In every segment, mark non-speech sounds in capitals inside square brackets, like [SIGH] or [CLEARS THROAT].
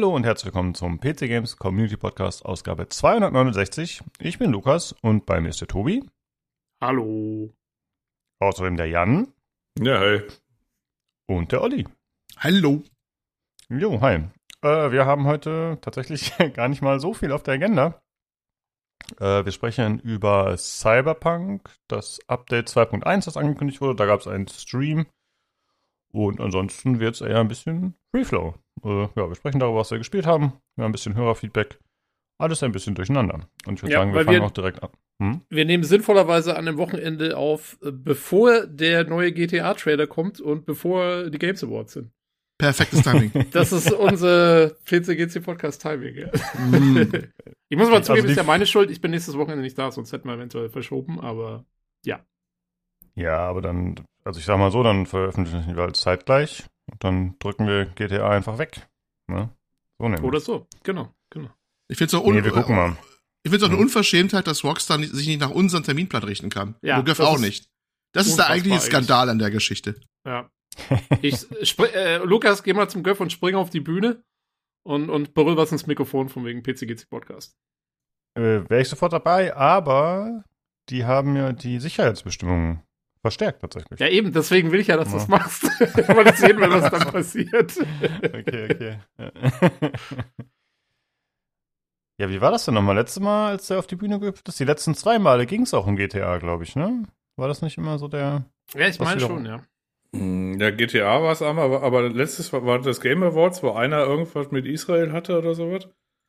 Hallo und herzlich willkommen zum PC Games Community Podcast Ausgabe 269. Ich bin Lukas und bei mir ist der Tobi. Hallo. Außerdem der Jan. Ja, hi. Und der Olli. Hallo. Jo, hi. Äh, wir haben heute tatsächlich [LAUGHS] gar nicht mal so viel auf der Agenda. Äh, wir sprechen über Cyberpunk, das Update 2.1, das angekündigt wurde. Da gab es einen Stream. Und ansonsten wird es eher ein bisschen Freeflow. Äh, ja, wir sprechen darüber, was wir gespielt haben. Wir haben ein bisschen Hörerfeedback. Alles ein bisschen durcheinander. Und ich würde Ja, sagen, wir fangen wir- auch direkt an. Hm? Wir nehmen sinnvollerweise an dem Wochenende auf, äh, bevor der neue GTA-Trailer kommt und bevor die Games Awards sind. Perfektes Timing. [LAUGHS] Das ist unser PCGC Podcast Timing. Ja. Mm. Ich muss mal Also zugeben, die- ist ja meine Schuld. Ich bin nächstes Wochenende nicht da, sonst hätten wir eventuell verschoben, aber Ja, aber dann, also ich sag mal so, dann veröffentlichen wir halt zeitgleich und dann drücken wir GTA einfach weg. Ne? So nämlich. oder so. Genau, genau. Ich finde es auch, un Nee, wir gucken mal. ich find's auch eine Hm. Unverschämtheit, dass Rockstar nicht, sich nicht nach unserem Terminplan richten kann. Ja, Ja, Göff auch nicht. Das ist der eigentliche eigentlich. Skandal an der Geschichte. Ja. Ich äh, Lukas, geh mal zum Göff und spring auf die Bühne und, und berühr was ins Mikrofon von wegen PCGC Podcast. Äh, Wäre ich sofort dabei, aber die haben ja die Sicherheitsbestimmungen verstärkt tatsächlich. Ja, eben, deswegen will ich ja, dass du Ja. [LAUGHS] das machst. Weil ich sehen will, was dann [LAUGHS] passiert. Okay, okay. Ja. [LAUGHS] ja, wie war das denn nochmal? Letztes Mal, als er auf die Bühne gehüpft ist? Die letzten zwei Male ging es auch um GTA, glaube ich, ne? War das nicht immer so der. Ja, ich meine schon, ja. Hm, Ja, GTA war es einmal, aber, aber letztes war, war das Game Awards, wo einer irgendwas mit Israel hatte oder sowas.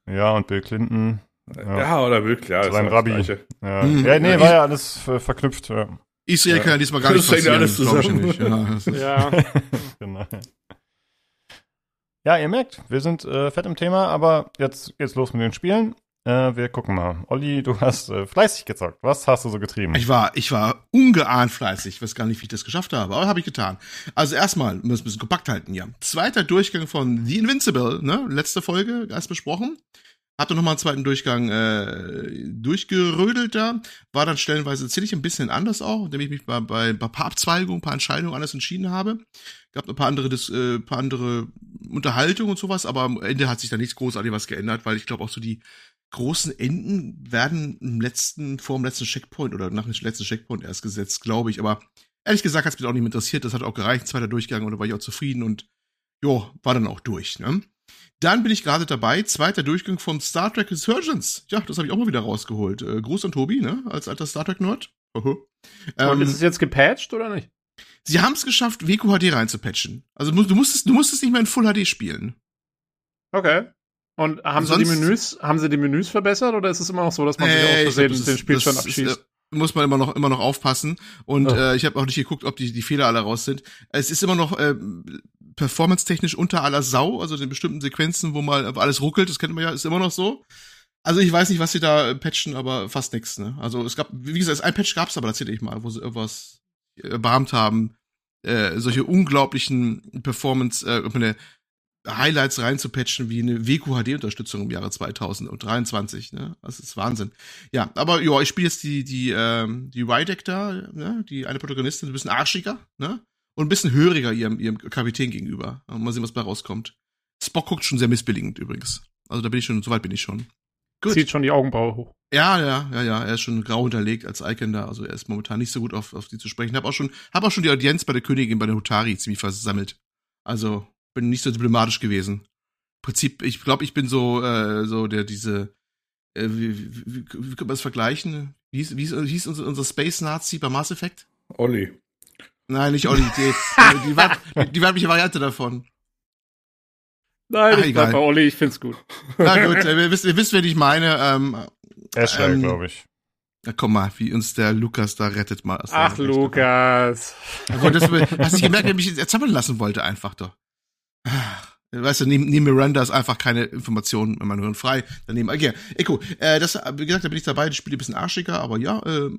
Ja, und Bill Clinton. Ja, Ja, oder wirklich, ja. Sein das Rabbi. Ja. Hm. ja nee, Ja, war ja alles ver verknüpft. Ja. Israel Ja. kann ja diesmal gar nicht Das hängt passieren. alles zusammen. nicht. Ja, [LAUGHS] Ja, genau. Ja, ihr merkt, wir sind äh, fett im Thema, aber jetzt geht's los mit den Spielen. Äh, wir gucken mal. Olli, du hast äh, fleißig gezockt. Was hast du so getrieben? Ich war, ich war ungeahnt fleißig. Ich weiß gar nicht, wie ich das geschafft habe, aber habe ich getan. Also erstmal, wir müssen ein bisschen kompakt halten, ja. Zweiter Durchgang von The Invincible, ne? Letzte Folge, erst besprochen. Dann nochmal einen zweiten Durchgang äh, durchgerödelt da. War dann stellenweise ziemlich ein bisschen anders auch, indem ich mich bei, bei, bei ein paar Abzweigungen, ein paar Entscheidungen anders entschieden habe. Gab ein paar andere, äh, paar andere Unterhaltungen und sowas, aber am Ende hat sich da nichts großartig was geändert, weil ich glaube auch so die großen Enden werden im letzten, vor dem letzten Checkpoint oder nach dem letzten Checkpoint erst gesetzt, glaube ich. Aber ehrlich gesagt hat es mich auch nicht mehr interessiert. Das hat auch gereicht, zweiter Durchgang und da war ich auch zufrieden und jo, war dann auch durch. Ne? Dann bin ich gerade dabei, zweiter Durchgang von Star Trek Resurgence. Ja, das habe ich auch mal wieder rausgeholt. Äh, Gruß an Tobi, ne? Als alter Star Trek-Nerd. Oho. und Ähm, ist es jetzt gepatcht oder nicht? sie haben es geschafft, WQHD reinzupatchen. Also du musstest, du musstest nicht mehr in Full HD spielen. Okay. Und haben sie die Sonst- Menüs, haben sie die Menüs verbessert oder ist es immer noch so, dass man sich Äh, aus ich Versehen glaub, den Spielstand das ist, abschießt? äh, muss man immer noch immer noch aufpassen und Oh. äh, ich habe auch nicht geguckt, ob die die Fehler alle raus sind. Es ist immer noch äh, performance-technisch unter aller Sau, also in bestimmten Sequenzen, wo mal alles ruckelt, das kennt man ja, ist immer noch so. Also ich weiß nicht, was sie da äh, patchen, aber fast nix. Ne? Also es gab, wie gesagt, ein Patch gab's aber, erzähl ich mal, wo sie irgendwas erbarmt haben, äh, solche unglaublichen Performance, äh, Highlights reinzupatchen wie eine WQHD-Unterstützung im Jahre 2023. Ne? Das ist Wahnsinn. Ja, aber ja, ich spiele jetzt die die ähm, die Rydeck da, ne? die eine Protagonistin, ein bisschen arschiger, ne? Und ein bisschen höriger ihrem ihrem Kapitän gegenüber. Mal sehen, was bei rauskommt. Spock guckt schon sehr missbilligend übrigens. Also da bin ich schon, soweit bin ich schon. Gut. Zieht schon die Augenbraue hoch. Ja, ja, ja, ja, er ist schon grau unterlegt als Icon da, also er ist momentan nicht so gut auf, auf die zu sprechen. Hab auch schon, hab auch schon die Audienz bei der Königin, bei der Hutari ziemlich versammelt. Also bin nicht so diplomatisch gewesen. Prinzip, ich glaube, ich bin so, äh, so der diese, äh, wie, wie, wie, wie kann man das vergleichen? Wie hieß, wie hieß, unser, unser Space Nazi bei Mass Effect? Olli. Nein, nicht Olli, die, [LAUGHS] die, Weib, die weibliche Variante davon. Nein, Ach, ich bleib egal. bei Olli, ich find's gut. Na gut, [LAUGHS] äh, ihr wisst, ihr wisst, wen ich meine. Ähm, Ashley, ähm, glaube ich. na komm mal, wie uns der Lukas da rettet mal. der Ach. Lukas. Also das, hast du gemerkt, wer mich jetzt zappeln lassen wollte, einfach doch. Weißt du, neben, neben Miranda ist einfach keine Information in meinem Hirn frei. Daneben, okay, Echo, äh, das, wie gesagt, da bin ich dabei, die Spiele ein bisschen arschiger, aber ja, äh,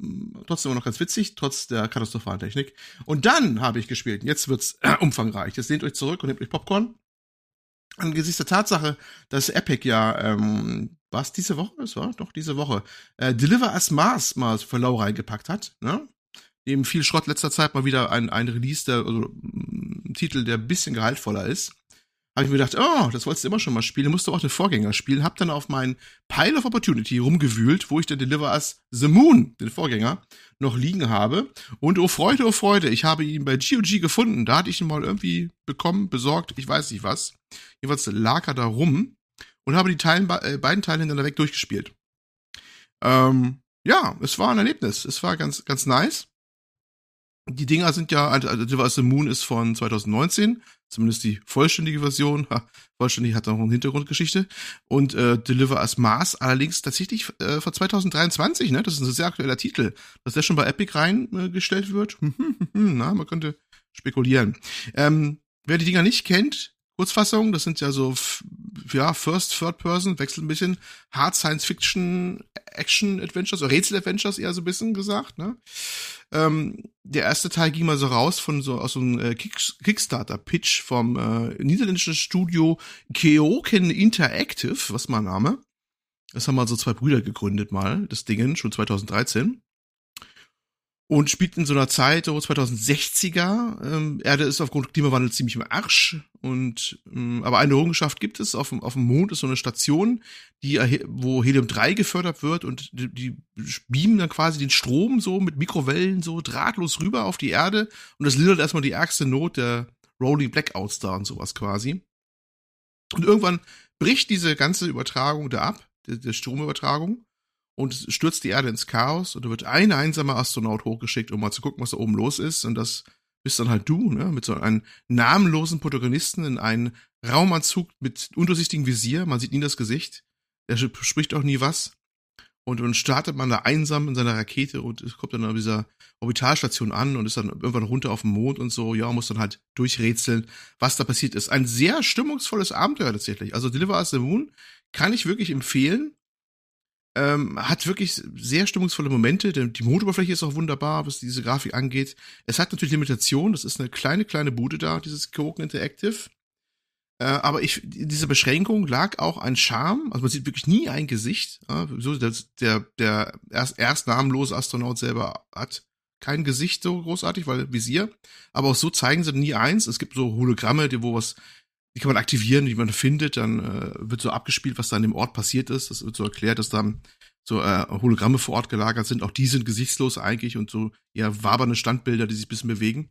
trotzdem immer noch ganz witzig, trotz der katastrophalen Technik. Und dann habe ich gespielt, jetzt wird's äh, umfangreich. Jetzt lehnt euch zurück und nehmt euch Popcorn. Angesichts der Tatsache, dass Epic ja, ähm, was diese Woche? Es war doch diese Woche, äh, Deliver as Mars mal für lau reingepackt hat, ne? Eben viel Schrott letzter Zeit mal wieder ein, ein Release, der, also, Titel, der ein bisschen gehaltvoller ist. habe ich mir gedacht, oh, das wolltest du immer schon mal spielen, musst du auch den Vorgänger spielen. Hab dann auf meinen Pile of Opportunity rumgewühlt, wo ich den Deliver as The Moon, den Vorgänger, noch liegen habe. Und oh Freude, oh Freude, ich habe ihn bei GOG gefunden. Da hatte ich ihn mal irgendwie bekommen, besorgt, ich weiß nicht was. Jedenfalls lag er da rum und habe die Teilen, äh, beiden Teile hintereinander weg durchgespielt. Ähm, ja, es war ein Erlebnis. Es war ganz, ganz nice. Die Dinger sind ja, also Deliver as the Moon ist von 2019 zumindest die vollständige Version. Ha, vollständig hat auch eine Hintergrundgeschichte. Und äh, Deliver as Mars allerdings tatsächlich äh, von 2023, ne? Das ist ein sehr aktueller Titel. Dass der schon bei Epic reingestellt äh, wird, [LAUGHS] na, man könnte spekulieren. Ähm, wer die Dinger nicht kennt, Kurzfassung, das sind ja so, ja, First, Third Person, wechselt ein bisschen Hard Science Fiction, Action Adventures, oder Rätsel Adventures eher so ein bisschen gesagt, ne? Ähm, der erste Teil ging mal so raus von so aus so einem äh, Kick Kickstarter-Pitch vom äh, niederländischen Studio Keoken Interactive, was mein Name. Das haben mal so zwei Brüder gegründet mal, das Ding, schon 2013 und spielt in so einer Zeit, so 2060er. Ähm, Erde ist aufgrund Klimawandel ziemlich im Arsch. Und ähm, aber eine Errungenschaft gibt es. Auf dem, auf dem Mond ist so eine Station, die wo Helium 3 gefördert wird und die, die beamen dann quasi den Strom so mit Mikrowellen so drahtlos rüber auf die Erde. Und das lindert erstmal die ärgste Not der Rolling Blackouts da und sowas quasi. Und irgendwann bricht diese ganze Übertragung da ab, der, der Stromübertragung und stürzt die Erde ins Chaos und da wird ein einsamer Astronaut hochgeschickt, um mal zu gucken, was da oben los ist. Und das bist dann halt du, ne, mit so einem namenlosen Protagonisten in einem Raumanzug mit undurchsichtigem Visier. Man sieht nie das Gesicht. Er spricht auch nie was. Und dann startet man da einsam in seiner Rakete und es kommt dann an dieser Orbitalstation an und ist dann irgendwann runter auf dem Mond und so, ja, muss dann halt durchrätseln, was da passiert ist. Ein sehr stimmungsvolles Abenteuer tatsächlich. Also Deliver Us the Moon kann ich wirklich empfehlen. Ähm, hat wirklich sehr stimmungsvolle Momente. denn Die Mondoberfläche ist auch wunderbar, was diese Grafik angeht. Es hat natürlich Limitationen. Das ist eine kleine, kleine Bude da, dieses Koken Interactive. Äh, aber ich, diese Beschränkung lag auch ein Charme. Also man sieht wirklich nie ein Gesicht. Äh, so, der, der, der erst, erst namenlose Astronaut selber hat kein Gesicht so großartig, weil Visier. Aber auch so zeigen sie nie eins. Es gibt so Hologramme, die wo was die kann man aktivieren, die man findet, dann äh, wird so abgespielt, was da an dem Ort passiert ist. Das wird so erklärt, dass da so äh, Hologramme vor Ort gelagert sind. Auch die sind gesichtslos eigentlich und so ja wabernde Standbilder, die sich ein bisschen bewegen.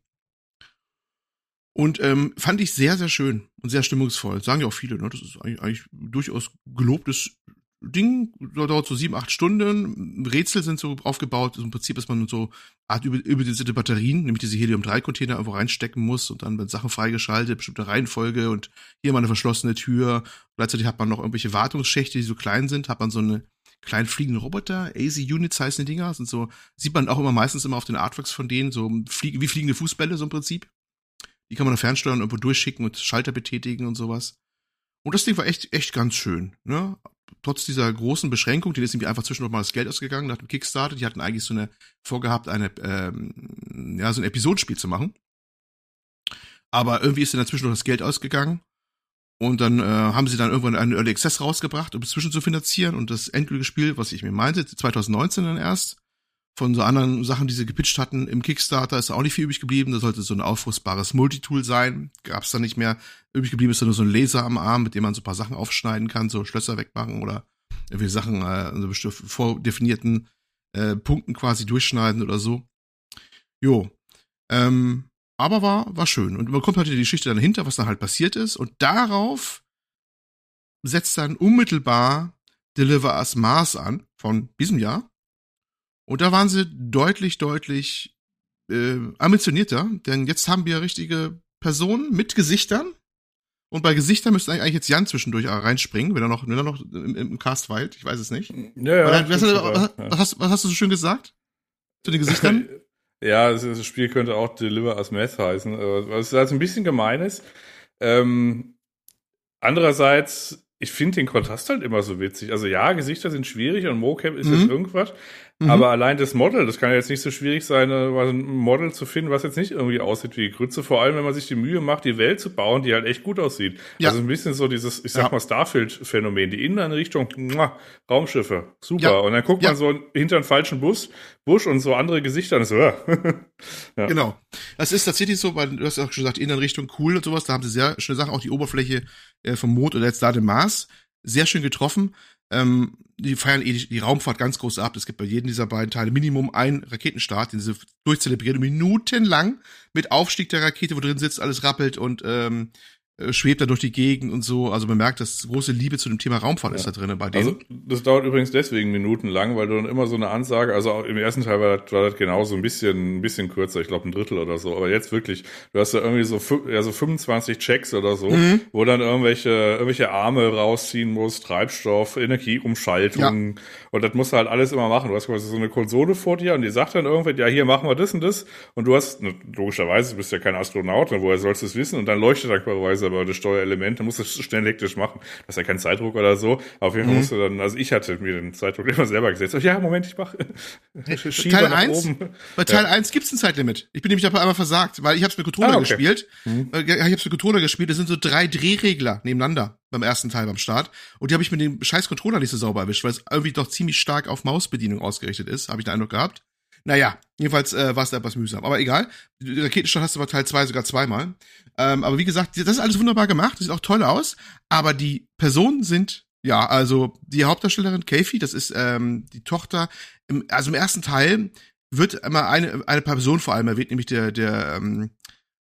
Und ähm, fand ich sehr, sehr schön und sehr stimmungsvoll. Sagen ja auch viele, ne? Das ist eigentlich, eigentlich durchaus gelobtes Ding dauert so sieben, acht Stunden. Rätsel sind so aufgebaut. Im Prinzip ist man so Art diese Batterien, nämlich diese Helium-3-Container irgendwo reinstecken muss und dann werden Sachen freigeschaltet, bestimmte Reihenfolge und hier mal eine verschlossene Tür. Gleichzeitig hat man noch irgendwelche Wartungsschächte, die so klein sind, hat man so eine kleinen fliegenden Roboter, AC-Units heißen die Dinger, sind so, sieht man auch immer meistens immer auf den Artworks von denen, so wie fliegende Fußbälle so im Prinzip. Die kann man dann fernsteuern, irgendwo durchschicken und Schalter betätigen und sowas. Und das Ding war echt, echt ganz schön, ne? Trotz dieser großen Beschränkung, die ist irgendwie einfach zwischendurch mal das Geld ausgegangen nach dem Kickstarter. Die hatten eigentlich so eine vorgehabt, eine ähm, ja so ein Episodenspiel zu machen. Aber irgendwie ist dann dazwischen noch das Geld ausgegangen. Und dann äh, haben sie dann irgendwann einen Early Access rausgebracht, um es zwischen zu finanzieren. Und das endgültige Spiel, was ich mir meinte, 2019 dann erst, von so anderen Sachen, die sie gepitcht hatten im Kickstarter, ist auch nicht viel übrig geblieben. Das sollte so ein aufrüstbares Multitool sein. Gab es da nicht mehr. Übrig geblieben ist da nur so ein Laser am Arm, mit dem man so ein paar Sachen aufschneiden kann, so Schlösser wegmachen oder irgendwie Sachen äh, so bestimmte vordefinierten äh, Punkten quasi durchschneiden oder so. Jo. Ähm, aber war, war schön. Und man kommt halt die Geschichte dann hinter, was da halt passiert ist. Und darauf setzt dann unmittelbar Deliver Us Mars an von diesem Jahr. Und da waren sie deutlich, deutlich äh, ambitionierter, denn jetzt haben wir richtige Personen mit Gesichtern. Und bei Gesichtern müsste eigentlich jetzt Jan zwischendurch reinspringen, wenn er noch, wenn er noch im, im Cast weilt. Ich weiß es nicht. Ja, ja, dann, was, was, was, hast, was hast du so schön gesagt? Zu den Gesichtern? [LAUGHS] ja, das, Spiel könnte auch Deliver as Math heißen. Was halt ein bisschen gemein ist. Ähm, andererseits, ich finde den Kontrast halt immer so witzig. Also ja, Gesichter sind schwierig und Mocap ist mhm. jetzt irgendwas. Mhm. Aber allein das Model, das kann ja jetzt nicht so schwierig sein, äh, ein Model zu finden, was jetzt nicht irgendwie aussieht wie Grütze. Vor allem, wenn man sich die Mühe macht, die Welt zu bauen, die halt echt gut aussieht. Ja. Also ein bisschen so dieses, ich sag Ja. mal, Starfield-Phänomen. Die Inneneinrichtung, muah, Raumschiffe, super. Ja. Und dann guckt man so hinter einen falschen Bus, Busch und so andere Gesichter und so, ja. [LAUGHS] Genau. Das ist tatsächlich so, weil du hast auch schon gesagt, Innenrichtung cool und sowas. Da haben sie sehr schöne Sachen, auch die Oberfläche äh, vom Mond oder jetzt da dem Mars. Sehr schön getroffen. Ähm, die feiern eh die, die Raumfahrt ganz groß ab. Es gibt bei jedem dieser beiden Teile Minimum einen Raketenstart, den sie durchzelebrieren, minutenlang mit Aufstieg der Rakete, wo drin sitzt, alles rappelt und ähm, äh, schwebt da durch die Gegend und so. Also man merkt, dass große Liebe zu dem Thema Raumfahrt ist da drin bei denen. Also, das dauert übrigens deswegen minutenlang, weil du dann immer so eine Ansage, also auch im ersten Teil war das, war das genauso ein bisschen, ein bisschen kürzer, ich glaube ein Drittel oder so, aber jetzt wirklich, du hast da irgendwie so, ja, so 25 Checks oder so, Mhm. wo dann irgendwelche, irgendwelche Arme rausziehen musst, Treibstoff, Energieumschaltung und das musst du halt alles immer machen. Du hast quasi so eine Konsole vor dir und die sagt dann irgendwann, ja, hier machen wir das und das und du hast, logischerweise, du bist ja kein Astronaut, woher sollst du es wissen und dann leuchtet da quasi aber das Steuerelement, dann musst du es schnell hektisch machen. Du hast ja keinen Zeitdruck oder so, aber auf jeden Mhm. Fall musst du dann, also ich hatte mir den Zeitdruck immer selber gesetzt. Ja, Moment, ich mache [LAUGHS] Teil nach 1? oben. Bei Teil 1 gibt's ein Zeitlimit. Ich bin nämlich dabei einmal versagt, weil ich habe mit Controller Ah, okay. gespielt. Äh, Ich habe mit Controller gespielt. Das sind so drei Drehregler nebeneinander beim ersten Teil beim Start. Und die habe ich mit dem scheiß Controller nicht so sauber erwischt, weil es irgendwie doch ziemlich stark auf Mausbedienung ausgerichtet ist, habe ich den Eindruck gehabt. Naja, jedenfalls äh, war es da etwas mühsam. Aber egal. Raketenstart hast du bei Teil 2 sogar zweimal. Ähm, aber wie gesagt, das ist alles wunderbar gemacht. Das sieht auch toll aus. Aber die Personen sind, ja, also die Hauptdarstellerin Kathy, das ist ähm, die Tochter. Im, also im ersten Teil wird immer eine, eine Person vor allem erwähnt, nämlich der, der, ähm,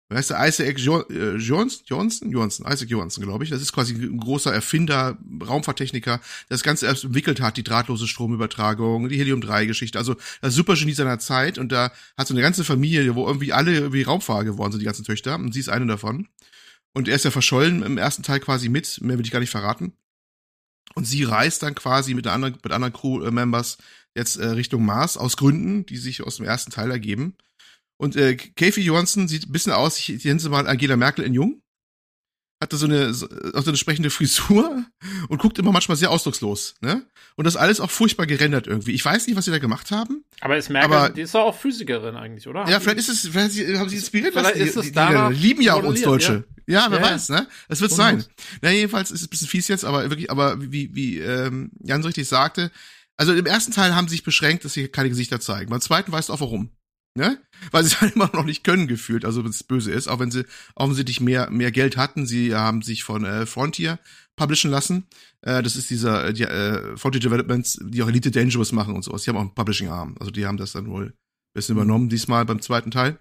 wie heißt der, Isaac jo äh, Johnson, Johnson, Johnson, Isaac Johnson, glaube ich. Das ist quasi ein großer Erfinder, Raumfahrttechniker, der das Ganze erst entwickelt hat, die drahtlose Stromübertragung, die Helium-3-Geschichte, also das Supergenie seiner Zeit und da hat so eine ganze Familie, wo irgendwie alle irgendwie Raumfahrer geworden sind, die ganzen Töchter, und sie ist eine davon. Und er ist ja verschollen im ersten Teil quasi mit, mehr will ich gar nicht verraten. Und sie reist dann quasi mit, der anderen, mit anderen Crew-Members jetzt äh, Richtung Mars aus Gründen, die sich aus dem ersten Teil ergeben. Und äh, Kathy Johnson sieht ein bisschen aus, ich, nenne sie mal Angela Merkel in Jung. Hatte so eine, so, auch so eine sprechende [LAUGHS] Frisur und guckt immer manchmal sehr ausdruckslos, ne? Und das alles auch furchtbar gerendert irgendwie. Ich weiß nicht, was sie da gemacht haben. Aber ist Merkel, Aber- die ist doch auch Physikerin eigentlich, oder? Ja, vielleicht ist es, vielleicht haben sie inspiriert Vielleicht lassen. ist es die, die, die lieben ja auch uns Deutsche. Ja, wer Ja, ja. weiß, ne? Es wird sein. Na, jedenfalls ist es ein bisschen fies jetzt, aber wirklich, aber wie, wie ähm, Jan so richtig sagte, also im ersten Teil haben sie sich beschränkt, dass sie keine Gesichter zeigen. Beim zweiten weißt du auch warum. Ne? Weil sie es [LAUGHS] halt immer noch nicht können, gefühlt, also wenn es böse ist, auch wenn sie offensichtlich mehr, mehr Geld hatten. Sie haben sich von äh, Frontier publishen lassen. Äh, das ist dieser, äh, die, äh, Frontier Developments, die auch Elite Dangerous machen und sowas. Die haben auch einen Publishing-Arm. Also die haben das dann wohl ein bisschen übernommen, diesmal beim zweiten Teil.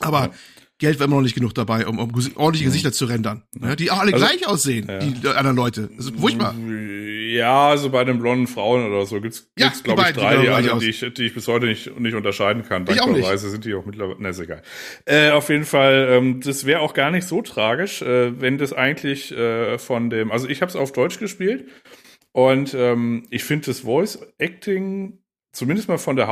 Aber Ja. Geld war immer noch nicht genug dabei, um, um ordentliche Gesichter zu rendern. Ne? Die auch alle Also- gleich aussehen, Ja. die anderen Leute. Das ist furchtbar. Ja, also bei den blonden Frauen oder so gibt's, Ja, gibt's glaube ich, drei, die aus. die, ich, die ich bis heute nicht, nicht unterscheiden kann. Dankbarerweise sind die auch mittlerweile, na, ist egal. Äh, auf jeden Fall, ähm, das wäre auch gar nicht so tragisch, äh, wenn das eigentlich äh, von dem, also ich habe es auf Deutsch gespielt und ähm, ich finde das Voice Acting zumindest mal von der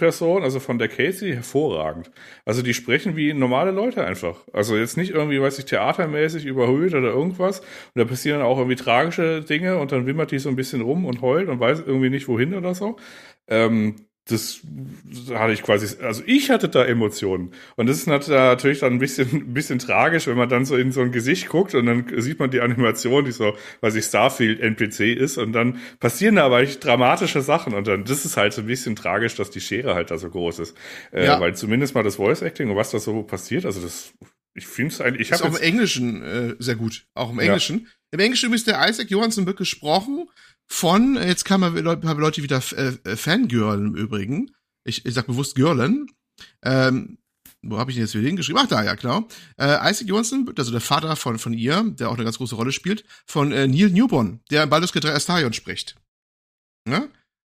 Hauptperson, also von der Casey, hervorragend. Also die sprechen wie normale Leute einfach. Also jetzt nicht irgendwie, weiß ich, theatermäßig überhöht oder irgendwas. Und da passieren auch irgendwie tragische Dinge und dann wimmert die so ein bisschen rum und heult und weiß irgendwie nicht wohin oder so. Ähm, das hatte ich quasi, also ich hatte da Emotionen. Und das ist nat- natürlich dann ein bisschen, ein [LAUGHS] bisschen tragisch, wenn man dann so in so ein Gesicht guckt und dann sieht man die Animation, die so, weiß ich, Starfield NPC ist und dann passieren da aber echt dramatische Sachen und dann, das ist halt so ein bisschen tragisch, dass die Schere halt da so groß ist. Äh, Ja. Weil zumindest mal das Voice Acting und was da so passiert, also das, ich finde es eigentlich, ich ist auch habe im Englischen äh, sehr gut. Auch im Ja. Englischen. Im Englischen ist der Isaac Johansson wird gesprochen von, jetzt man Leute, haben Leute wieder äh, äh, Fangirl im Übrigen. Ich, ich sag bewusst Girlen. Ähm, wo habe ich denn jetzt wieder hingeschrieben? Ach, da, ja, genau. Äh, Isaac Johansson, wird also der Vater von, von ihr, der auch eine ganz große Rolle spielt, von äh, Neil Newborn, der in Baldur's Gate 3 Astarion spricht. Ne?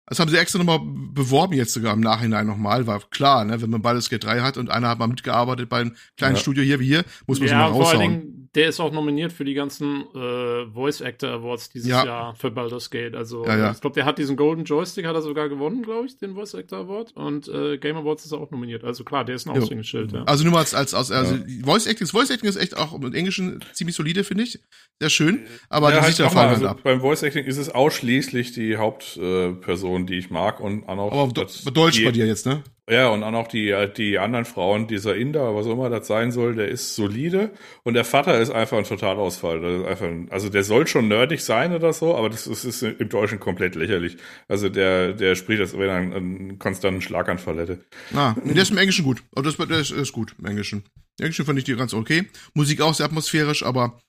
Das haben sie extra nochmal beworben jetzt sogar im Nachhinein nochmal, war klar, ne, wenn man Baldur's Gate 3 hat und einer hat mal mitgearbeitet bei einem kleinen Ja. Studio hier wie hier, muss man ja, schon mal vor allen raushauen. Dingen, der ist auch nominiert für die ganzen äh, Voice Actor Awards dieses Ja. Jahr für Baldur's Gate. Also Ja, ja. ich glaube, der hat diesen Golden Joystick, hat er sogar gewonnen, glaube ich, den Voice Actor Award. Und äh, Game Awards ist er auch nominiert. Also klar, der ist ein. Aushängeschild, ja. Also nur mal als, als, als also Voice Acting, das Voice Acting ist echt auch im Englischen ziemlich solide, finde ich. Sehr schön. Aber ja, die halt Gesichter nochmal, fallen halt also ab. beim Voice Acting ist es ausschließlich die Hauptperson, Personen, die ich mag und auch. Aber das- Deutsch die, bei dir jetzt, ne? Ja, und auch die, die anderen Frauen, dieser Inder, was auch immer das sein soll, der ist solide und der Vater ist einfach ein Totalausfall. Einfach ein, also der soll schon nerdig sein oder so, aber das ist, ist im Deutschen komplett lächerlich. Also der, der spricht, als wenn er einen, einen konstanten Schlaganfall hätte. Ah, der ist im Englischen gut. Aber das, der ist, ist gut im Englischen. Im Englischen fand ich die ganz okay. Musik auch sehr atmosphärisch, aber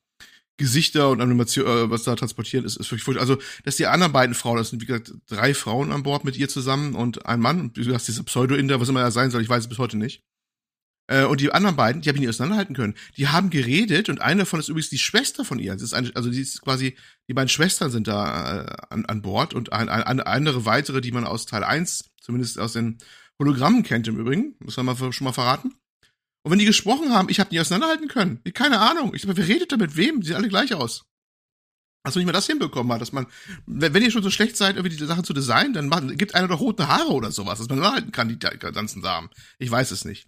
Gesichter und Animation, äh, was da transportiert ist, ist wirklich furchtbar. Also, dass die anderen beiden Frauen, das sind wie gesagt drei Frauen an Bord mit ihr zusammen und ein Mann, du hast dieser Pseudo-Inder, was immer er sein soll, ich weiß es bis heute nicht. Äh, und die anderen beiden, die habe ich nicht auseinanderhalten können. Die haben geredet und eine davon ist übrigens die Schwester von ihr. Das ist eine, also die ist quasi, die beiden Schwestern sind da äh, an, an Bord und ein, ein, eine andere weitere, die man aus Teil 1, zumindest aus den Hologrammen kennt im Übrigen, das haben wir schon mal verraten. Und wenn die gesprochen haben, ich habe die auseinanderhalten können. Keine Ahnung. Ich sag, wer redet da mit wem? Die sehen alle gleich aus. Also wenn ich mal das hinbekommen hat, dass man, wenn, ihr schon so schlecht seid, irgendwie die Sachen zu designen, dann macht, gibt einer doch rote Haare oder sowas, dass man halten kann, die ganzen Damen. Ich weiß es nicht.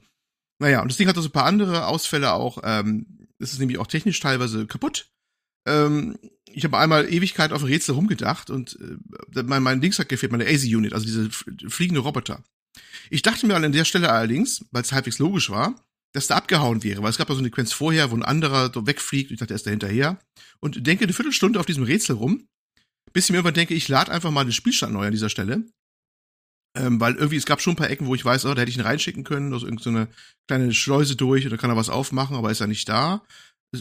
Naja, und das Ding hat so ein paar andere Ausfälle auch. Ähm, es ist nämlich auch technisch teilweise kaputt. Ähm, ich habe einmal Ewigkeit auf ein Rätsel rumgedacht und äh, mein, mein Dings hat gefehlt, meine AZ-Unit, also diese fliegende Roboter. Ich dachte mir an der Stelle allerdings, weil es halbwegs logisch war, dass da abgehauen wäre, weil es gab da so eine Sequenz vorher, wo ein anderer so wegfliegt und ich dachte, er ist da hinterher. Und denke eine Viertelstunde auf diesem Rätsel rum, bis ich mir irgendwann denke, ich lade einfach mal den Spielstand neu an dieser Stelle. Ähm, weil irgendwie, es gab schon ein paar Ecken, wo ich weiß, oh, da hätte ich ihn reinschicken können, also irgendeine so kleine Schleuse durch dann kann er was aufmachen, aber ist er nicht da.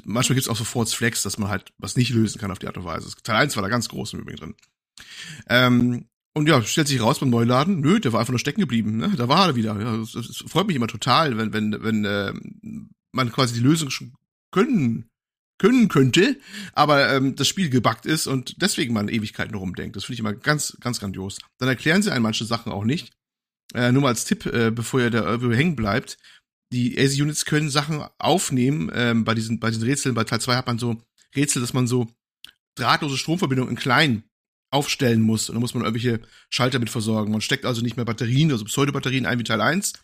Manchmal gibt es auch so Force Flex, dass man halt was nicht lösen kann auf die Art und Weise. Teil 1 war da ganz groß im Übrigen drin. Ähm, und ja, stellt sich raus beim Neuladen, nö, der war einfach nur stecken geblieben, ne? Da war er wieder. Ja, das, das freut mich immer total, wenn, wenn, wenn äh, man quasi die Lösung schon können, können könnte, aber ähm, das Spiel gebackt ist und deswegen man Ewigkeiten rumdenkt. Das finde ich immer ganz, ganz grandios. Dann erklären sie einem manche Sachen auch nicht. Äh, nur mal als Tipp, äh, bevor ihr da irgendwo hängen bleibt. Die ASI-Units können Sachen aufnehmen, ähm, bei diesen, bei diesen Rätseln. Bei Teil 2 hat man so Rätsel, dass man so drahtlose Stromverbindungen in klein aufstellen muss. Und dann muss man irgendwelche Schalter mit versorgen. Man steckt also nicht mehr Batterien, also Pseudobatterien ein wie Teil 1,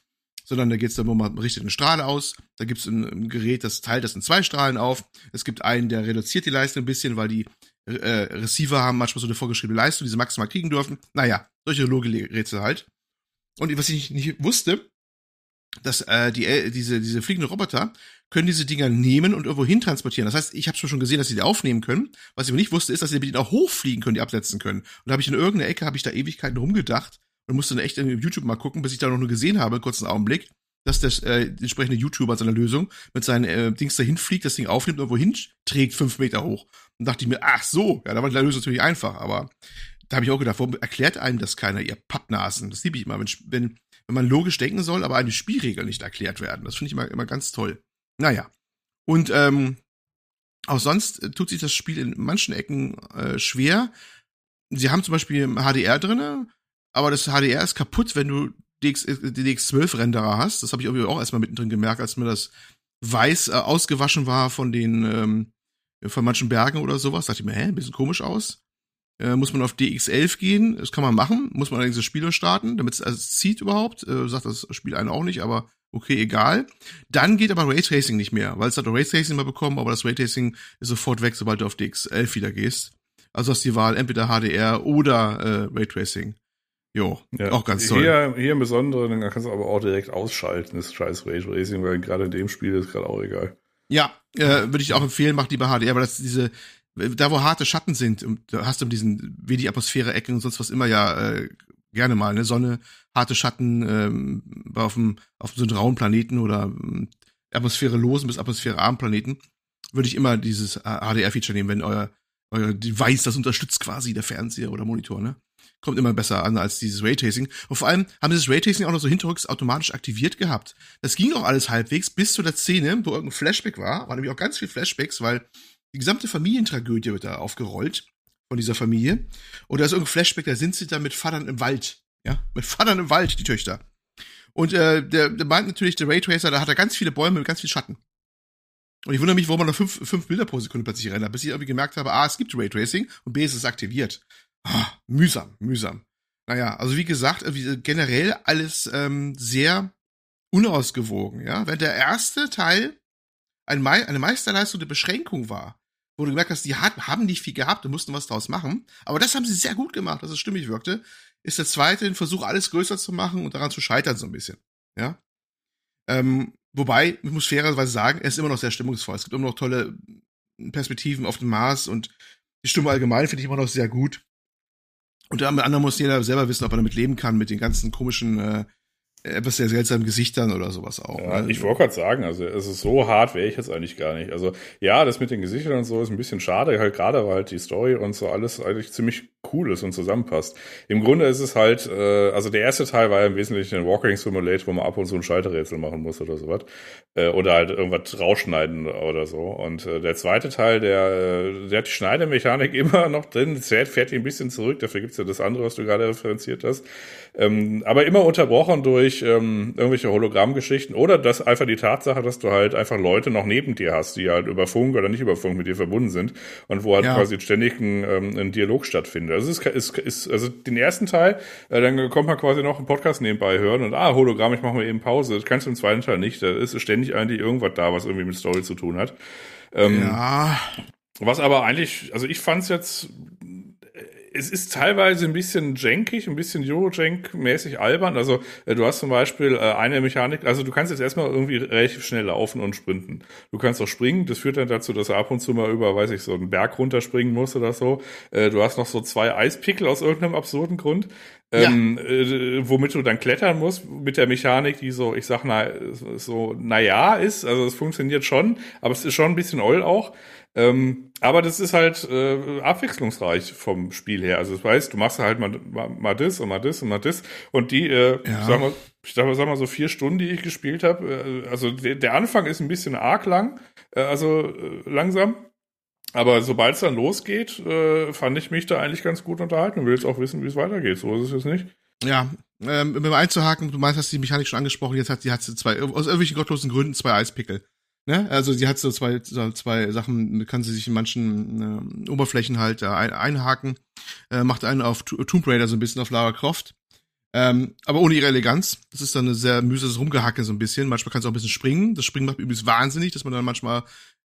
sondern da geht es dann, wo man richtet eine Strahle aus. Da gibt es ein, ein, Gerät, das teilt das in zwei Strahlen auf. Es gibt einen, der reduziert die Leistung ein bisschen, weil die äh, Receiver haben manchmal so eine vorgeschriebene Leistung, die sie maximal kriegen dürfen. Naja, solche Logikrätsel halt. Und was ich nicht wusste, dass äh, die, äh, diese, diese fliegenden Roboter können diese Dinger nehmen und irgendwo hin transportieren. Das heißt, ich habe schon gesehen, dass sie die aufnehmen können. Was ich aber nicht wusste, ist, dass sie mit auch hochfliegen können, die absetzen können. Und da habe ich in irgendeiner Ecke, habe ich da Ewigkeiten rumgedacht und musste dann echt in YouTube mal gucken, bis ich da noch nur gesehen habe, kurzen Augenblick, dass der äh, entsprechende YouTuber seiner Lösung mit seinen äh, Dings dahin fliegt, das Ding aufnimmt und irgendwo hin trägt, fünf Meter hoch. Und dachte ich mir, ach so, ja, da war die Lösung natürlich einfach, aber da habe ich auch gedacht, warum erklärt einem das keiner, ihr Pappnasen? Das liebe ich immer, wenn, wenn, wenn man logisch denken soll, aber eine Spielregel nicht erklärt werden. Das finde ich immer, immer ganz toll. Naja. Und ähm, auch sonst äh, tut sich das Spiel in manchen Ecken äh, schwer. Sie haben zum Beispiel HDR drinne, aber das HDR ist kaputt, wenn du DX, äh, DX12-Renderer hast. Das habe ich irgendwie auch erstmal mittendrin gemerkt, als mir das weiß äh, ausgewaschen war von den ähm, von manchen Bergen oder sowas. Da dachte ich mir, hä, ein bisschen komisch aus. Äh, muss man auf DX11 gehen, das kann man machen, muss man allerdings das Spiel starten, damit es also zieht überhaupt. Äh, sagt das Spiel einen auch nicht, aber okay, egal. Dann geht aber Raytracing nicht mehr, weil es hat Raytracing mal bekommen, aber das Raytracing ist sofort weg, sobald du auf DX11 wieder gehst. Also hast du die Wahl entweder HDR oder äh, Raytracing. Jo, ja. auch ganz toll. Hier, hier im Besonderen, dann kannst du aber auch direkt ausschalten, das scheiß Raytracing, weil gerade in dem Spiel ist gerade auch egal. Ja, äh, würde ich auch empfehlen, mach lieber HDR, weil das diese da wo harte Schatten sind, da hast du diesen wie die Atmosphäre Ecken und sonst was immer ja äh, gerne mal, ne Sonne, harte Schatten ähm, auf dem auf so einem rauen Planeten oder ähm, Atmosphäre losen bis Atmosphäre armen Planeten, würde ich immer dieses HDR Feature nehmen, wenn euer euer Device das unterstützt quasi der Fernseher oder Monitor, ne? Kommt immer besser an als dieses Raytracing. Und vor allem haben dieses Raytracing auch noch so hinterrücks automatisch aktiviert gehabt. Das ging auch alles halbwegs bis zu der Szene, wo irgendein Flashback war. War nämlich auch ganz viel Flashbacks, weil die gesamte Familientragödie wird da aufgerollt von dieser Familie. Und da ist irgendein Flashback, da sind sie da mit Vatern im Wald. Ja, mit [LAUGHS] Vatern im Wald, die Töchter. Und äh, der, der meint natürlich, der Raytracer, da hat er ganz viele Bäume mit ganz viel Schatten. Und ich wundere mich, warum man noch fünf, fünf Bilder pro Sekunde plötzlich rennt, bis ich irgendwie gemerkt habe, A, es gibt Raytracing und B, es ist aktiviert. Oh, mühsam, mühsam. Naja, also wie gesagt, generell alles ähm, sehr unausgewogen, ja. Wenn der erste Teil ein eine Meisterleistung der Beschränkung war, wo du gemerkt hast, die haben nicht viel gehabt und mussten was draus machen. Aber das haben sie sehr gut gemacht, dass es stimmig wirkte. Ist der zweite ein Versuch, alles größer zu machen und daran zu scheitern so ein bisschen. Ja. Ähm, wobei, ich muss fairerweise sagen, er ist immer noch sehr stimmungsvoll. Es gibt immer noch tolle Perspektiven auf dem Mars und die Stimme allgemein finde ich immer noch sehr gut. Und am anderen muss jeder selber wissen, ob er damit leben kann, mit den ganzen komischen äh, etwas sehr seltsamen Gesichtern oder sowas auch. Ja, ne? ich wollte gerade sagen, also es ist so hart wäre ich jetzt eigentlich gar nicht. Also ja, das mit den Gesichtern und so ist ein bisschen schade, halt gerade weil halt die Story und so alles eigentlich ziemlich cool ist und zusammenpasst. Im Grunde ist es halt, äh, also der erste Teil war ja im Wesentlichen ein Walking Simulator, wo man ab und zu ein Schalterrätsel machen muss oder sowas. Äh, oder halt irgendwas rausschneiden oder so. Und äh, der zweite Teil, der, äh, der hat die Schneidemechanik [LAUGHS] immer noch drin, fährt, fährt die ein bisschen zurück, dafür gibt's ja das andere, was du gerade referenziert hast. Ähm, aber immer unterbrochen durch ähm, irgendwelche Hologrammgeschichten oder das einfach die Tatsache, dass du halt einfach Leute noch neben dir hast, die halt über Funk oder nicht über Funk mit dir verbunden sind und wo halt Ja. quasi ständig ein, ähm, ein Dialog stattfindet. Also es ist, ist, ist also den ersten Teil, äh, dann kommt man quasi noch einen Podcast nebenbei hören und ah, Hologramm, ich mache mal eben Pause. Das kannst du im zweiten Teil nicht. Da ist ständig eigentlich irgendwas da, was irgendwie mit Story zu tun hat. Ähm, ja, was aber eigentlich, also ich fand's jetzt, es ist teilweise ein bisschen jankig, ein bisschen Eurojank-mäßig albern. Also äh, du hast zum Beispiel äh, eine Mechanik, also du kannst jetzt erstmal irgendwie relativ schnell laufen und sprinten. Du kannst auch springen, das führt dann dazu, dass er ab und zu mal über, weiß ich, so einen Berg runterspringen muss oder so. Äh, du hast noch so zwei Eispickel aus irgendeinem absurden Grund. Ähm, äh, womit du dann klettern musst mit der Mechanik, die so, ich sag na, so, naja ist, also es funktioniert schon, aber es ist schon ein bisschen oll auch. Ähm, aber das ist halt äh, abwechslungsreich vom Spiel her. Also das heißt, du machst halt mal, mal, mal das und mal das und mal das. Und die, äh, Ja. ich sag mal, ich sag mal, sag mal so vier Stunden, die ich gespielt habe, äh, also der, der Anfang ist ein bisschen arg lang, äh, also äh, langsam. Aber sobald es dann losgeht, äh, fand ich mich da eigentlich ganz gut unterhalten und will jetzt auch wissen, wie es weitergeht. So ist es jetzt nicht. ja. Ähm, um einzuhaken, du meinst, hast die Mechanik schon angesprochen, jetzt hat sie hat sie zwei, aus irgendwelchen gottlosen Gründen zwei Eispickel. Ne? Also sie hat so zwei, so zwei Sachen, kann sie sich in manchen äh, Oberflächen halt äh, ein, einhaken, äh, macht einen auf To- Tomb Raider so ein bisschen auf Lara Croft. Ähm, aber ohne ihre Eleganz. Das ist dann eine sehr mühsames Rumgehacke so ein bisschen. Manchmal kann es auch ein bisschen springen. Das Springen macht übrigens wahnsinnig, dass man dann manchmal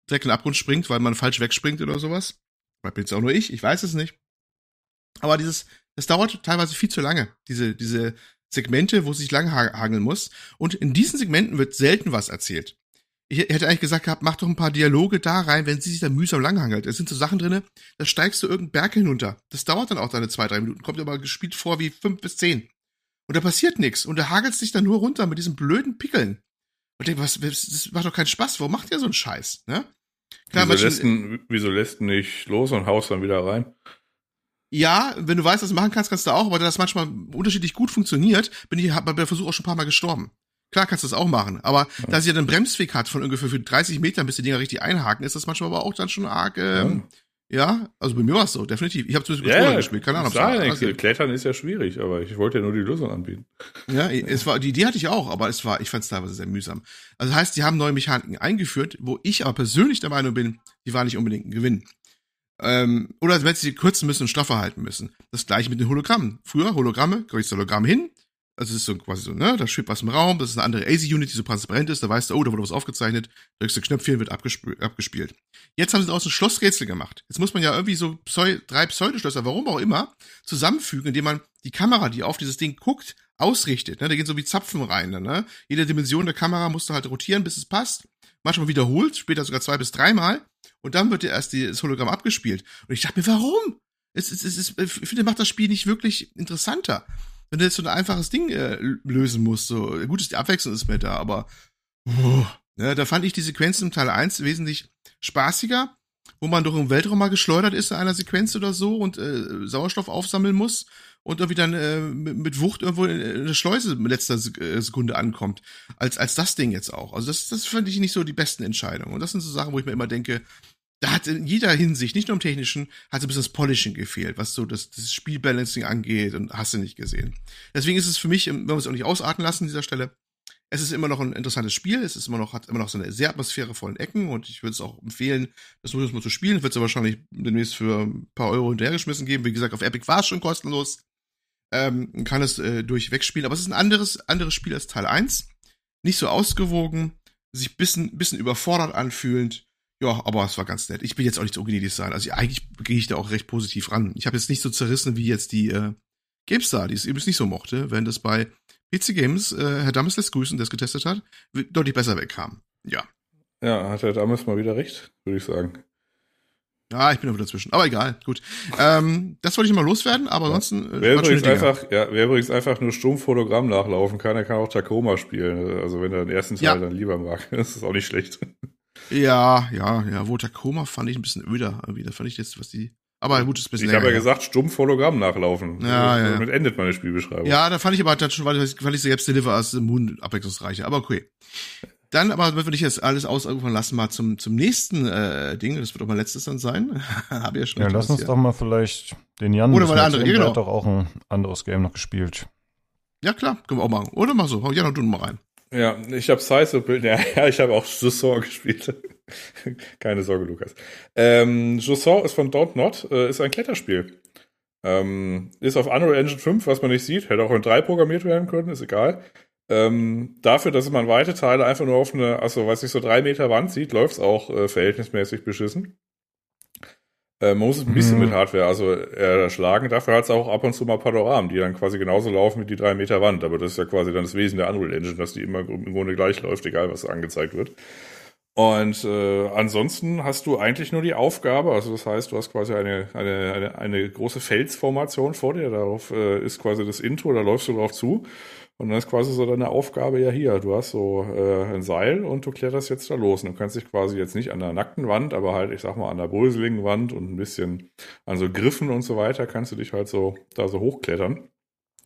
direkt in den Abgrund springt, weil man falsch wegspringt oder sowas. Vielleicht bin jetzt auch nur ich, ich weiß es nicht. Aber dieses, das dauert teilweise viel zu lange, diese, diese Segmente, wo es sich lang ha- hageln muss. Und in diesen Segmenten wird selten was erzählt. Ich hätte eigentlich gesagt gehabt, mach doch ein paar Dialoge da rein, wenn sie sich da mühsam langhangelt. Es sind so Sachen drinne, da steigst du irgendeinen Berg hinunter. Das dauert dann auch deine zwei, drei Minuten, kommt aber gespielt vor wie fünf bis zehn. Und da passiert nichts. Und da hagelst dich dann nur runter mit diesen blöden Pickeln. Und denk, was, das macht doch keinen Spaß. Warum macht ihr so einen Scheiß, ne? Klar, wieso, lässt ihn, wieso lässt ihn nicht los und haust dann wieder rein? Ja, wenn du weißt, was du machen kannst, kannst du auch, aber da das manchmal unterschiedlich gut funktioniert, bin ich bei der Versuch auch schon ein paar Mal gestorben. Klar kannst du das auch machen, aber da sie ja einen Bremsweg hat von ungefähr für 30 Metern, bis die Dinger richtig einhaken, ist das manchmal aber auch dann schon arg, ähm, ja. also bei mir war es so, definitiv. Ich habe zumindest mit Controller gespielt, keine Ahnung. ja also, Klettern ist ja schwierig, aber ich wollte ja nur die Lösung anbieten. ja, es war, die Idee hatte ich auch, aber es war, ich fand es teilweise sehr mühsam. Also heißt, die haben neue Mechaniken eingeführt, wo ich aber persönlich der Meinung bin, die waren nicht unbedingt ein Gewinn. Ähm, oder wenn sie kürzen müssen und straffer halten müssen. Das gleiche mit den Hologrammen. Früher Hologramme, kriegst du Hologramm hin. Also es ist so quasi so, ne, da schwebt was im Raum, das ist eine andere ASI-Unit, die so transparent ist, da weißt du, oh, da wurde was aufgezeichnet, drückst du Knöpfchen, wird abgesp abgespielt. Jetzt haben sie aus ein Schlossrätsel gemacht. Jetzt muss man ja irgendwie so Pseu drei Pseudoschlösser, warum auch immer, zusammenfügen, indem man die Kamera, die auf dieses Ding guckt, ausrichtet. Ne? Da gehen so wie Zapfen rein. Ne? Jede Dimension der Kamera musst du halt rotieren, bis es passt. Manchmal wiederholt, später sogar zwei bis dreimal. Und dann wird dir erst die- das Hologramm abgespielt. Und ich dachte mir, warum? Es, es, es, es, ich finde, macht das Spiel nicht wirklich interessanter. Wenn du jetzt so ein einfaches Ding äh, lösen musst, so gut ist die Abwechslung ist mir da, aber oh, ne, da fand ich die Sequenzen im Teil 1 wesentlich spaßiger, wo man doch im Weltraum mal geschleudert ist in einer Sequenz oder so und äh, Sauerstoff aufsammeln muss und irgendwie dann äh, mit, mit Wucht irgendwo in, in der Schleuse in letzter äh, Sekunde ankommt, als, als das Ding jetzt auch. Also das, das fand ich nicht so die besten Entscheidungen. Und das sind so Sachen, wo ich mir immer denke, da hat in jeder Hinsicht, nicht nur im Technischen, hat so ein bisschen das Polishing gefehlt, was so das, das Spielbalancing angeht und hast du nicht gesehen. Deswegen ist es für mich, wenn wir es auch nicht ausarten lassen an dieser Stelle, es ist immer noch ein interessantes Spiel, es ist immer noch, hat immer noch so eine sehr atmosphärevollen Ecken und ich würde es auch empfehlen, das nur mal zu spielen. Wird es wahrscheinlich demnächst für ein paar Euro hinterhergeschmissen geben. Wie gesagt, auf Epic war es schon kostenlos. Ähm, kann es äh, durchweg spielen, aber es ist ein anderes, anderes Spiel als Teil 1. Nicht so ausgewogen, sich bisschen, bisschen überfordert anfühlend. Ja, aber es war ganz nett. Ich bin jetzt auch nicht so Design. Also eigentlich gehe ich da auch recht positiv ran. Ich habe jetzt nicht so zerrissen wie jetzt die äh, GameStar, die es übrigens nicht so mochte, wenn das bei PC Games, äh, Herr Dammes lässt grüßen, der es getestet hat, deutlich besser wegkam. Ja. Ja, hat Herr Dammes mal wieder recht, würde ich sagen. Ja, ich bin wieder dazwischen. Aber egal, gut. Ähm, das wollte ich mal loswerden, aber ansonsten. Äh, wer, übrigens einfach, ja, wer übrigens einfach nur stumpf Hologramm nachlaufen kann, der kann auch Tacoma spielen. Also wenn er den ersten Teil ja. dann lieber mag, [LAUGHS] das ist auch nicht schlecht. Ja, ja, ja. Wo Tacoma fand ich ein bisschen öder irgendwie. Da fand ich jetzt, was die. Aber gut, ist ein bisschen Ich habe ja gesagt, stumpf Hologramm nachlaufen. Ja, ja, Damit endet meine Spielbeschreibung. Ja, da fand ich aber dann schon, weil ich, weil ich selbst Deliver the Moon abwechslungsreicher. Aber okay. Dann aber würde ich jetzt alles ausrufen lassen, mal zum, zum nächsten äh, Ding. Das wird auch mein letztes dann sein. [LAUGHS] Habe ja schon. Ja, lass uns doch mal vielleicht den Jan. Oder mal der andere, genau. hat doch auch ein anderes Game noch gespielt. Ja, klar, können wir auch machen. Oder mal so. Hau Jan und du mal rein. Ja, ich habe Sizable, [LAUGHS] ja, ich habe auch Jusson gespielt. [LAUGHS] Keine Sorge, Lukas. Ähm, Jusson ist von Don't Not, äh, ist ein Kletterspiel. Ähm, ist auf Unreal Engine 5, was man nicht sieht, hätte auch in 3 programmiert werden können, ist egal. Ähm, dafür, dass man weite Teile einfach nur auf eine, also weiß ich, so drei Meter Wand sieht, läuft's auch äh, verhältnismäßig beschissen. Äh, man muss es ein bisschen mhm. mit Hardware also erschlagen. Dafür hat es auch ab und zu mal Panoramen, die dann quasi genauso laufen wie die drei Meter Wand. Aber das ist ja quasi dann das Wesen der Unreal Engine, dass die immer im Grunde gleich läuft, egal was angezeigt wird. Und äh, ansonsten hast du eigentlich nur die Aufgabe, also das heißt, du hast quasi eine, eine, eine, eine große Felsformation vor dir, darauf äh, ist quasi das Intro, da läufst du drauf zu. Und dann ist quasi so deine Aufgabe ja hier. Du hast so äh, ein Seil und du kletterst jetzt da los. Und du kannst dich quasi jetzt nicht an der nackten Wand, aber halt, ich sag mal, an der bröseligen Wand und ein bisschen an so Griffen und so weiter, kannst du dich halt so da so hochklettern.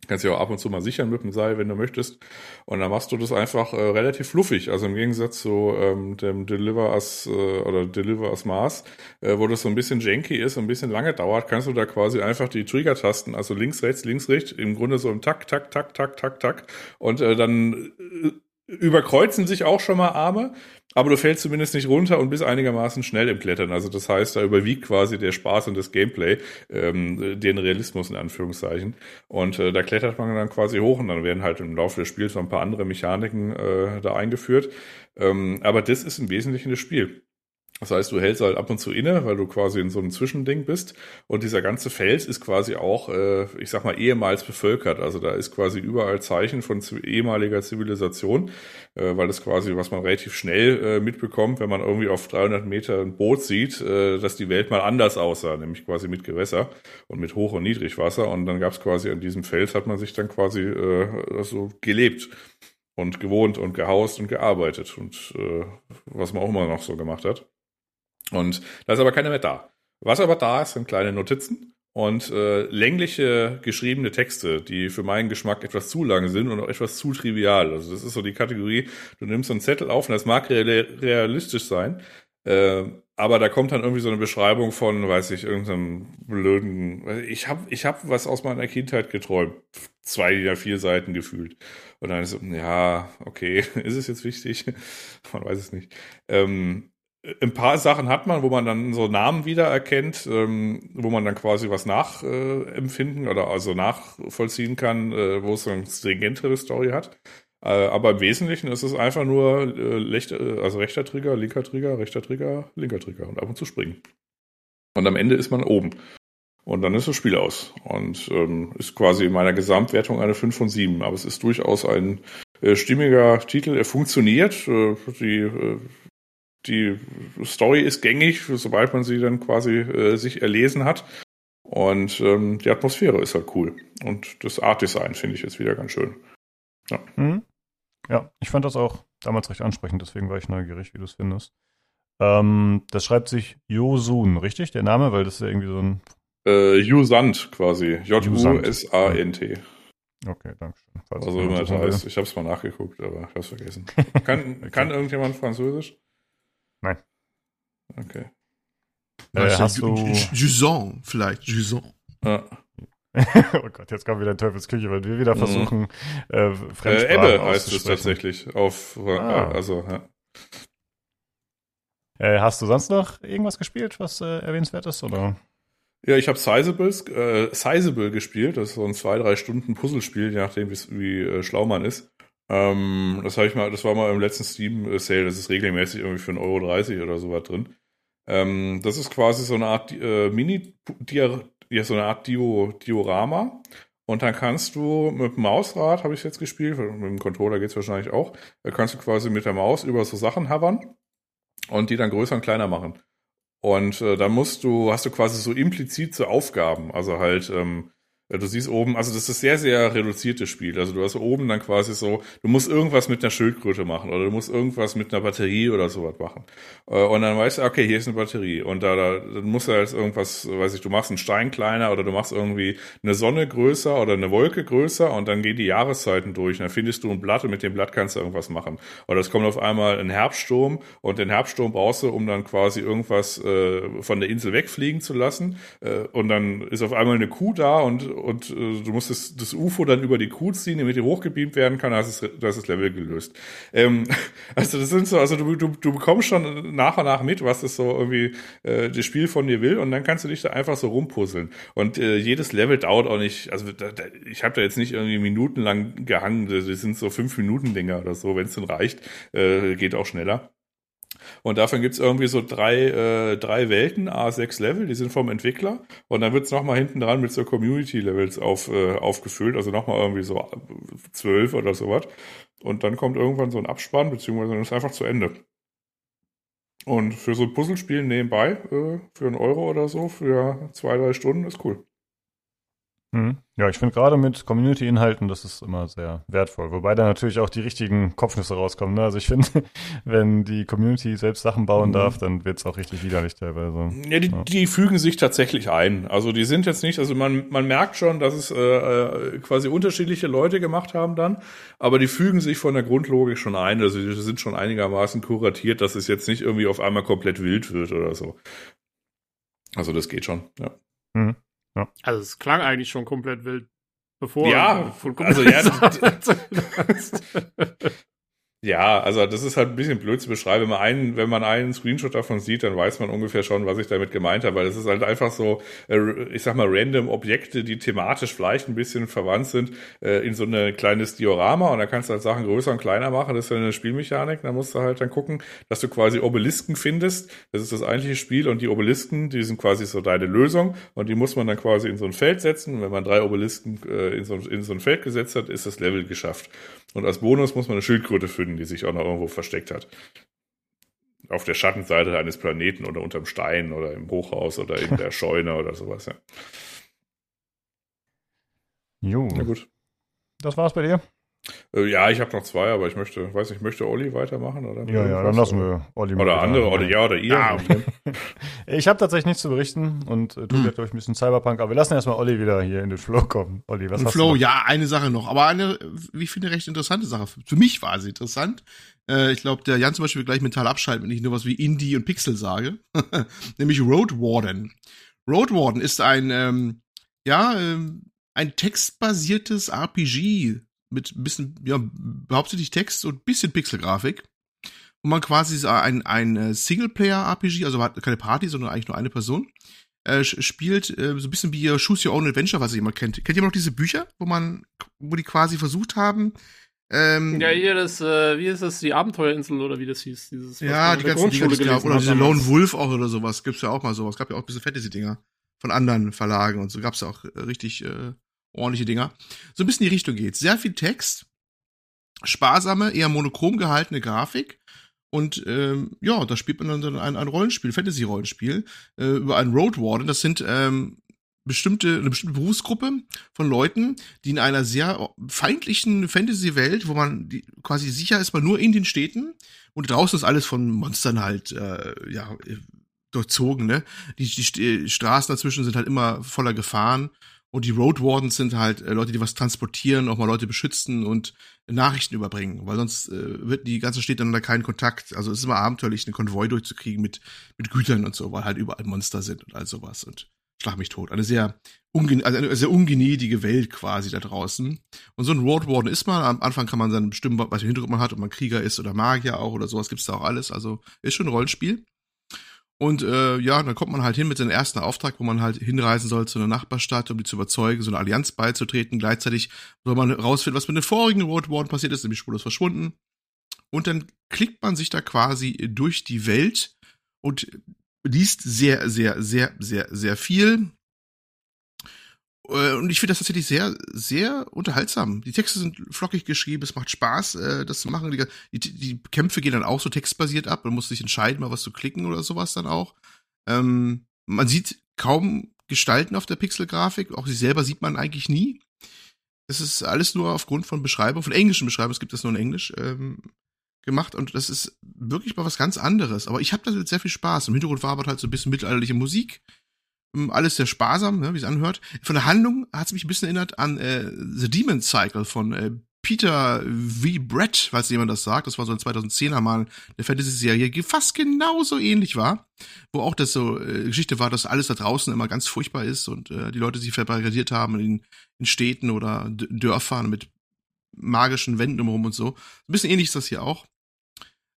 Kannst dich auch ab und zu mal sichern mit dem Seil, wenn du möchtest. Und dann machst du das einfach äh, relativ fluffig. Also im Gegensatz zu ähm, dem Deliver as äh, oder Deliver as Mars, äh, wo das so ein bisschen janky ist, und ein bisschen lange dauert, kannst du da quasi einfach die Trigger-Tasten, also links, rechts, links, rechts, im Grunde so im Tak, Tak, Tak, Tak, Tak, Tak. Und äh, dann äh, überkreuzen sich auch schon mal Arme, aber du fällst zumindest nicht runter und bist einigermaßen schnell im Klettern. Also das heißt, da überwiegt quasi der Spaß und das Gameplay, ähm, den Realismus in Anführungszeichen. Und äh, da klettert man dann quasi hoch und dann werden halt im Laufe des Spiels noch ein paar andere Mechaniken äh, da eingeführt. Ähm, aber das ist im Wesentlichen das Spiel. Das heißt, du hältst halt ab und zu inne, weil du quasi in so einem Zwischending bist. Und dieser ganze Fels ist quasi auch, äh, ich sag mal, ehemals bevölkert. Also da ist quasi überall Zeichen von ehemaliger Zivilisation, äh, weil das quasi, was man relativ schnell äh, mitbekommt, wenn man irgendwie auf 300 Meter ein Boot sieht, äh, dass die Welt mal anders aussah, nämlich quasi mit Gewässer und mit Hoch- und Niedrigwasser. Und dann gab es quasi an diesem Fels, hat man sich dann quasi äh, so gelebt und gewohnt und gehaust und gearbeitet und äh, was man auch immer noch so gemacht hat. Und da ist aber keiner mehr da. Was aber da ist, sind kleine Notizen und äh, längliche geschriebene Texte, die für meinen Geschmack etwas zu lang sind und auch etwas zu trivial. Also das ist so die Kategorie, du nimmst so einen Zettel auf und das mag realistisch sein, äh, aber da kommt dann irgendwie so eine Beschreibung von, weiß ich, irgendeinem blöden, ich habe ich hab was aus meiner Kindheit geträumt, zwei oder vier Seiten gefühlt. Und dann ist so, ja, okay, [LAUGHS] ist es jetzt wichtig? Man weiß es nicht. Ähm, ein paar Sachen hat man, wo man dann so Namen wiedererkennt, ähm, wo man dann quasi was nachempfinden äh, oder also nachvollziehen kann, äh, wo es eine stringentere Story hat. Äh, aber im Wesentlichen ist es einfach nur äh, lechter, äh, also rechter Trigger, linker Trigger, rechter Trigger, linker Trigger und ab und zu springen. Und am Ende ist man oben. Und dann ist das Spiel aus. Und ähm, ist quasi in meiner Gesamtwertung eine 5 von 7. Aber es ist durchaus ein äh, stimmiger Titel. Er funktioniert. Die die Story ist gängig, sobald man sie dann quasi äh, sich erlesen hat. Und ähm, die Atmosphäre ist halt cool. Und das Art-Design finde ich jetzt wieder ganz schön. Ja. Mhm. ja, ich fand das auch damals recht ansprechend, deswegen war ich neugierig, wie du es findest. Ähm, das schreibt sich Yosun, richtig? Der Name, weil das ist ja irgendwie so ein. Äh, Jusant quasi. J-U-S-A-N-T. Okay, danke schön. Falls also immer das heißt, ich habe es mal nachgeguckt, aber ich habe es vergessen. [LAUGHS] Kann, okay. kann irgendjemand Französisch? Nein. Okay. Äh, hast du... Juson, vielleicht. Juson. Ja. [LAUGHS] oh Gott, jetzt kommt wieder Teufelsküche, weil wir wieder mhm. versuchen, mhm. äh, Fremdsprache äh, Ebbe heißt es tatsächlich. Auf, ah. also, ja. Äh, hast du sonst noch irgendwas gespielt, was äh, erwähnenswert ist, oder? Ja, ich habe Sizables, äh, Sizable gespielt. Das ist so ein zwei, drei Stunden Puzzlespiel, je nachdem, wie äh, schlau man ist. Ähm, das habe ich mal, das war mal im letzten Steam Sale, das ist regelmäßig irgendwie für 1,30 Euro oder so was drin. Ähm, das ist quasi so eine Art äh, Mini, ja, so eine Art Dio, Diorama. Und dann kannst du mit dem Mausrad, habe ich jetzt gespielt, mit dem Controller geht's wahrscheinlich auch, da kannst du quasi mit der Maus über so Sachen hovern und die dann größer und kleiner machen. Und äh, dann musst du, hast du quasi so implizit so Aufgaben, also halt, ähm, Du siehst oben, also das ist sehr, sehr reduziertes Spiel. Also du hast oben dann quasi so, du musst irgendwas mit einer Schildkröte machen oder du musst irgendwas mit einer Batterie oder sowas machen. Äh, und dann weißt du, okay, hier ist eine Batterie. Und da, da dann musst du halt irgendwas, weiß ich, du machst einen Stein kleiner oder du machst irgendwie eine Sonne größer oder eine Wolke größer und dann gehen die Jahreszeiten durch. Und dann findest du ein Blatt und mit dem Blatt kannst du irgendwas machen. Oder es kommt auf einmal ein Herbststurm und den Herbststurm brauchst du, um dann quasi irgendwas äh, von der Insel wegfliegen zu lassen. Äh, und dann ist auf einmal eine Kuh da und und äh, du musst das, das UFO dann über die Kuh ziehen, damit die hochgebeamt werden kann, hast du das, das Level gelöst. Ähm, [LAUGHS] also das sind so, also du, du, du bekommst schon nach und nach mit, was das so irgendwie äh, das Spiel von dir will und dann kannst du dich da einfach so rumpuzzeln. Und äh, jedes Level dauert auch nicht, also da, da, ich habe da jetzt nicht irgendwie minutenlang gehangen, das sind so fünf Minuten Dinger oder so, wenn es dann reicht, äh, geht auch schneller. Und davon gibt's irgendwie so drei, äh, drei Welten, A6 Level, die sind vom Entwickler. Und dann wird's nochmal hinten dran mit so Community-Levels auf, äh, aufgefüllt, also nochmal irgendwie so zwölf oder sowas. Und dann kommt irgendwann so ein Abspann, beziehungsweise dann ist einfach zu Ende. Und für so ein Puzzlespiel nebenbei, äh, für einen Euro oder so, für zwei, drei Stunden, ist cool. Mhm. Ja, ich finde gerade mit Community-Inhalten, das ist immer sehr wertvoll. Wobei da natürlich auch die richtigen Kopfnüsse rauskommen. Ne? Also ich finde, [LAUGHS] wenn die Community selbst Sachen bauen mhm. darf, dann wird es auch richtig widerlich teilweise. Ja die, ja. die fügen sich tatsächlich ein. Also die sind jetzt nicht, also man, man merkt schon, dass es äh, äh, quasi unterschiedliche Leute gemacht haben dann, aber die fügen sich von der Grundlogik schon ein. Also die sind schon einigermaßen kuratiert, dass es jetzt nicht irgendwie auf einmal komplett wild wird oder so. Also das geht schon, ja. Mhm. Ja. Also es klang eigentlich schon komplett wild, bevor ja, also ja, [LAUGHS] [LAUGHS] Ja, also das ist halt ein bisschen blöd zu beschreiben. Wenn man einen, wenn man einen Screenshot davon sieht, dann weiß man ungefähr schon, was ich damit gemeint habe, weil das ist halt einfach so, äh, ich sag mal, random Objekte, die thematisch vielleicht ein bisschen verwandt sind, äh, in so ein kleines Diorama und da kannst du halt Sachen größer und kleiner machen. Das ist ja eine Spielmechanik. Da musst du halt dann gucken, dass du quasi Obelisken findest. Das ist das eigentliche Spiel und die Obelisken, die sind quasi so deine Lösung und die muss man dann quasi in so ein Feld setzen. Und wenn man drei Obelisken äh, in, so, in so ein Feld gesetzt hat, ist das Level geschafft. Und als Bonus muss man eine Schildkröte finden die sich auch noch irgendwo versteckt hat. Auf der Schattenseite eines Planeten oder unterm Stein oder im Hochhaus oder in der [LAUGHS] Scheune oder sowas, ja. Jo. Na gut. Das war's bei dir? Äh, ja, ich habe noch zwei, aber ich möchte, weiß nicht, möchte Olli weitermachen oder? Ja, ja, dann lassen wir Olli Oder andere, oder ja, oder ihr. [LAUGHS] Ja. [LAUGHS] ich habe tatsächlich nichts zu berichten und äh, du hm. glaube ich, ein bisschen Cyberpunk, aber wir lassen erstmal Olli wieder hier in den Flow kommen. Olli, was in hast Flow, du? ja, eine Sache noch, aber eine, wie ich finde, recht interessante Sache. Für mich war sie interessant. Äh, ich glaube, der Jan zum Beispiel gleich mental abschalten, wenn ich nur was wie Indie und Pixel sage. [LAUGHS] Nämlich Road Warden. Road Warden ist ein, ähm, ja, ähm, ein textbasiertes RPG mit ein bisschen, ja, hauptsächlich Text und bisschen Pixelgrafik. Und man quasi ein, ein äh, Singleplayer-RPG, also hat keine Party, sondern eigentlich nur eine Person, äh, spielt äh, so ein bisschen wie Choose Your Own Adventure, was ihr immer kennt. Kennt ihr noch diese Bücher, wo man, wo die quasi versucht haben, ähm, ja, hier das, äh, wie ist das, die Abenteuerinsel oder wie das hieß? Dieses, ja, die ganzen Dinger, die oder diese Lone Wolf auch oder sowas, gibt's ja auch mal sowas. Gab ja auch ein bisschen Fantasy-Dinger von anderen Verlagen und so gab's ja auch äh, richtig äh, ordentliche Dinger. So ein bisschen in die Richtung geht. Sehr viel Text, sparsame, eher monochrom gehaltene Grafik. Und ähm, ja, da spielt man dann ein, ein Rollenspiel, Fantasy-Rollenspiel, äh, über einen Road Warden. Das sind ähm, bestimmte, eine bestimmte Berufsgruppe von Leuten, die in einer sehr feindlichen Fantasy-Welt, wo man die, quasi sicher ist, man nur in den Städten und draußen ist alles von Monstern halt, äh, ja, durchzogen, ne? Die, die Straßen dazwischen sind halt immer voller Gefahren und die Road Wardens sind halt äh, Leute, die was transportieren, auch mal Leute beschützen und Nachrichten überbringen, weil sonst äh, wird die ganze Stadt dann da keinen Kontakt. Also es ist immer abenteuerlich, einen Konvoi durchzukriegen mit, mit Gütern und so, weil halt überall Monster sind und all sowas und schlag mich tot. Eine sehr, unge also eine sehr ungnädige Welt quasi da draußen. Und so ein Road Warden ist man. Am Anfang kann man dann bestimmen, was für Hintergrund man hat, ob man Krieger ist oder Magier auch oder sowas gibt's da auch alles. Also ist schon ein Rollenspiel. Und äh, ja, dann kommt man halt hin mit seinem ersten Auftrag, wo man halt hinreisen soll zu einer Nachbarstadt, um die zu überzeugen, so eine Allianz beizutreten. Gleichzeitig soll man rausfinden, was mit den vorigen Road Warden passiert ist, nämlich spurlos verschwunden. Und dann klickt man sich da quasi durch die Welt und liest sehr, sehr, sehr, sehr, sehr viel. Äh, Und ich finde das tatsächlich sehr, sehr unterhaltsam. Die Texte sind flockig geschrieben, es macht Spaß, äh, das zu machen. Die, die, Kämpfe gehen dann auch so textbasiert ab. Man muss sich entscheiden, mal was zu klicken oder sowas dann auch. Ähm, man sieht kaum Gestalten auf der Pixelgrafik. Auch sich selber sieht man eigentlich nie. Es ist alles nur aufgrund von Beschreibung, von englischen Beschreibungen, es gibt das nur in Englisch, ähm, gemacht und das ist wirklich mal was ganz anderes. Aber ich habe damit sehr viel Spaß. Im Hintergrund war aber halt so ein bisschen mittelalterliche Musik. Ähm, Alles sehr sparsam, ne, wie es anhört. Von der Handlung hat es mich ein bisschen erinnert an äh, The Demon Cycle von äh, Peter V. Brett, falls jemand das sagt. Das war so ein 2010er Mal eine Fantasy-Serie, die fast genauso ähnlich war. Wo auch das so äh, Geschichte war, dass alles da draußen immer ganz furchtbar ist und äh, die Leute sich verbarrikadiert haben in, in Städten oder D Dörfern mit magischen Wänden drumherum und so. Ein bisschen ähnlich ist das hier auch.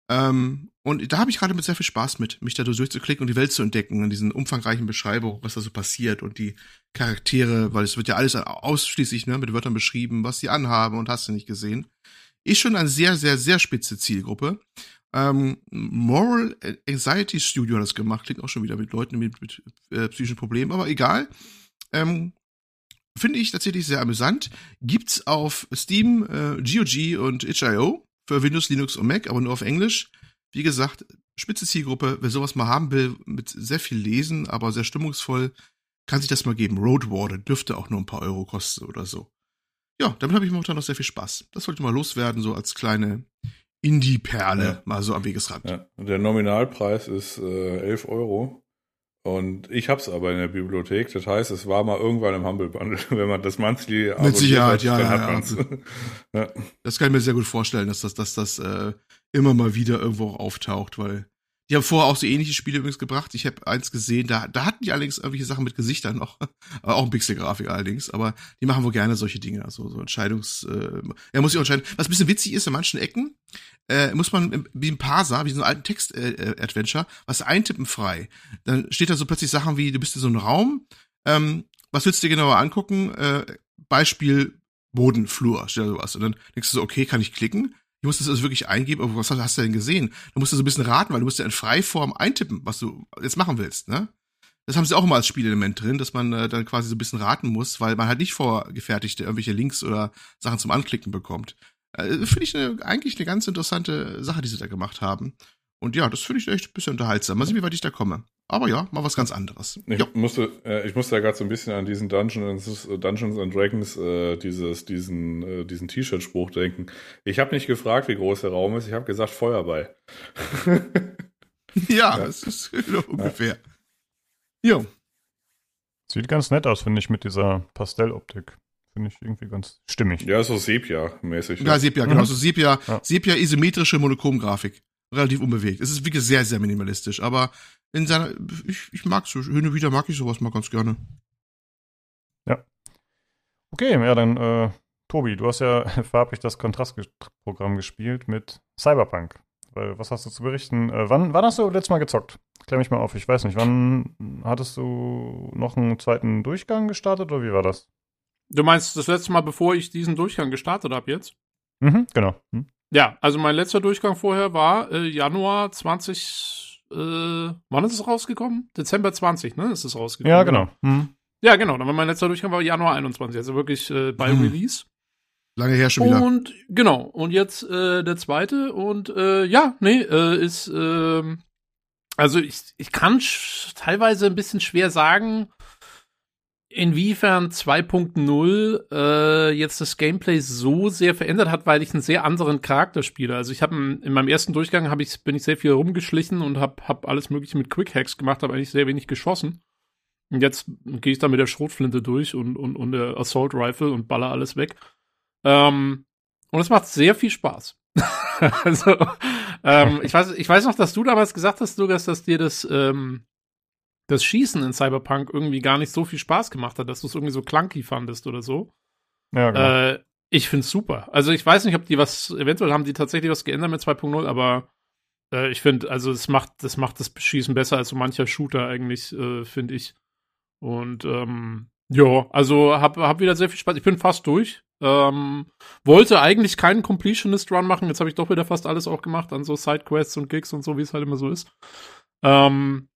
Ähm, und da habe ich gerade mit sehr viel Spaß mit, mich da durchzuklicken und die Welt zu entdecken in diesen umfangreichen Beschreibungen, was da so passiert und die Charaktere, weil es wird ja alles ausschließlich ne, mit Wörtern beschrieben, was sie anhaben und hast du nicht gesehen. Ist schon eine sehr, sehr, sehr spitze Zielgruppe. Ähm, Moral Anxiety Studio hat das gemacht, klingt auch schon wieder mit Leuten mit, mit äh, psychischen Problemen, aber egal. Ähm, Finde ich tatsächlich sehr amüsant. Gibt's auf Steam, äh, GOG und itch.io für Windows, Linux und Mac, aber nur auf Englisch. Wie gesagt, spitze Zielgruppe, wer sowas mal haben will, mit sehr viel Lesen, aber sehr stimmungsvoll, kann sich das mal geben. Roadwater dürfte auch nur ein paar Euro kosten oder so. Ja, damit habe ich momentan noch sehr viel Spaß. Das wollte ich mal loswerden, so als kleine Indie-Perle, Ja. mal so am Wegesrand. Ja, der Nominalpreis ist äh, 11 Euro. Und ich hab's aber in der Bibliothek. Das heißt, es war mal irgendwann im Humble Bundle. [LAUGHS] Wenn man das Monthly abonniert Sicherheit, hat, ja, dann ja, [LAUGHS] ja. Das kann ich mir sehr gut vorstellen, dass das, dass das äh, immer mal wieder irgendwo auch auftaucht, weil die haben vorher auch so ähnliche Spiele übrigens gebracht. Ich habe eins gesehen, da, da hatten die allerdings irgendwelche Sachen mit Gesichtern noch, aber [LAUGHS] auch ein Pixelgrafik allerdings, aber die machen wohl gerne solche Dinge, also so Entscheidungs, äh, er muss sich auch entscheiden. Was ein bisschen witzig ist, in manchen Ecken äh, muss man wie ein Parser, wie so einen alten Text-Adventure, was eintippen frei. Dann steht da so plötzlich Sachen wie, du bist in so einem Raum, ähm, was willst du dir genauer angucken? Äh, Beispiel Boden, Flur, steht da sowas. Und dann denkst du so, okay, kann ich klicken? Ich muss das also wirklich eingeben, aber was hast du denn gesehen? Da musst du so ein bisschen raten, weil du musst ja in Freiform eintippen, was du jetzt machen willst, ne? Das haben sie auch immer als Spielelement drin, dass man äh, dann quasi so ein bisschen raten muss, weil man halt nicht vorgefertigte irgendwelche Links oder Sachen zum Anklicken bekommt. Äh, finde ich eine, eigentlich eine ganz interessante Sache, die sie da gemacht haben. Und ja, das finde ich echt ein bisschen unterhaltsam. Mal sehen, wie weit ich da komme. Aber ja, mal was ganz anderes. Ich Ja. musste, äh, ich musste da gerade so ein bisschen an diesen Dungeons, Dungeons and Dragons, äh, dieses, diesen, äh, diesen T-Shirt-Spruch denken. Ich habe nicht gefragt, wie groß der Raum ist. Ich habe gesagt Feuerball. ja, das ist [LAUGHS] genau ungefähr. Jo. Sieht ganz nett aus, finde ich, mit dieser Pastelloptik. Finde ich irgendwie ganz stimmig. Ja, so Sepia-mäßig. Ja, Sepia, genau. Mhm. So Sepia, Ja. Sepia isometrische Monochromgrafik. Relativ unbewegt. Es ist wirklich sehr, sehr minimalistisch, aber in seiner, ich, ich mag so, hin und wieder mag ich sowas mal ganz gerne. Okay, ja, dann, äh, Tobi, du hast ja [LAUGHS] farblich das Kontrastprogramm gespielt mit Cyberpunk. Weil, was hast du zu berichten? Äh, wann, wann hast du letztes Mal gezockt? Klär mich mal auf, ich weiß nicht. Wann hattest du noch einen zweiten Durchgang gestartet oder wie war das? Du meinst das letzte Mal, bevor ich diesen Durchgang gestartet habe jetzt? Mhm, genau. Hm. Ja, also mein letzter Durchgang vorher war äh, Januar 20. Äh, wann ist es rausgekommen? Dezember 20, ne? Ist es rausgekommen? Ja, genau. Hm. Ja, genau. Dann war mein letzter Durchgang war Januar 21, also wirklich äh, bei Hm. Release. Lange her schon wieder. Und genau, und jetzt äh, der zweite und äh, ja, nee, äh, ist ähm, also ich, ich kann teilweise ein bisschen schwer sagen, inwiefern 2.0 äh, jetzt das Gameplay so sehr verändert hat, weil ich einen sehr anderen Charakter spiele. Also ich habe in meinem ersten Durchgang hab ich bin ich sehr viel rumgeschlichen und habe hab alles mögliche mit Quick Hacks gemacht, habe eigentlich sehr wenig geschossen. Und jetzt gehe ich da mit der Schrotflinte durch und, und, und der Assault Rifle und baller alles weg. Ähm, und es macht sehr viel Spaß. [LAUGHS] also, ähm, ich weiß, ich weiß noch, dass du damals gesagt hast, Lukas, dass dir das, ähm, das Schießen in Cyberpunk irgendwie gar nicht so viel Spaß gemacht hat, dass du es irgendwie so clunky fandest oder so. Ja, genau. Äh, ich find's super. Also ich weiß nicht, ob die was, eventuell haben die tatsächlich was geändert mit 2.0, aber äh, ich finde, also es macht, das macht das Schießen besser als so mancher Shooter eigentlich, äh, finde ich. Und ähm, ja, also hab, hab wieder sehr viel Spaß. Ich bin fast durch. Ähm, wollte eigentlich keinen Completionist Run machen. Jetzt habe ich doch wieder fast alles auch gemacht an so Sidequests und Gigs und so, wie es halt immer so ist. Ähm,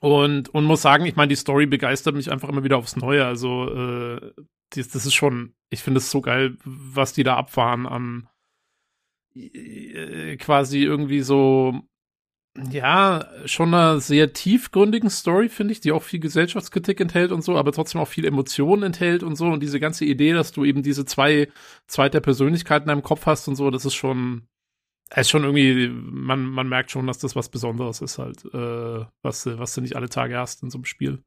Und, und muss sagen, ich meine, die Story begeistert mich einfach immer wieder aufs Neue. Also, äh, das, das ist schon, ich finde es so geil, was die da abfahren an äh, quasi irgendwie so, ja, schon einer sehr tiefgründigen Story, finde ich, die auch viel Gesellschaftskritik enthält und so, aber trotzdem auch viel Emotionen enthält und so. Und diese ganze Idee, dass du eben diese zwei zweiter Persönlichkeiten in deinem Kopf hast und so, das ist schon, es ist schon irgendwie, man, man merkt schon, dass das was Besonderes ist halt, äh, was, was du nicht alle Tage hast in so einem Spiel.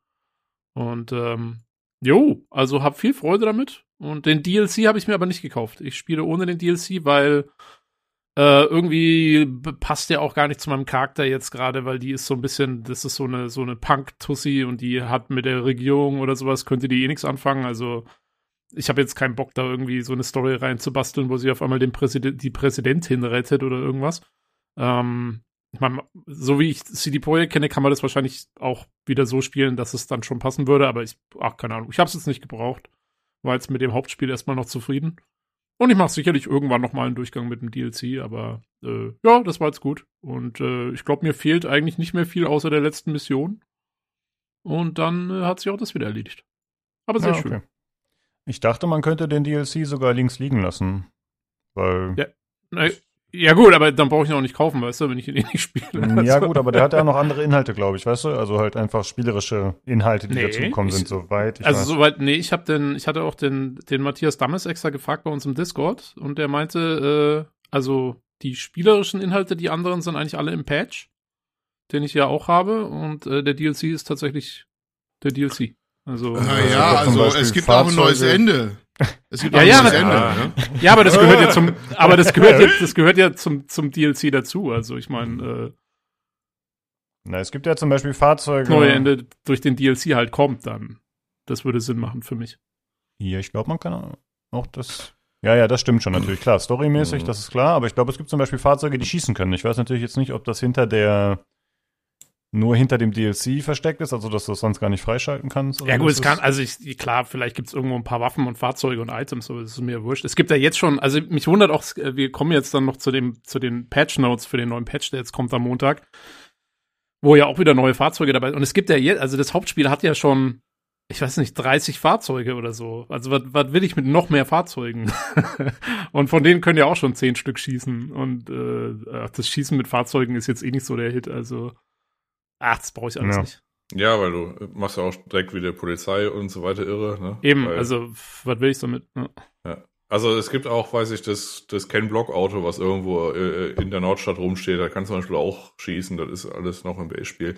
Und ähm, jo, also hab viel Freude damit. Und den DLC habe ich mir aber nicht gekauft. Ich spiele ohne den DLC, weil äh, irgendwie passt der auch gar nicht zu meinem Charakter jetzt gerade, weil die ist so ein bisschen, das ist so eine, so eine Punk-Tussi und die hat mit der Regierung oder sowas, könnte die eh nichts anfangen. Also ich habe jetzt keinen Bock, da irgendwie so eine Story reinzubasteln, wo sie auf einmal den Präsident, die Präsidentin rettet oder irgendwas. Ähm, ich meine, so wie ich CD Projekt kenne, kann man das wahrscheinlich auch wieder so spielen, dass es dann schon passen würde, aber ich, ach, keine Ahnung, ich habe es jetzt nicht gebraucht. War jetzt mit dem Hauptspiel erstmal noch zufrieden. Und ich mache sicherlich irgendwann noch mal einen Durchgang mit dem DLC, aber äh, ja, das war jetzt gut. Und äh, ich glaube, mir fehlt eigentlich nicht mehr viel außer der letzten Mission. Und dann äh, hat sich auch das wieder erledigt. Aber sehr Ja, schön. okay. Ich dachte, man könnte den DLC sogar links liegen lassen. Weil. Ja. Na, ja gut, aber dann brauche ich ihn auch nicht kaufen, weißt du, wenn ich ihn eh nicht spiele. Ja, Also- gut, aber der hat ja noch andere Inhalte, glaube ich, weißt du? Also halt einfach spielerische Inhalte, die Nee, dazugekommen sind, soweit. Ich also weiß. soweit, nee, ich habe den, ich hatte auch den, den Matthias Dammes extra gefragt bei uns im Discord und der meinte, äh, also die spielerischen Inhalte, die anderen sind eigentlich alle im Patch, den ich ja auch habe und äh, der DLC ist tatsächlich der DLC. Also Ah Also ja, also es gibt auch ein neues Fahrzeuge. Ende. Es gibt Ja, auch ein ja, neues Ende. Ne? ja, aber das gehört ja zum, [LAUGHS] aber das gehört ja, das gehört ja zum zum DLC dazu. Also ich meine, Na, es gibt ja zum Beispiel Fahrzeuge. äh, neue Ende durch den DLC halt kommt dann. Das würde Sinn machen für mich. Hier, ich glaube, man kann auch das. Ja, ja, das stimmt schon natürlich. Klar, storymäßig, Mhm. das ist klar. Aber ich glaube, es gibt zum Beispiel Fahrzeuge, die schießen können. Ich weiß natürlich jetzt nicht, ob das hinter der. Nur hinter dem DLC versteckt ist, also dass du es sonst gar nicht freischalten kannst. Ja gut, es kann, also ich, klar, vielleicht gibt es irgendwo ein paar Waffen und Fahrzeuge und Items, so das ist mir wurscht. Es gibt ja jetzt schon, also mich wundert auch, äh, wir kommen jetzt dann noch zu dem, zu den Patch Notes für den neuen Patch, der jetzt kommt am Montag, wo ja auch wieder neue Fahrzeuge dabei sind. Und es gibt ja jetzt, also das Hauptspiel hat ja schon, ich weiß nicht, 30 Fahrzeuge oder so. Also was, was will ich mit noch mehr Fahrzeugen? [LAUGHS] und von denen können ja auch schon 10 Stück schießen. Und äh, ach, das Schießen mit Fahrzeugen ist jetzt eh nicht so der Hit, also ach, das brauche ich alles Ja. nicht. Ja, weil du machst ja auch direkt wieder Polizei und so weiter irre. Ne? Eben, weil, also was will ich damit? Ja. Also es gibt auch, weiß ich, das, das Ken-Block-Auto, was irgendwo äh, in der Nordstadt rumsteht, da kannst du zum Beispiel auch schießen, das ist alles noch im Base-Spiel.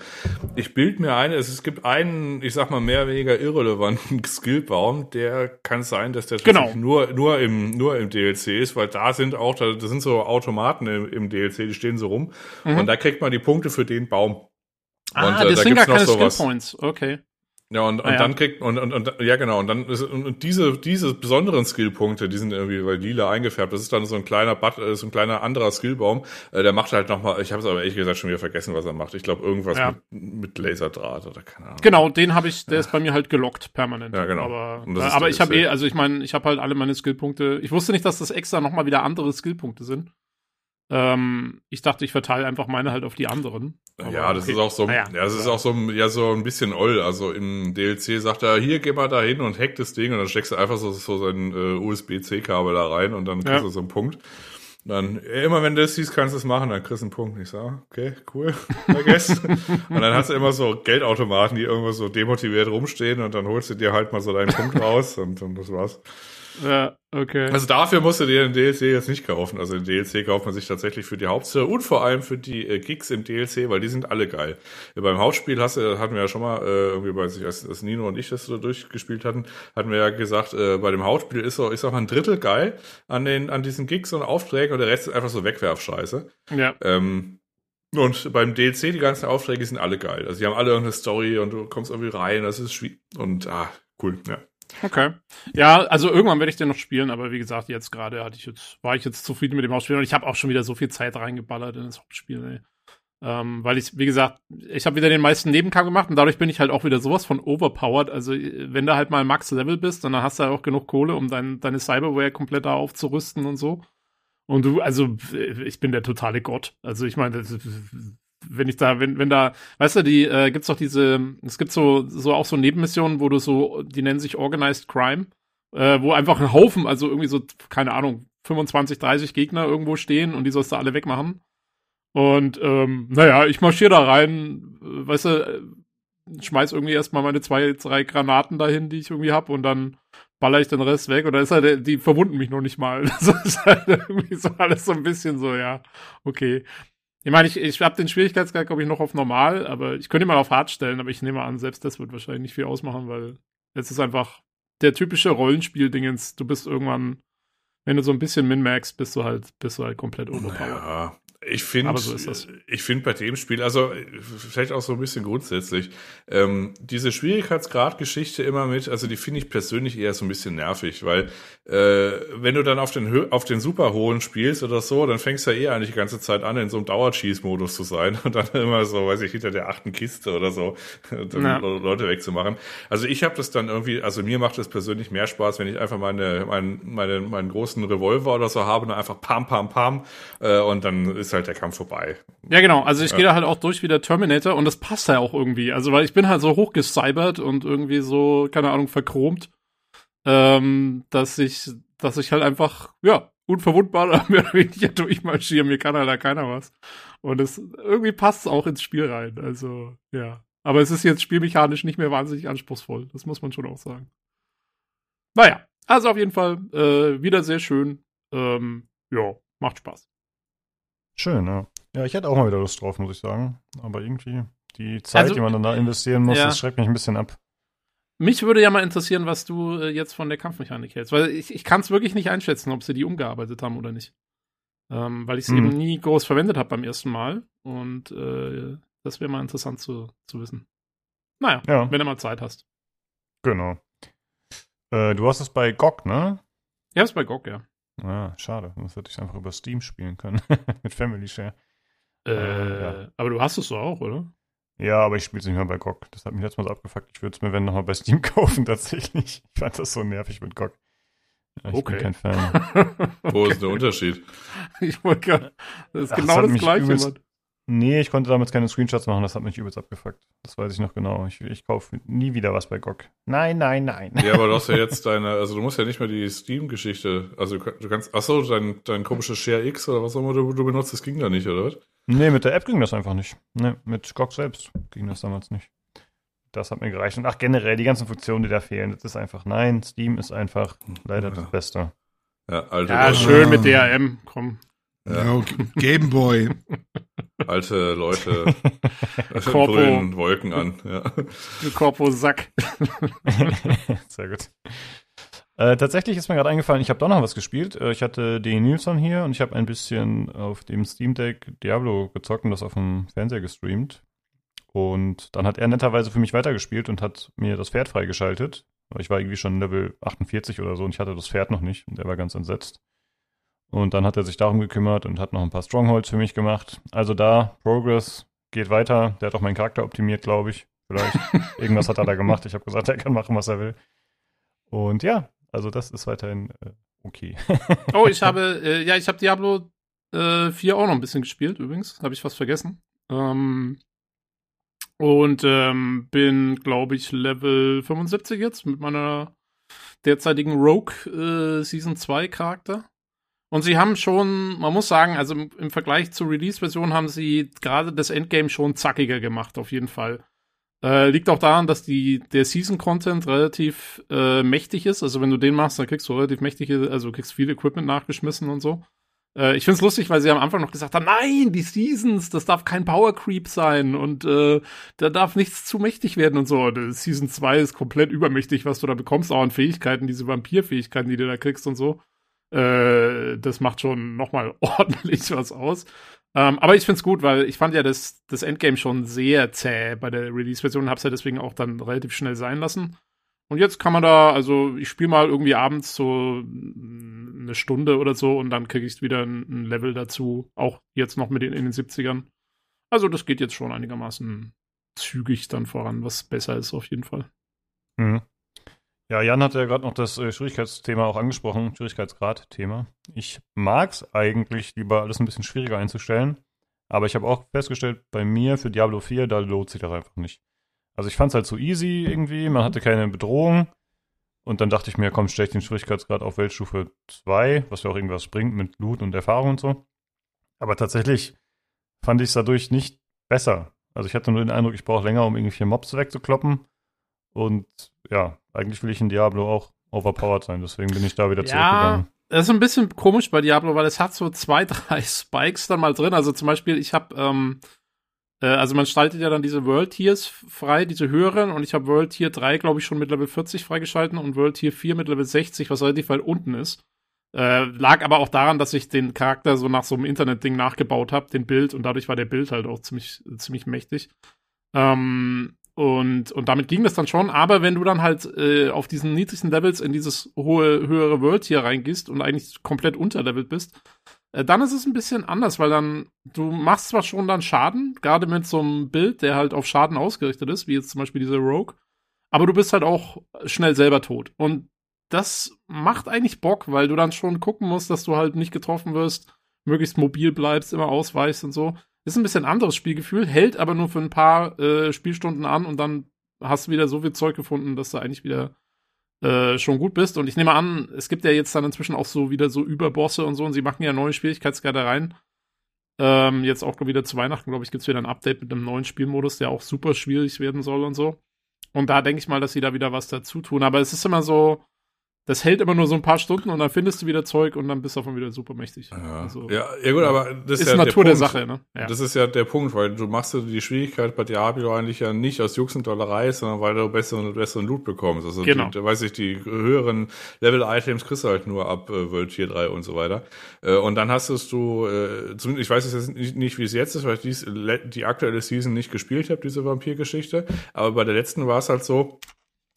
Ich bild mir ein, es, es gibt einen, ich sag mal, mehr oder weniger irrelevanten [LAUGHS] Skillbaum, der kann sein, dass der Genau. tatsächlich nur, nur, im, nur im DLC ist, weil da sind auch, da, das sind so Automaten im, im DLC, die stehen so rum Mhm. und da kriegt man die Punkte für den Baum. Ah, Und, äh, das da sind gar keine Skill sowas. Points. Okay. Ja, und, und Ah, ja. dann kriegt, und, und, und, ja, genau, und dann, ist, und diese, diese besonderen Skillpunkte, die sind irgendwie bei lila eingefärbt, das ist dann so ein kleiner But, äh, so ein kleiner anderer Skillbaum, äh, der macht halt nochmal, ich habe es aber ehrlich gesagt schon wieder vergessen, was er macht. Ich glaube, irgendwas Ja. mit, mit Laserdraht oder keine Ahnung. Genau, den habe ich, der ist bei mir halt gelockt permanent. Ja, genau. Aber, äh, aber ich habe eh, also ich meine, ich habe halt alle meine Skillpunkte. Ich wusste nicht, dass das extra nochmal wieder andere Skillpunkte sind. Ähm, ich dachte, ich verteile einfach meine halt auf die anderen. Aber ja, das okay. ist auch so, Naja. ja, das ist auch so, ja, so ein bisschen oll. Also im DLC sagt er, hier, geh mal da hin und hack das Ding und dann steckst du einfach so, so sein äh, USB-C-Kabel da rein und dann kriegst Ja. du so einen Punkt. Dann, äh, immer wenn du das siehst, kannst du es machen, dann kriegst du einen Punkt. Ich sag, okay, cool, [LAUGHS] vergessen. und dann hast du immer so Geldautomaten, die irgendwo so demotiviert rumstehen und dann holst du dir halt mal so deinen Punkt [LAUGHS] raus und, und das war's. Ja, okay. Also dafür musst du dir den DLC jetzt nicht kaufen. Also den DLC kauft man sich tatsächlich für die Hauptstory und vor allem für die äh, Gigs im DLC, weil die sind alle geil. Ja, beim Hauptspiel hast du, hatten wir ja schon mal, äh, irgendwie weiß ich, als, als Nino und ich das so durchgespielt hatten, hatten wir ja gesagt, äh, bei dem Hauptspiel ist so, ist auch ein Drittel geil an den, an diesen Gigs und Aufträgen und der Rest ist einfach so Wegwerfscheiße. ja. Ähm, und beim DLC, die ganzen Aufträge sind alle geil. Also die haben alle irgendeine Story und du kommst irgendwie rein, das ist schwierig. Und ah, cool, ja. Okay. Ja, also irgendwann werde ich den noch spielen, aber wie gesagt, jetzt gerade hatte ich jetzt, war ich jetzt zufrieden mit dem Hauptspiel und ich habe auch schon wieder so viel Zeit reingeballert in das Hauptspiel. Ähm, weil ich, wie gesagt, ich habe wieder den meisten Nebenkampf gemacht und dadurch bin ich halt auch wieder sowas von overpowered. Also, wenn du halt mal Max Level bist, dann hast du halt auch genug Kohle, um dein, deine Cyberware komplett da aufzurüsten und so. Und du, also, ich bin der totale Gott. Also, ich meine, das- wenn ich da, wenn, wenn da, weißt du, die, äh, gibt's doch diese, es gibt so, so auch so Nebenmissionen, wo du so, die nennen sich Organized Crime, äh, wo einfach ein Haufen, also irgendwie so, keine Ahnung, 25, 30 Gegner irgendwo stehen und die sollst du alle wegmachen. Und ähm, naja, ich marschiere da rein, äh, weißt du, äh, schmeiß irgendwie erstmal meine zwei, drei Granaten dahin, die ich irgendwie hab, und dann baller ich den Rest weg. Da ist halt, die verwunden mich noch nicht mal. [LAUGHS] Das ist halt irgendwie so alles so ein bisschen so, ja, okay. Ich meine, ich, ich habe den Schwierigkeitsgrad, glaube ich, noch auf normal, aber ich könnte ihn mal auf hart stellen, aber ich nehme an, selbst das wird wahrscheinlich nicht viel ausmachen, weil es ist einfach der typische Rollenspiel-Dingens. Du bist irgendwann, wenn du so ein bisschen min-max, bist du halt, bist du halt komplett overpowered. Ja, ich finde, so ich finde bei dem Spiel, also vielleicht auch so ein bisschen grundsätzlich, ähm, diese Schwierigkeitsgrad-Geschichte immer mit, also die finde ich persönlich eher so ein bisschen nervig, weil äh, wenn du dann auf den auf den super hohen spielst oder so, dann fängst du ja eh eigentlich die ganze Zeit an, in so einem Dauer-Cheese-Modus zu sein [LAUGHS] und dann immer so, weiß ich, hinter der achten Kiste oder so ja. Leute wegzumachen. Also ich habe das dann irgendwie, also mir macht es persönlich mehr Spaß, wenn ich einfach meine, meinen, meine, meinen großen Revolver oder so habe und einfach pam, pam, pam äh, und dann ist halt der Kampf vorbei. Ja, genau. Also ich ja. gehe da halt auch durch wie der Terminator und das passt ja auch irgendwie. Also, weil ich bin halt so hochgecybert und irgendwie so, keine Ahnung, verchromt, ähm, dass ich, dass ich halt einfach, ja, unverwundbar [LAUGHS] mehr oder weniger durchmarschiere. Mir kann halt da keiner was. Und es irgendwie passt es auch ins Spiel rein. Also, ja. Aber es ist jetzt spielmechanisch nicht mehr wahnsinnig anspruchsvoll. Das muss man schon auch sagen. Naja, also auf jeden Fall äh, wieder sehr schön. Ähm, ja, macht Spaß. Schön, ja. Ja, ich hätte auch mal wieder Lust drauf, muss ich sagen. Aber irgendwie die Zeit, also, die man dann da investieren muss, ja. das schreckt mich ein bisschen ab. Mich würde ja mal interessieren, was du äh, jetzt von der Kampfmechanik hältst, weil ich, ich kann es wirklich nicht einschätzen, ob sie die umgearbeitet haben oder nicht. Ähm, weil ich es hm. eben nie groß verwendet habe beim ersten Mal. Und äh, das wäre mal interessant zu, zu wissen. Naja, ja. wenn du mal Zeit hast. Genau. Äh, du hast es bei GOG, ne? Ja, es bei GOG, ja. Ah, schade. Das hätte ich einfach über Steam spielen können. [LAUGHS] Mit Family Share. Äh, äh, ja. Aber du hast es doch auch, oder? Ja, aber ich spiele es nicht mehr bei GOG. Das hat mich letztes Mal so abgefuckt. Ich würde es mir, wenn, nochmal bei Steam [LAUGHS] kaufen, tatsächlich. Ich fand das so nervig mit GOG. Ich okay. bin kein Fan. [LAUGHS] Wo ist der Unterschied? ich wollte gerade. Das ist Ach, genau das, das Gleiche, übelst, Nee, ich konnte damals keine Screenshots machen, das hat mich übelst abgefuckt. Das weiß ich noch genau. Ich, ich kaufe nie wieder was bei GOG. Nein, nein, nein. Ja, aber du hast ja [LAUGHS] jetzt deine, also du musst ja nicht mehr die Steam-Geschichte, also du kannst, achso, dein, dein komisches Share X oder was auch immer du, du benutzt, das ging da nicht, oder was? Nee, mit der App ging das einfach nicht. Nee, mit GOG selbst ging das damals nicht. Das hat mir gereicht. Und ach, generell, die ganzen Funktionen, die da fehlen, das ist einfach, nein, Steam ist einfach leider ja. das Beste. Ja, alte ja schön mit DRM, komm. Ja, Game Boy. [LAUGHS] Alte Leute [LAUGHS] brüllen Wolken an. Ja. Korpo Sack. [LAUGHS] Sehr gut. Äh, tatsächlich ist mir gerade eingefallen, ich habe doch noch was gespielt. Äh, ich hatte den Nilsson hier und ich habe ein bisschen auf dem Steam Deck Diablo gezockt und das auf dem Fernseher gestreamt. Und dann hat er netterweise für mich weitergespielt und hat mir das Pferd freigeschaltet. Ich war irgendwie schon Level 48 oder so und ich hatte das Pferd noch nicht und er war ganz entsetzt. Und dann hat er sich darum gekümmert und hat noch ein paar Strongholds für mich gemacht. Also da, Progress geht weiter. Der hat auch meinen Charakter optimiert, glaube ich. Vielleicht. [LAUGHS] Irgendwas hat er da gemacht. Ich habe gesagt, er kann machen, was er will. Und ja, also das ist weiterhin äh, okay. oh, ich [LAUGHS] habe, äh, ja, ich habe Diablo äh, 4 auch noch ein bisschen gespielt, übrigens. Habe ich fast vergessen. Ähm, und ähm, bin, glaube ich, Level 75 jetzt mit meiner derzeitigen Rogue äh, Season 2 Charakter. Und sie haben schon, man muss sagen, also im, Vergleich zur Release-Version haben sie gerade das Endgame schon zackiger gemacht, auf jeden Fall. Äh, liegt auch daran, dass die, der Season-Content relativ äh, mächtig ist. Also wenn du den machst, dann kriegst du relativ mächtige, also kriegst viel Equipment nachgeschmissen und so. Äh, ich find's lustig, weil sie am Anfang noch gesagt haben, nein, die Seasons, das darf kein Power Creep sein und äh, da darf nichts zu mächtig werden und so. Und, Season 2 ist komplett übermächtig, was du da bekommst, auch an Fähigkeiten, diese Vampir-Fähigkeiten, die du da kriegst und so. Äh, das macht schon nochmal [LAUGHS] ordentlich was aus. Ähm, aber ich find's gut, weil ich fand ja das, das Endgame schon sehr zäh bei der Release-Version und hab's ja deswegen auch dann relativ schnell sein lassen. Und jetzt kann man da, also ich spiele mal irgendwie abends so eine Stunde oder so und dann kriege ich wieder ein, ein, Level dazu, auch jetzt noch mit den, in den 70ern. Also das geht jetzt schon einigermaßen zügig dann voran, was besser ist auf jeden Fall. Mhm. Ja, Jan hat ja gerade noch das äh, Schwierigkeitsthema auch angesprochen, Schwierigkeitsgrad-Thema. Ich mag es eigentlich lieber alles ein bisschen schwieriger einzustellen, Aber ich habe auch festgestellt, bei mir für Diablo 4, da lohnt sich das einfach nicht. Also ich fand es halt so easy irgendwie, man hatte keine Bedrohung. Und dann dachte ich mir, komm, stell ich den Schwierigkeitsgrad auf Weltstufe 2, was ja auch irgendwas bringt mit Loot und Erfahrung und so. Aber tatsächlich fand ich es dadurch nicht besser. Also ich hatte nur den Eindruck, ich brauche länger, um irgendwie vier Mobs wegzukloppen. Und ja, eigentlich will ich in Diablo auch overpowered sein, deswegen bin ich da wieder Ja, zurückgegangen. das ist ein bisschen komisch bei Diablo, weil es hat so zwei, [LAUGHS] drei Spikes dann mal drin. Also zum Beispiel, ich habe, ähm, äh, also man schaltet ja dann diese World Tiers frei, diese höheren, und ich habe World Tier 3, glaube ich, schon mit Level 40 freigeschalten und World Tier 4 mit Level 60, was relativ weit unten ist. Äh, lag aber auch daran, dass ich den Charakter so nach so einem Internet-Ding nachgebaut habe, den Bild, und dadurch war der Bild halt auch ziemlich, ziemlich mächtig. Ähm, und, und damit ging das dann schon, aber wenn du dann halt äh, auf diesen niedrigsten Levels in dieses hohe, höhere World hier reingehst und eigentlich komplett unterlevelt bist, äh, dann ist es ein bisschen anders, weil dann, du machst zwar schon dann Schaden, gerade mit so einem Bild, der halt auf Schaden ausgerichtet ist, wie jetzt zum Beispiel dieser Rogue, aber du bist halt auch schnell selber tot. Und das macht eigentlich Bock, weil du dann schon gucken musst, dass du halt nicht getroffen wirst, möglichst mobil bleibst, immer ausweichst und so. Ist ein bisschen anderes Spielgefühl, hält aber nur für ein paar äh, Spielstunden an und dann hast du wieder so viel Zeug gefunden, dass du eigentlich wieder äh, schon gut bist. Und ich nehme an, es gibt ja jetzt dann inzwischen auch so wieder so Überbosse und so und sie machen ja neue Schwierigkeitsgrade rein. Ähm, jetzt auch wieder zu Weihnachten, glaube ich, gibt es wieder ein Update mit einem neuen Spielmodus, der auch super schwierig werden soll und so. Und da denke ich mal, dass sie da wieder was dazu tun. Aber es ist immer so, das hält immer nur so ein paar Stunden und dann findest du wieder Zeug und dann bist du davon wieder super mächtig. Ja, Also, ja, ja gut, aber das ist ja Natur der, Punkt. Sache, ne? Ja. Das ist ja der Punkt, weil du machst die Schwierigkeit bei Diablo eigentlich ja nicht aus Jux und Dollerei, sondern weil du besseren, besseren Loot bekommst. Also Genau. die, weiß ich, die höheren Level-Items kriegst du halt nur ab äh, World Tier 3 und so weiter. Äh, und dann hast du, äh, zumindest, ich weiß jetzt nicht, nicht, wie es jetzt ist, weil ich dies, die aktuelle Season nicht gespielt habe, diese Vampir-Geschichte. Aber bei der letzten war es halt so,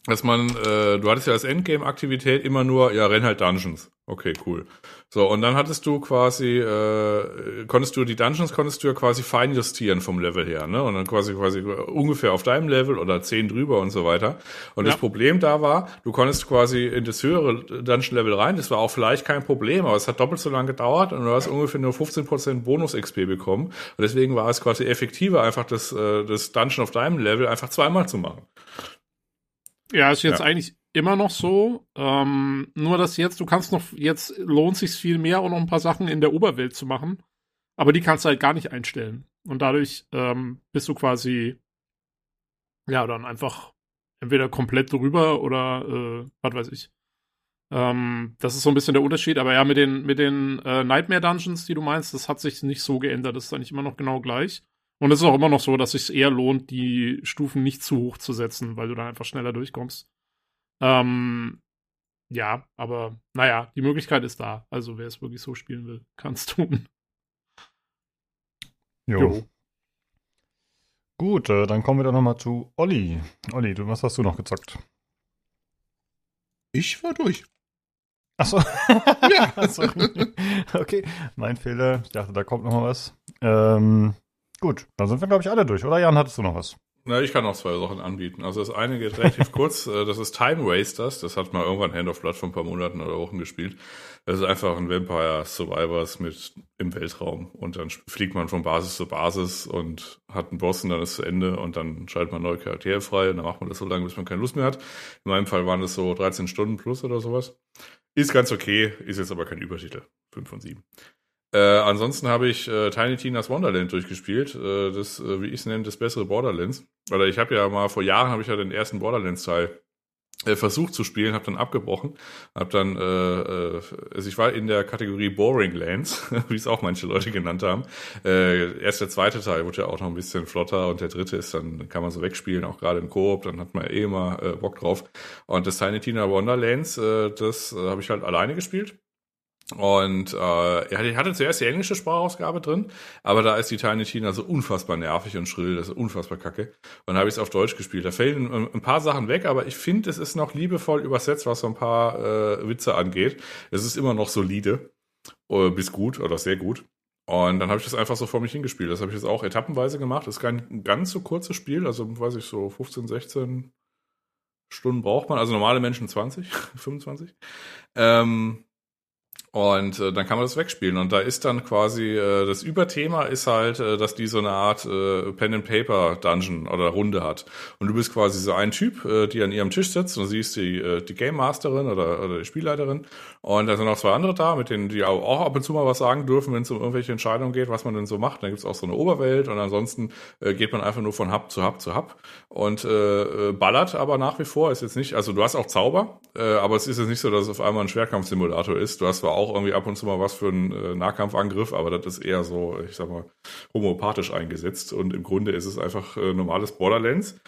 dass man, äh, du hattest ja als Endgame-Aktivität immer nur, ja, renn halt Dungeons. Okay, cool. So, und dann hattest du quasi, äh, konntest du die Dungeons konntest du ja quasi fein justieren vom Level her, ne? Und dann quasi quasi ungefähr auf deinem Level oder 10 drüber und so weiter. Und Ja. das Problem da war, du konntest quasi in das höhere Dungeon-Level rein, das war auch vielleicht kein Problem, aber es hat doppelt so lange gedauert und du hast ungefähr nur 15% Bonus-XP bekommen. Und deswegen war es quasi effektiver, einfach das, äh, das Dungeon auf deinem Level einfach zweimal zu machen. Ja, ist jetzt Ja. eigentlich immer noch so. Ähm, nur dass jetzt, du kannst noch, jetzt lohnt sich viel mehr, auch noch ein paar Sachen in der Oberwelt zu machen. Aber die kannst du halt gar nicht einstellen. Und dadurch ähm, bist du quasi, ja, dann einfach entweder komplett drüber oder äh, was weiß ich. Ähm, das ist so ein bisschen der Unterschied. Aber ja, mit den, mit den äh, Nightmare Dungeons, die du meinst, das hat sich nicht so geändert. Das ist eigentlich immer noch genau gleich. Und es ist auch immer noch so, dass es sich eher lohnt, die Stufen nicht zu hoch zu setzen, weil du dann einfach schneller durchkommst. Ähm, ja, aber naja, die Möglichkeit ist da. Also wer es wirklich so spielen will, [LAUGHS] kann es tun. Jo. Gut, äh, dann kommen wir doch nochmal zu Olli. Olli, du, was hast du noch gezockt? Ich war durch. Achso. Ja. [LAUGHS] Achso. okay, mein Fehler. Ich dachte, da kommt noch mal was. Ähm, gut, dann sind wir, glaube ich, alle durch. Oder Jan, hattest du noch was? Na, ich kann noch zwei Sachen anbieten. Also das eine geht relativ [LAUGHS] kurz. äh, Das ist Time Wasters. Das hat mal irgendwann Hand of Blood vor ein paar Monaten oder Wochen gespielt. Das ist einfach ein Vampire Survivors mit im Weltraum. Und dann fliegt man von Basis zu Basis und hat einen Boss und dann ist zu Ende und dann schaltet man neue Charaktere frei und dann macht man das so lange, bis man keine Lust mehr hat. In meinem Fall waren das so 13 Stunden plus oder sowas. Ist ganz okay, ist jetzt aber kein Übertitel. 5 von 7. Äh, ansonsten habe ich äh, Tiny Tina's Wonderland durchgespielt. Äh, das, äh, wie ich es nenne, das bessere Borderlands. Weil ich habe ja mal vor Jahren habe ich ja den ersten Borderlands-Teil äh, versucht zu spielen, habe dann abgebrochen, habe dann, äh, äh, also ich war in der Kategorie Boring Lands, [LAUGHS] wie es auch manche Leute genannt haben. Äh, erst der zweite Teil wurde ja auch noch ein bisschen flotter und der dritte ist dann kann man so wegspielen, auch gerade im Koop, dann hat man eh immer äh, Bock drauf. Und das Tiny Tina Wonderlands, äh, das äh, habe ich halt alleine gespielt. Und äh, hatte- hatte zuerst die englische Sprachausgabe drin, aber da ist die Tiny Tina so unfassbar nervig und schrill, das ist unfassbar kacke. Und dann habe ich es auf Deutsch gespielt. Da fällen ein, ein paar Sachen weg, aber ich finde, es ist noch liebevoll übersetzt, was so ein paar äh, Witze angeht. Es ist immer noch solide, äh, bis gut oder sehr gut. Und dann habe ich das einfach so vor mich hingespielt. Das habe ich jetzt auch etappenweise gemacht. Das ist kein ganz so kurzes Spiel, also weiß ich, so 15, 16 Stunden braucht man. Also normale Menschen 20, 25. [LAUGHS] Ähm, Und äh, dann kann man das wegspielen. Und da ist dann quasi, äh, das Überthema ist halt, äh, dass die so eine Art äh, Pen-and-Paper-Dungeon oder Runde hat. Und du bist quasi so ein Typ, äh, die an ihrem Tisch sitzt und siehst die, äh, die Game Masterin oder, oder die Spielleiterin. Und da sind noch zwei andere da, mit denen die auch, auch ab und zu mal was sagen dürfen, wenn es um irgendwelche Entscheidungen geht, was man denn so macht. Da gibt's auch so eine Oberwelt und ansonsten äh, geht man einfach nur von Hub zu Hub zu Hub und äh, äh ballert aber nach wie vor. Ist jetzt nicht, also du hast auch Zauber, äh, aber es ist jetzt nicht so, dass es auf einmal ein Schwerkampfsimulator ist. Du hast zwar auch irgendwie ab und zu mal was für einen äh, Nahkampfangriff, aber das ist eher so, ich sag mal, homopathisch eingesetzt und im Grunde ist es einfach äh, normales Borderlands.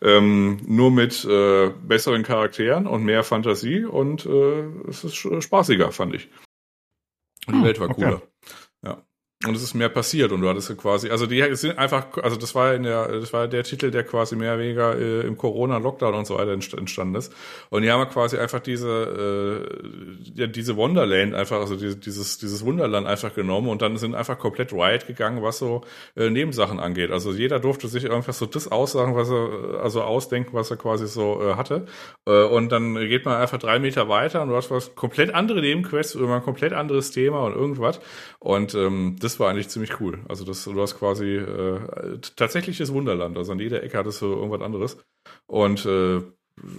Ähm, nur mit äh, besseren Charakteren und mehr Fantasie und äh, es ist spaßiger, fand ich. Und die hm, Welt war cooler. Okay. Ja. Und es ist mehr passiert und du hattest quasi, also die sind einfach, also das war in der, das war der Titel, der quasi mehr oder weniger äh, im Corona-Lockdown und so weiter entstanden ist. Und die haben quasi einfach diese, äh, ja, diese Wonderland einfach, also diese, dieses, dieses Wunderland einfach genommen und dann sind einfach komplett Riot gegangen, was so äh, Nebensachen angeht. Also jeder durfte sich einfach so das aussagen, was er, also ausdenken, was er quasi so äh, hatte. Äh, und dann geht man einfach drei Meter weiter und du hast was komplett andere Nebenquests über ein komplett anderes Thema und irgendwas. Und ähm, das war eigentlich ziemlich cool. Also das, du hast quasi äh, tatsächliches Wunderland. Also an jeder Ecke hattest du irgendwas anderes. Und äh,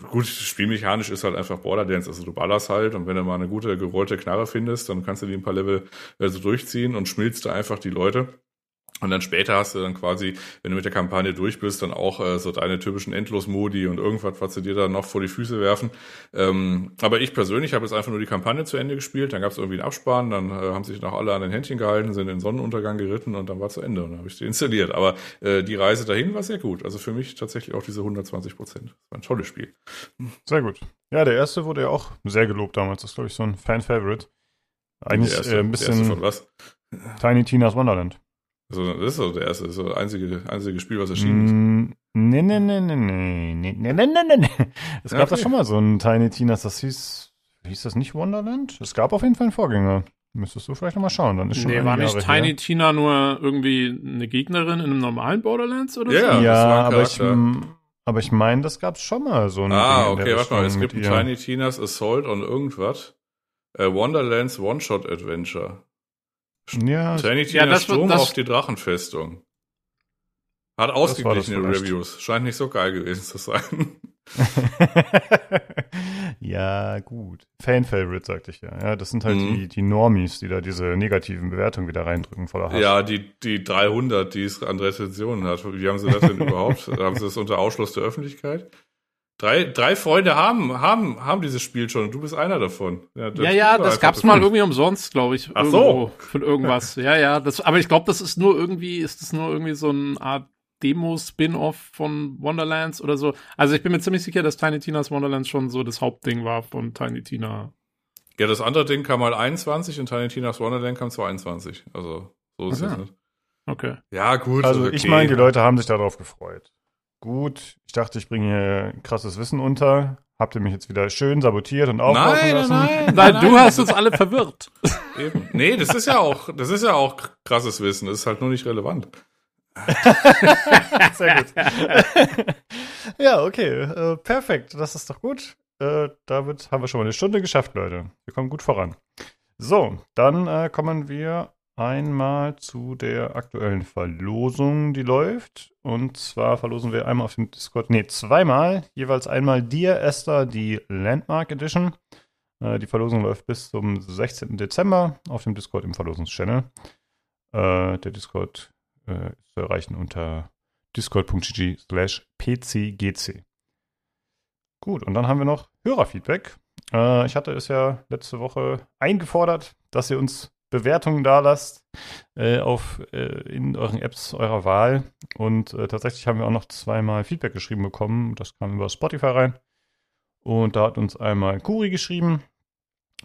gut, spielmechanisch ist halt einfach Borderlands. Also du ballerst halt und wenn du mal eine gute gerollte Knarre findest, dann kannst du die ein paar Level äh, so durchziehen und schmilzt da einfach die Leute. Und dann später hast du dann quasi, wenn du mit der Kampagne durch bist, dann auch äh, so deine typischen Endlosmodi und irgendwas, was sie dir dann noch vor die Füße werfen. Ähm, aber ich persönlich habe jetzt einfach nur die Kampagne zu Ende gespielt, dann gab es irgendwie einen Abspann, dann äh, haben sich noch alle an den Händchen gehalten, sind in den Sonnenuntergang geritten und dann war zu Ende und dann habe ich die installiert. Aber äh, die Reise dahin war sehr gut. Also für mich tatsächlich auch diese 120 Prozent. Das war ein tolles Spiel. Sehr gut. Ja, der erste wurde ja auch sehr gelobt damals. Das ist, glaube ich, so ein Fan-Favorite. Eigentlich erste, äh, ein bisschen von was? Tiny Tina's Wonderland. Also, das ist so der erste, das ist das einzige, einzige Spiel, was erschienen ist. Mm, nee, nee, nee, nee, nee, nee, nee, nee, nee, nee. Es gab okay. da schon mal so ein Tiny Tinas, das hieß, hieß das nicht Wonderland? Es gab auf jeden Fall einen Vorgänger. Müsstest du vielleicht nochmal schauen, dann ist schon Nee, war nicht Jahre Tiny her. Tina nur irgendwie eine Gegnerin in einem normalen Borderlands oder yeah, so? Ja, aber ich, aber ich meine, das gab's schon mal so ein Ah, okay, warte mal, es gibt ein Tiny Tinas Assault on irgendwas. Äh, Wonderlands One-Shot-Adventure. Ja, Trinity ja, das Sturm das auf die Drachenfestung. Hat ausgeglichene Reviews. Scheint nicht so geil gewesen zu sein. [LAUGHS] ja, gut. Fan-Favorite, sagte ich ja. Ja, das sind halt mhm. die, die Normies, die da diese negativen Bewertungen wieder reindrücken voller Hass. Ja, die, die 300, die es an Rezensionen hat. Wie haben sie das denn [LAUGHS] überhaupt? haben sie das unter Ausschluss der Öffentlichkeit? Drei, drei Freunde haben, haben, haben dieses Spiel schon und du bist einer davon. Ja, ja, ja das gab's mal irgendwie umsonst, glaube ich. Ach so. Von irgendwas. [LAUGHS] ja, ja. Das, aber ich glaube, das ist nur irgendwie, ist das nur irgendwie so eine Art Demo-Spin-Off von Wonderlands oder so. Also ich bin mir ziemlich sicher, dass Tiny Tina's Wonderlands schon so das Hauptding war von Tiny Tina. Ja, das andere Ding kam mal 21 und Tiny Tina's Wonderland kam 22. Also, so ist es nicht. Okay. Ja, gut. Also, okay. ich meine, die Leute haben sich darauf gefreut gut. Ich dachte, ich bringe hier krasses Wissen unter. Habt ihr mich jetzt wieder schön sabotiert und auflaufen nein, lassen? Nein, nein, nein, du hast uns alle verwirrt. [LAUGHS] Eben. Nee, das ist ja auch, das ist ja auch krasses Wissen. Das ist halt nur nicht relevant. [LAUGHS] Sehr gut. [LAUGHS] ja, okay. Äh, perfekt. Das ist doch gut. Äh, damit haben wir schon mal eine Stunde geschafft, Leute. Wir kommen gut voran. So, dann äh, kommen wir einmal zu der aktuellen Verlosung, die läuft. Und zwar verlosen wir einmal auf dem Discord, nee, zweimal, jeweils einmal dir, Esther, die Landmark Edition. Äh, die Verlosung läuft bis zum 16. Dezember auf dem Discord im Verlosungschannel. Äh, der Discord äh, ist zu erreichen unter discord.gg slash pcgc. Gut, und dann haben wir noch Hörerfeedback. Äh, ich hatte es ja letzte Woche eingefordert, dass ihr uns Bewertungen da lasst äh, auf, äh, in euren Apps eurer Wahl. Und äh, tatsächlich haben wir auch noch zweimal Feedback geschrieben bekommen. Das kam über Spotify rein. Und da hat uns einmal Kuri geschrieben.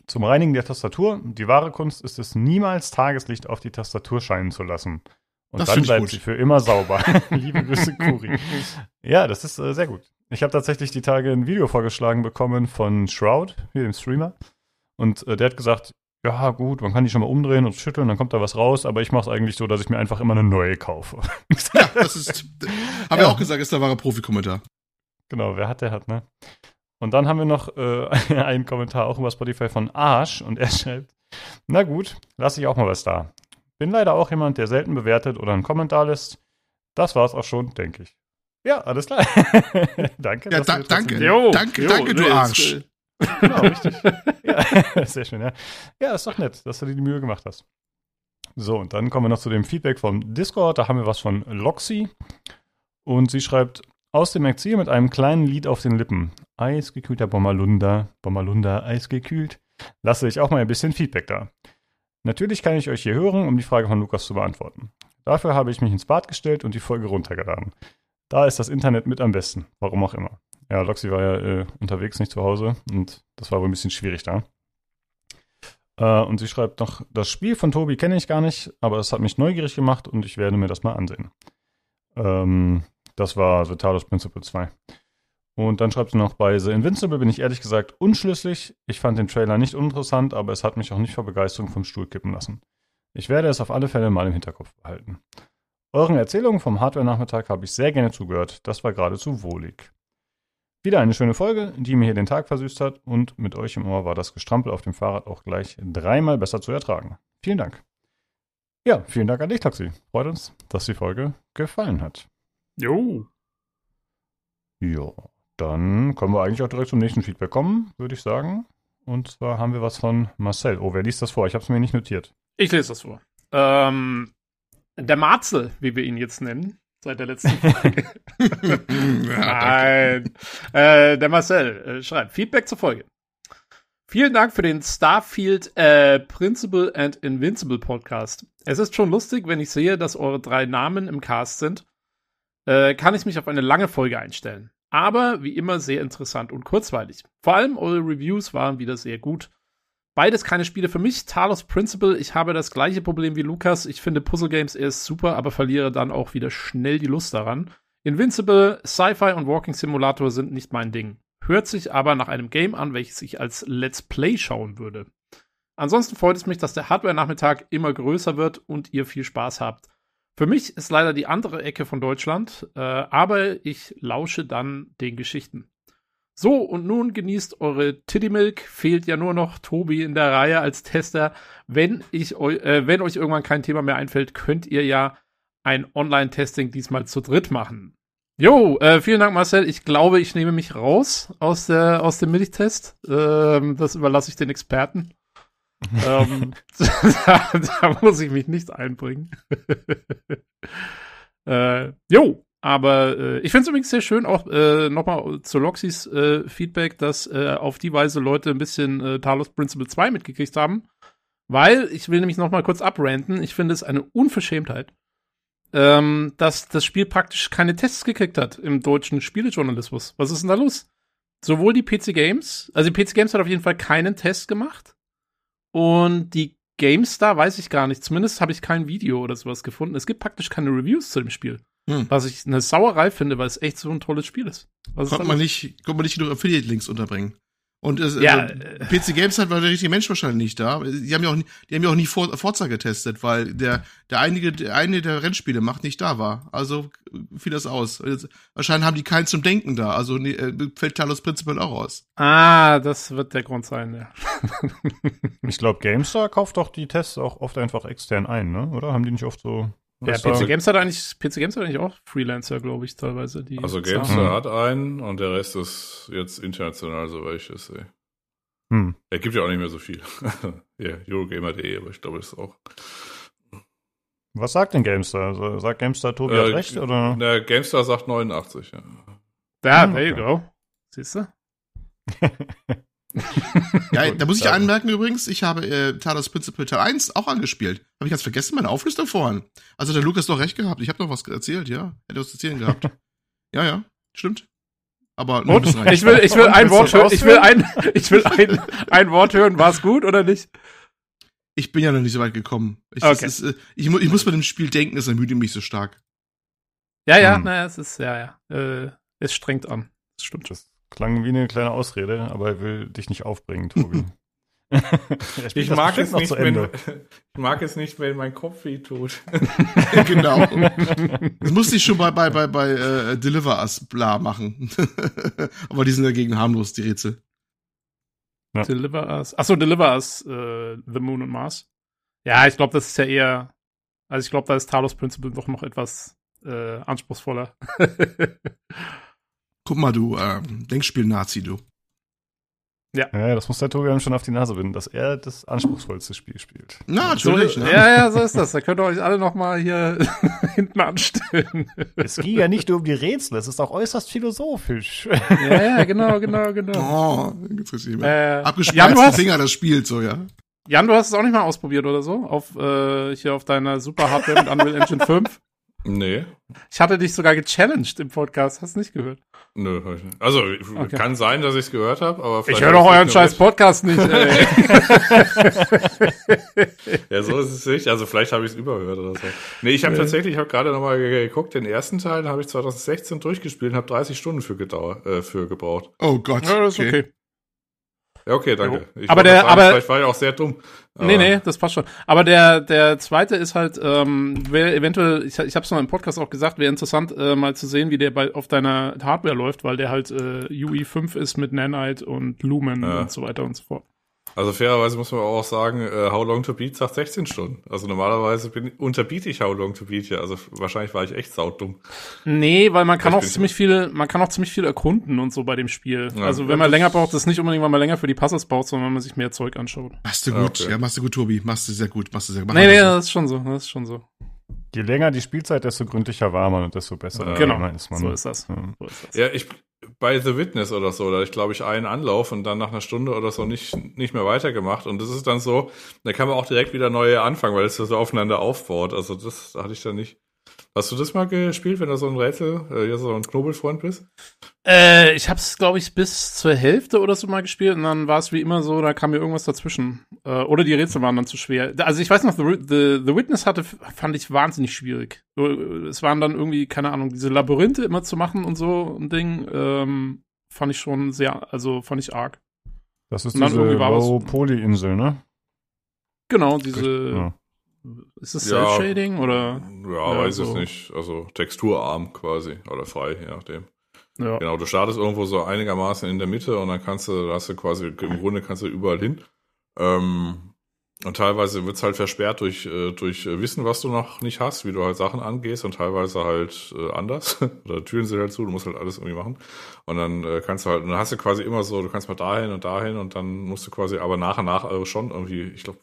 Zum Reinigen der Tastatur. Die wahre Kunst ist es, niemals Tageslicht auf die Tastatur scheinen zu lassen. Und das dann bleibt sie für immer sauber. [LAUGHS] Liebe Grüße, Kuri. ja, das ist äh, sehr gut. Ich habe tatsächlich die Tage ein Video vorgeschlagen bekommen von Shroud, hier dem Streamer. Und äh, der hat gesagt, ja, gut, man kann die schon mal umdrehen und schütteln, dann kommt da was raus, aber ich mache es eigentlich so, dass ich mir einfach immer eine neue kaufe. ja, das ist, [LAUGHS] haben ja. wir auch gesagt, ist der wahre Profi-Kommentar. Genau, wer hat, der hat, ne? Und dann haben wir noch äh, [LAUGHS] einen Kommentar auch über Spotify von Arsch und er [LAUGHS] schreibt, Na gut, lasse ich auch mal was da. Bin leider auch jemand, der selten bewertet oder einen Kommentar lässt. Das war's auch schon, denke ich. Ja, alles klar. danke. Ja, da, danke, Jo, danke, jo, danke, du Arsch. Genau, richtig. [LAUGHS] ja, [LAUGHS] sehr schön, ja. Ja, ist doch nett, dass du dir die Mühe gemacht hast. So, und dann kommen wir noch zu dem Feedback vom Discord. Da haben wir was von Loxy. Und sie schreibt, aus dem Exil mit einem kleinen Lied auf den Lippen. Eisgekühlter Bommerlunder, Bommerlunder, eisgekühlt. Lasse ich auch mal ein bisschen Feedback da. Natürlich kann ich euch hier hören, um die Frage von Lukas zu beantworten. Dafür habe ich mich ins Bad gestellt und die Folge runtergeladen. Da ist das Internet mit am besten, warum auch immer. Ja, Loxy war ja äh, unterwegs, nicht zu Hause und das war wohl ein bisschen schwierig da. Äh, und sie schreibt noch, das Spiel von Tobi kenne ich gar nicht, aber es hat mich neugierig gemacht und ich werde mir das mal ansehen. Ähm, das war The Talos Principle 2. Und dann schreibt sie noch, bei The Invincible bin ich ehrlich gesagt unschlüssig. Ich fand den Trailer nicht uninteressant, aber es hat mich auch nicht vor Begeisterung vom Stuhl kippen lassen. Ich werde es auf alle Fälle mal im Hinterkopf behalten. Euren Erzählungen vom Hardware-Nachmittag habe ich sehr gerne zugehört. Das war geradezu wohlig. Wieder eine schöne Folge, die mir hier den Tag versüßt hat und mit euch im Ohr war das Gestrampel auf dem Fahrrad auch gleich dreimal besser zu ertragen. Vielen Dank. Ja, vielen Dank an dich, Taxi. Freut uns, dass die Folge gefallen hat. jo. Ja, dann können wir eigentlich auch direkt zum nächsten Feedback kommen, würde ich sagen. Und zwar haben wir was von Marcel. Oh, wer liest das vor? Ich habe es mir nicht notiert. Ich lese das vor. Ähm, der Marzel, wie wir ihn jetzt nennen, seit der letzten Folge. [LAUGHS] [LAUGHS] Nein. Äh, der Marcel äh, schreibt Feedback zur Folge. Vielen Dank für den Starfield äh, Principal and Invincible Podcast. Es ist schon lustig, wenn ich sehe, dass eure drei Namen im Cast sind. Äh, kann ich mich auf eine lange Folge einstellen. Aber wie immer sehr interessant und kurzweilig. Vor allem eure Reviews waren wieder sehr gut. Beides keine Spiele für mich. Talos Principle, ich habe das gleiche Problem wie Lukas. Ich finde Puzzle Games erst super, aber verliere dann auch wieder schnell die Lust daran. Invincible, Sci-Fi und Walking Simulator sind nicht mein Ding. Hört sich aber nach einem Game an, welches ich als Let's Play schauen würde. Ansonsten freut es mich, dass der Hardware-Nachmittag immer größer wird und ihr viel Spaß habt. Für mich ist leider die andere Ecke von Deutschland, äh, aber ich lausche dann den Geschichten. So, und nun genießt eure Titty Milk. Fehlt ja nur noch Tobi in der Reihe als Tester. Wenn, ich eu äh, wenn euch irgendwann kein Thema mehr einfällt, könnt ihr ja ein Online-Testing diesmal zu dritt machen. Jo, äh, vielen Dank, Marcel. Ich glaube, ich nehme mich raus aus, der, aus dem Milchtest. Ähm, das überlasse ich den Experten. [LAUGHS] ähm, [LAUGHS] da, da muss ich mich nicht einbringen. [LAUGHS] äh, jo, aber äh, ich finde es übrigens sehr schön, auch äh, nochmal zu Loxys äh, Feedback, dass äh, auf die Weise Leute ein bisschen äh, Talos Principle 2 mitgekriegt haben. Weil, ich will nämlich nochmal kurz abranten, ich finde es eine Unverschämtheit, ähm, dass das Spiel praktisch keine Tests gekriegt hat im deutschen Spielejournalismus. Was ist denn da los? Sowohl die PC Games, also die PC Games hat auf jeden Fall keinen Test gemacht. Und die GameStar weiß ich gar nicht. Zumindest habe ich kein Video oder sowas gefunden. Es gibt praktisch keine Reviews zu dem Spiel. Hm. Was ich eine Sauerei finde, weil es echt so ein tolles Spiel ist. Was ist Konnte da man nicht, konnte man nicht genug Affiliate-Links unterbringen. Und es, Ja, also, äh. PC Games hat war der richtige Mensch wahrscheinlich nicht da. Die haben ja auch, nie- die haben ja auch nie For Forza getestet, weil der, der einige, der eine der Rennspiele macht nicht da war. Also fiel das aus. Jetzt, wahrscheinlich haben die keinen zum Denken da. Also nee, äh, fällt Talos Principle auch aus. Ah, das wird der Grund sein, ja. Ich glaube, GameStar kauft doch die Tests auch oft einfach extern ein, ne? Oder haben die nicht oft so. Ja, da- PC Games hat eigentlich, PC Games hat eigentlich auch Freelancer, glaube ich, teilweise. Die Also zahlen. GameStar hat einen und der Rest ist jetzt international, soweit ich das sehe. Hm. Er gibt ja auch nicht mehr so viel. [LAUGHS] ja, Eurogamer.de, aber ich glaube, das ist auch. Was sagt denn GameStar? Also, sagt GameStar, Tobi hat Äh, recht? Oder? Der GameStar sagt 89, ja. Ja, Hm, there you go. Siehst du? [LAUGHS] Ja, da muss ich anmerken übrigens, ich habe äh, Talos Principle Teil 1 auch angespielt. Habe ich ganz vergessen, meine Auflistung vorhin. Also der Lukas doch recht gehabt. Ich habe noch was erzählt, ja. Hätte was zu erzählen gehabt. [LAUGHS] ja, ja, stimmt. Aber nur Und ich will, ich will ein Wort hören. Ich will ein, [LAUGHS] ich will ein, ein Wort hören. War es gut oder nicht? Ich bin ja noch nicht so weit gekommen. Ich, Okay. ist, äh, ich, ich muss bei dem Spiel denken, es ermüdet mich so stark. Ja, ja, Hm. naja, es ist, ja, ja. Äh, es strengt an. Das stimmt. Das klang wie eine kleine Ausrede, aber er will dich nicht aufbringen, [LAUGHS] Tobi. Ich mag, es nicht, wenn, [LAUGHS] ich mag es nicht, wenn mein Kopf weh tut. [LAUGHS] genau. Das musste ich schon bei, bei, bei, bei äh, Deliver Us bla machen. Aber die sind dagegen harmlos, die Rätsel. Ja. Deliver Us. Achso, Deliver Us, äh, The Moon und Mars. Ja, ich glaube, das ist ja eher. Also ich glaube, da ist Talos Principle doch noch etwas äh, anspruchsvoller. Guck mal, du äh, Denkspiel-Nazi, du. Ja, das muss der Tobi einem schon auf die Nase binden, dass er das anspruchsvollste Spiel spielt. Na, So, natürlich. ne? ja, ja, so ist das. Da könnt ihr euch alle noch mal hier [LAUGHS] hinten anstellen. Es ging ja nicht nur um die Rätsel, es ist auch äußerst philosophisch. ja, ja, genau, genau, genau. Oh, jetzt mehr. Äh, du hast, Finger, das spielt so, ja. Jan, du hast es auch nicht mal ausprobiert oder so? Auf, äh, hier auf deiner Super Hardware mit Unreal Engine 5? Nee. Ich hatte dich sogar gechallenged im Podcast, hast du nicht gehört? Nö, hab ich nicht. also Okay. kann sein, dass ich es gehört habe, aber Ich vielleicht höre hab doch euren scheiß. Podcast nicht, ey. [LAUGHS] Ja, so ist es nicht. Also vielleicht habe ich es überhört oder so. Nee, ich habe Nee. tatsächlich, ich habe gerade nochmal geguckt, den ersten Teil habe ich 2016 durchgespielt und habe 30 Stunden für, gedauert, äh, für gebraucht. Oh Gott. ja, das ist okay. Ja, okay, danke. Ich Aber der- sagen, aber- vielleicht war ich auch sehr dumm. Nee, Aber- nee, das passt schon. Aber der, der zweite ist halt, ähm, wäre eventuell, ich, ich habe es noch im Podcast auch gesagt, wäre interessant, äh, mal zu sehen, wie der bei, auf deiner Hardware läuft, weil der halt äh, UE5 ist mit Nanite und Lumen Ja. und so weiter und so fort. Also fairerweise muss man auch sagen, äh, How Long to Beat sagt 16 Stunden. Also normalerweise bin, unterbiete ich How Long to Beat ja. Also wahrscheinlich war ich echt saudumm. Nee, weil man kann Vielleicht auch ziemlich viel, man kann auch ziemlich viel erkunden und so bei dem Spiel. Ja, also wenn man länger braucht, das ist nicht unbedingt, weil man länger für die Puzzles braucht, sondern wenn man sich mehr Zeug anschaut. Machst du gut. okay. Ja, machst du gut, Tobi. Machst du sehr gut. Machst du sehr gut. Nee, nee, das ist schon so, das ist schon so. Je länger die Spielzeit, desto gründlicher war man und desto besser Ja. Genau, ist man. so ist das. Ja. So ist das. Ja, ich bei The Witness oder so, da ich glaube ich einen Anlauf und dann nach einer Stunde oder so nicht, nicht mehr weitergemacht. Und das ist dann so, da kann man auch direkt wieder neue anfangen, weil es so aufeinander aufbaut. Also das da hatte ich dann nicht. Hast du das mal gespielt, wenn du so ein Rätsel, äh, ja, so ein Knobelfreund bist? Äh, ich hab's, glaube ich, bis zur Hälfte oder so mal gespielt und dann war es wie immer so, da kam mir irgendwas dazwischen. Äh, oder die Rätsel waren dann zu schwer. Also ich weiß noch, The, The, The Witness hatte, fand ich wahnsinnig schwierig. Äh, Es waren dann irgendwie, keine Ahnung, diese Labyrinthe immer zu machen und so ein Ding, ähm, fand ich schon sehr, also fand ich arg. Das ist diese Low-Poly-Insel, ne? Genau, diese, Ja. Ist es Ja. Cell-Shading oder? Ja, Ja, weiß ich so. nicht. Also texturarm quasi oder frei, je nachdem. Ja. Genau, du startest irgendwo so einigermaßen in der Mitte und dann kannst du, da hast du quasi, im Grunde kannst du überall hin. Ähm, und teilweise wird's halt versperrt durch, äh, durch äh, Wissen, was du noch nicht hast, wie du halt Sachen angehst und teilweise halt äh, anders. [LAUGHS] Oder Türen sind halt zu, du musst halt alles irgendwie machen. Und dann kannst du halt, und dann hast du quasi immer so, du kannst mal dahin und dahin und dann musst du quasi aber nach und nach äh, schon irgendwie, ich glaube,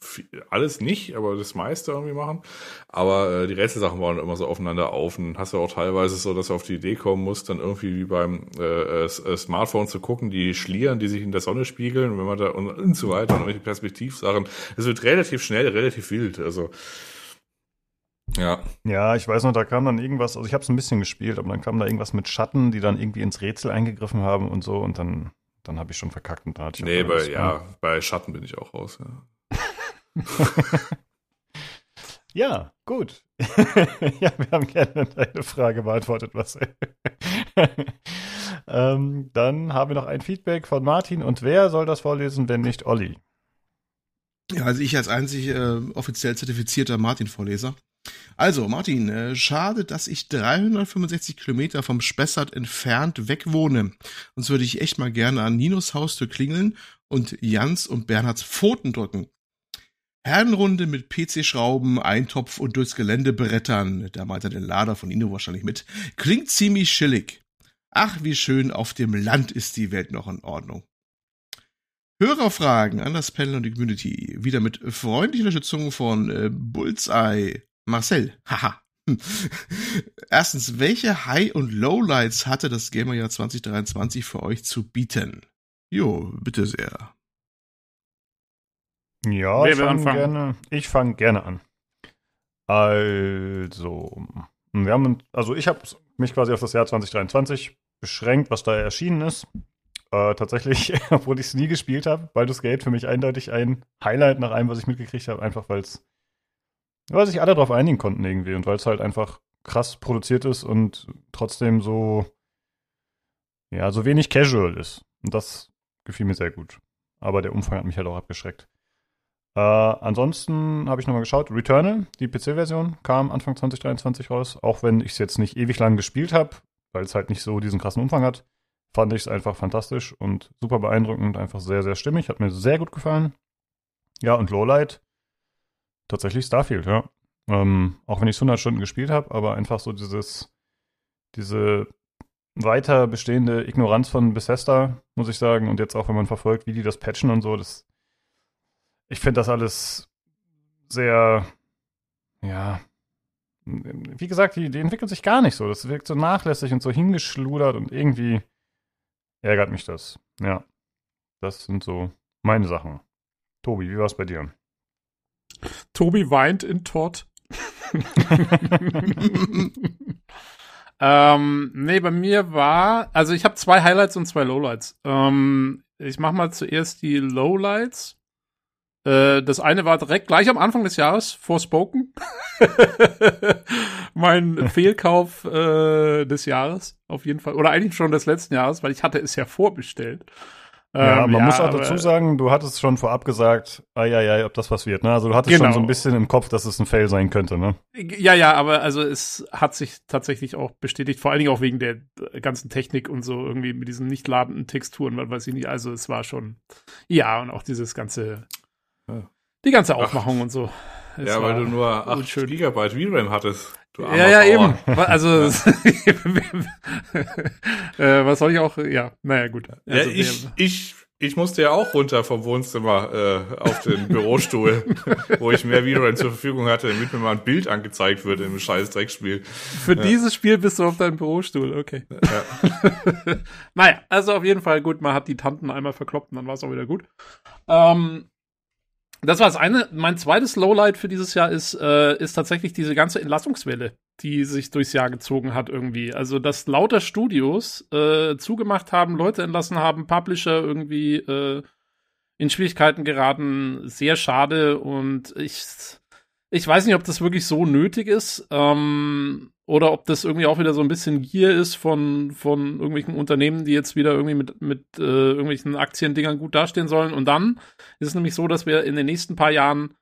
alles nicht, aber das meiste irgendwie machen. Aber die Rätselsachen bauen immer so aufeinander auf. Und hast du auch teilweise so, dass du auf die Idee kommen musst, dann irgendwie wie beim äh, Smartphone zu gucken, die Schlieren, die sich in der Sonne spiegeln, wenn man da und, und so weiter und irgendwelche Perspektivsachen. Es wird relativ schnell, relativ wild. Also ja, Ja, ich weiß noch, da kam dann irgendwas, also ich habe es ein bisschen gespielt, aber dann kam da irgendwas mit Schatten, die dann irgendwie ins Rätsel eingegriffen haben und so und dann, dann habe ich schon verkackt und da hatte ich nee, bei, ja, bei Schatten bin ich auch raus. Ja. [LAUGHS] Ja, gut. [LAUGHS] ja, wir haben gerne deine Frage beantwortet, Marcel. [LAUGHS] ähm, dann haben wir noch ein Feedback von Martin und wer soll das vorlesen, wenn nicht Olli? Ja, also ich als einzig äh, offiziell zertifizierter Martin-Vorleser. Also, Martin, äh, schade, dass ich 365 Kilometer vom Spessart entfernt weg wohne. Sonst würde ich echt mal gerne an Ninos Haustür klingeln und Jans und Bernhards Pfoten drücken. Herrenrunde mit PC-Schrauben, Eintopf und durchs Gelände brettern. Da meint er den Lader von Nino wahrscheinlich mit. Klingt ziemlich chillig. Ach, wie schön, auf dem Land ist die Welt noch in Ordnung. Hörerfragen an das Panel und die Community. Wieder mit freundlicher Unterstützung von äh, Bullseye. Marcel. Haha. [LAUGHS] Erstens, welche High- und Lowlights hatte das Gamerjahr 2023 für euch zu bieten? Jo, bitte sehr. Ja, Wer ich fange gerne, ich fange gerne an. Also, wir haben, also ich habe mich quasi auf das Jahr 2023 beschränkt, was da erschienen ist. Äh, tatsächlich, [LAUGHS] obwohl ich es nie gespielt habe, Baldur's Gate für mich eindeutig ein Highlight nach allem, was ich mitgekriegt habe, einfach weil es, weil sich alle darauf einigen konnten irgendwie und weil es halt einfach krass produziert ist und trotzdem so, ja, so wenig casual ist. Und das gefiel mir sehr gut. Aber der Umfang hat mich halt auch abgeschreckt. Äh, ansonsten habe ich nochmal geschaut. Returnal, die PC-Version, kam Anfang 2023 raus. Auch wenn ich es jetzt nicht ewig lang gespielt habe, weil es halt nicht so diesen krassen Umfang hat, fand ich es einfach fantastisch und super beeindruckend, einfach sehr, sehr stimmig. Hat mir sehr gut gefallen. Ja, und Lowlight, tatsächlich Starfield, ja. Ähm, auch wenn ich es 100 Stunden gespielt habe, aber einfach so dieses, diese weiter bestehende Ignoranz von Bethesda, muss ich sagen. Und jetzt auch, wenn man verfolgt, wie die das patchen und so, das, ich finde das alles sehr, ja, wie gesagt, die, die entwickeln sich gar nicht so. Das wirkt so nachlässig und so hingeschludert und irgendwie ärgert mich das. Ja, das sind so meine Sachen. Tobi, wie war es bei dir? Tobi weint in Todd. [LAUGHS] ähm, nee, bei mir war, also ich habe zwei Highlights und zwei Lowlights. Ähm, ich mach mal zuerst die Lowlights. Äh, das eine war direkt gleich am Anfang des Jahres, Forspoken. [LAUGHS] mein Fehlkauf äh, des Jahres, auf jeden Fall. Oder eigentlich schon des letzten Jahres, weil ich hatte es ja vorbestellt. Ja, ähm, man ja, muss auch dazu sagen, du hattest schon vorab gesagt, ai, ai, ai, ob das was wird, ne? Also du hattest genau. schon so ein bisschen im Kopf, dass es ein Fail sein könnte, ne? Ja, ja, aber also es hat sich tatsächlich auch bestätigt, vor allen Dingen auch wegen der ganzen Technik und so irgendwie mit diesen nicht ladenden Texturen, was weiß ich nicht. Also es war schon, ja, und auch dieses ganze, ja. die ganze Aufmachung Ach. und so. Es ja, weil du nur 8 schön. Gigabyte VRAM hattest. ja, ja, eben. Also, [LAUGHS] äh, was soll ich auch, ja, naja, gut. Also, ja, ich, ich, ich musste ja auch runter vom Wohnzimmer äh, auf den Bürostuhl, [LAUGHS] wo ich mehr VRAM zur Verfügung hatte, damit mir mal ein Bild angezeigt wird im scheiß Dreckspiel. Für ja. dieses Spiel bist du auf deinem Bürostuhl, okay. Ja. [LAUGHS] naja, also auf jeden Fall gut, man hat die Tanten einmal verkloppt und dann war es auch wieder gut. Ähm, das war das eine. Mein zweites Lowlight für dieses Jahr ist, äh, ist tatsächlich diese ganze Entlassungswelle, die sich durchs Jahr gezogen hat irgendwie. Also, dass lauter Studios äh, zugemacht haben, Leute entlassen haben, Publisher irgendwie äh, in Schwierigkeiten geraten, sehr schade und ich ich weiß nicht, ob das wirklich so nötig ist ähm, oder ob das irgendwie auch wieder so ein bisschen Gier ist von, von irgendwelchen Unternehmen, die jetzt wieder irgendwie mit, mit äh, irgendwelchen Aktiendingern gut dastehen sollen. Und dann ist es nämlich so, dass wir in den nächsten paar Jahren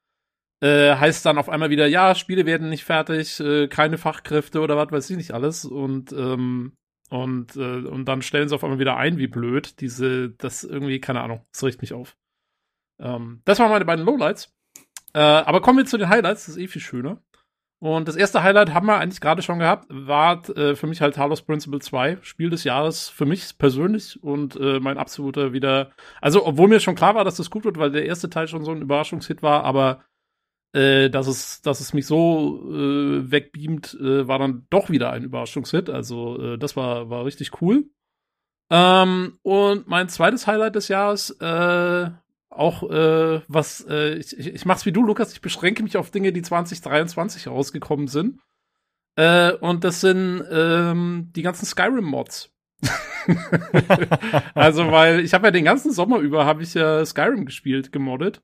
äh, heißt dann auf einmal wieder, ja, Spiele werden nicht fertig, äh, keine Fachkräfte oder was weiß ich nicht alles. Und ähm, und, äh, und dann stellen sie auf einmal wieder ein, wie blöd. Diese, das irgendwie, keine Ahnung, das riecht mich auf. Ähm, das waren meine beiden Lowlights. Äh, aber kommen wir zu den Highlights, das ist eh viel schöner. Und das erste Highlight haben wir eigentlich gerade schon gehabt, war äh, für mich halt Talos Principle 2, Spiel des Jahres für mich persönlich und äh, mein absoluter wieder, also obwohl mir schon klar war, dass das gut wird, weil der erste Teil schon so ein Überraschungshit war, aber äh, dass es, dass es mich so äh, wegbeamt, äh, war dann doch wieder ein Überraschungshit. Also äh, das war, war richtig cool. Ähm, und mein zweites Highlight des Jahres äh, auch äh, was, äh, ich, ich mach's wie du, Lukas, ich beschränke mich auf Dinge, die 2023 rausgekommen sind. Äh, und das sind ähm, die ganzen Skyrim-Mods. [LAUGHS] also, weil ich habe ja den ganzen Sommer über habe ich ja Skyrim gespielt, gemoddet.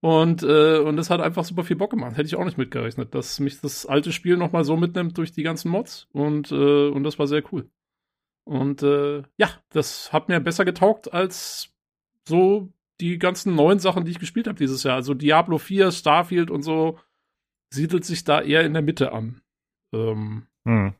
Und, äh, und das hat einfach super viel Bock gemacht. Hätte ich auch nicht mitgerechnet, dass mich das alte Spiel nochmal so mitnimmt durch die ganzen Mods. Und, äh, und das war sehr cool. Und äh, ja, das hat mir besser getaugt als so die ganzen neuen Sachen, die ich gespielt habe dieses Jahr. Also Diablo 4, Starfield und so, siedelt sich da eher in der Mitte an. Ähm, hm.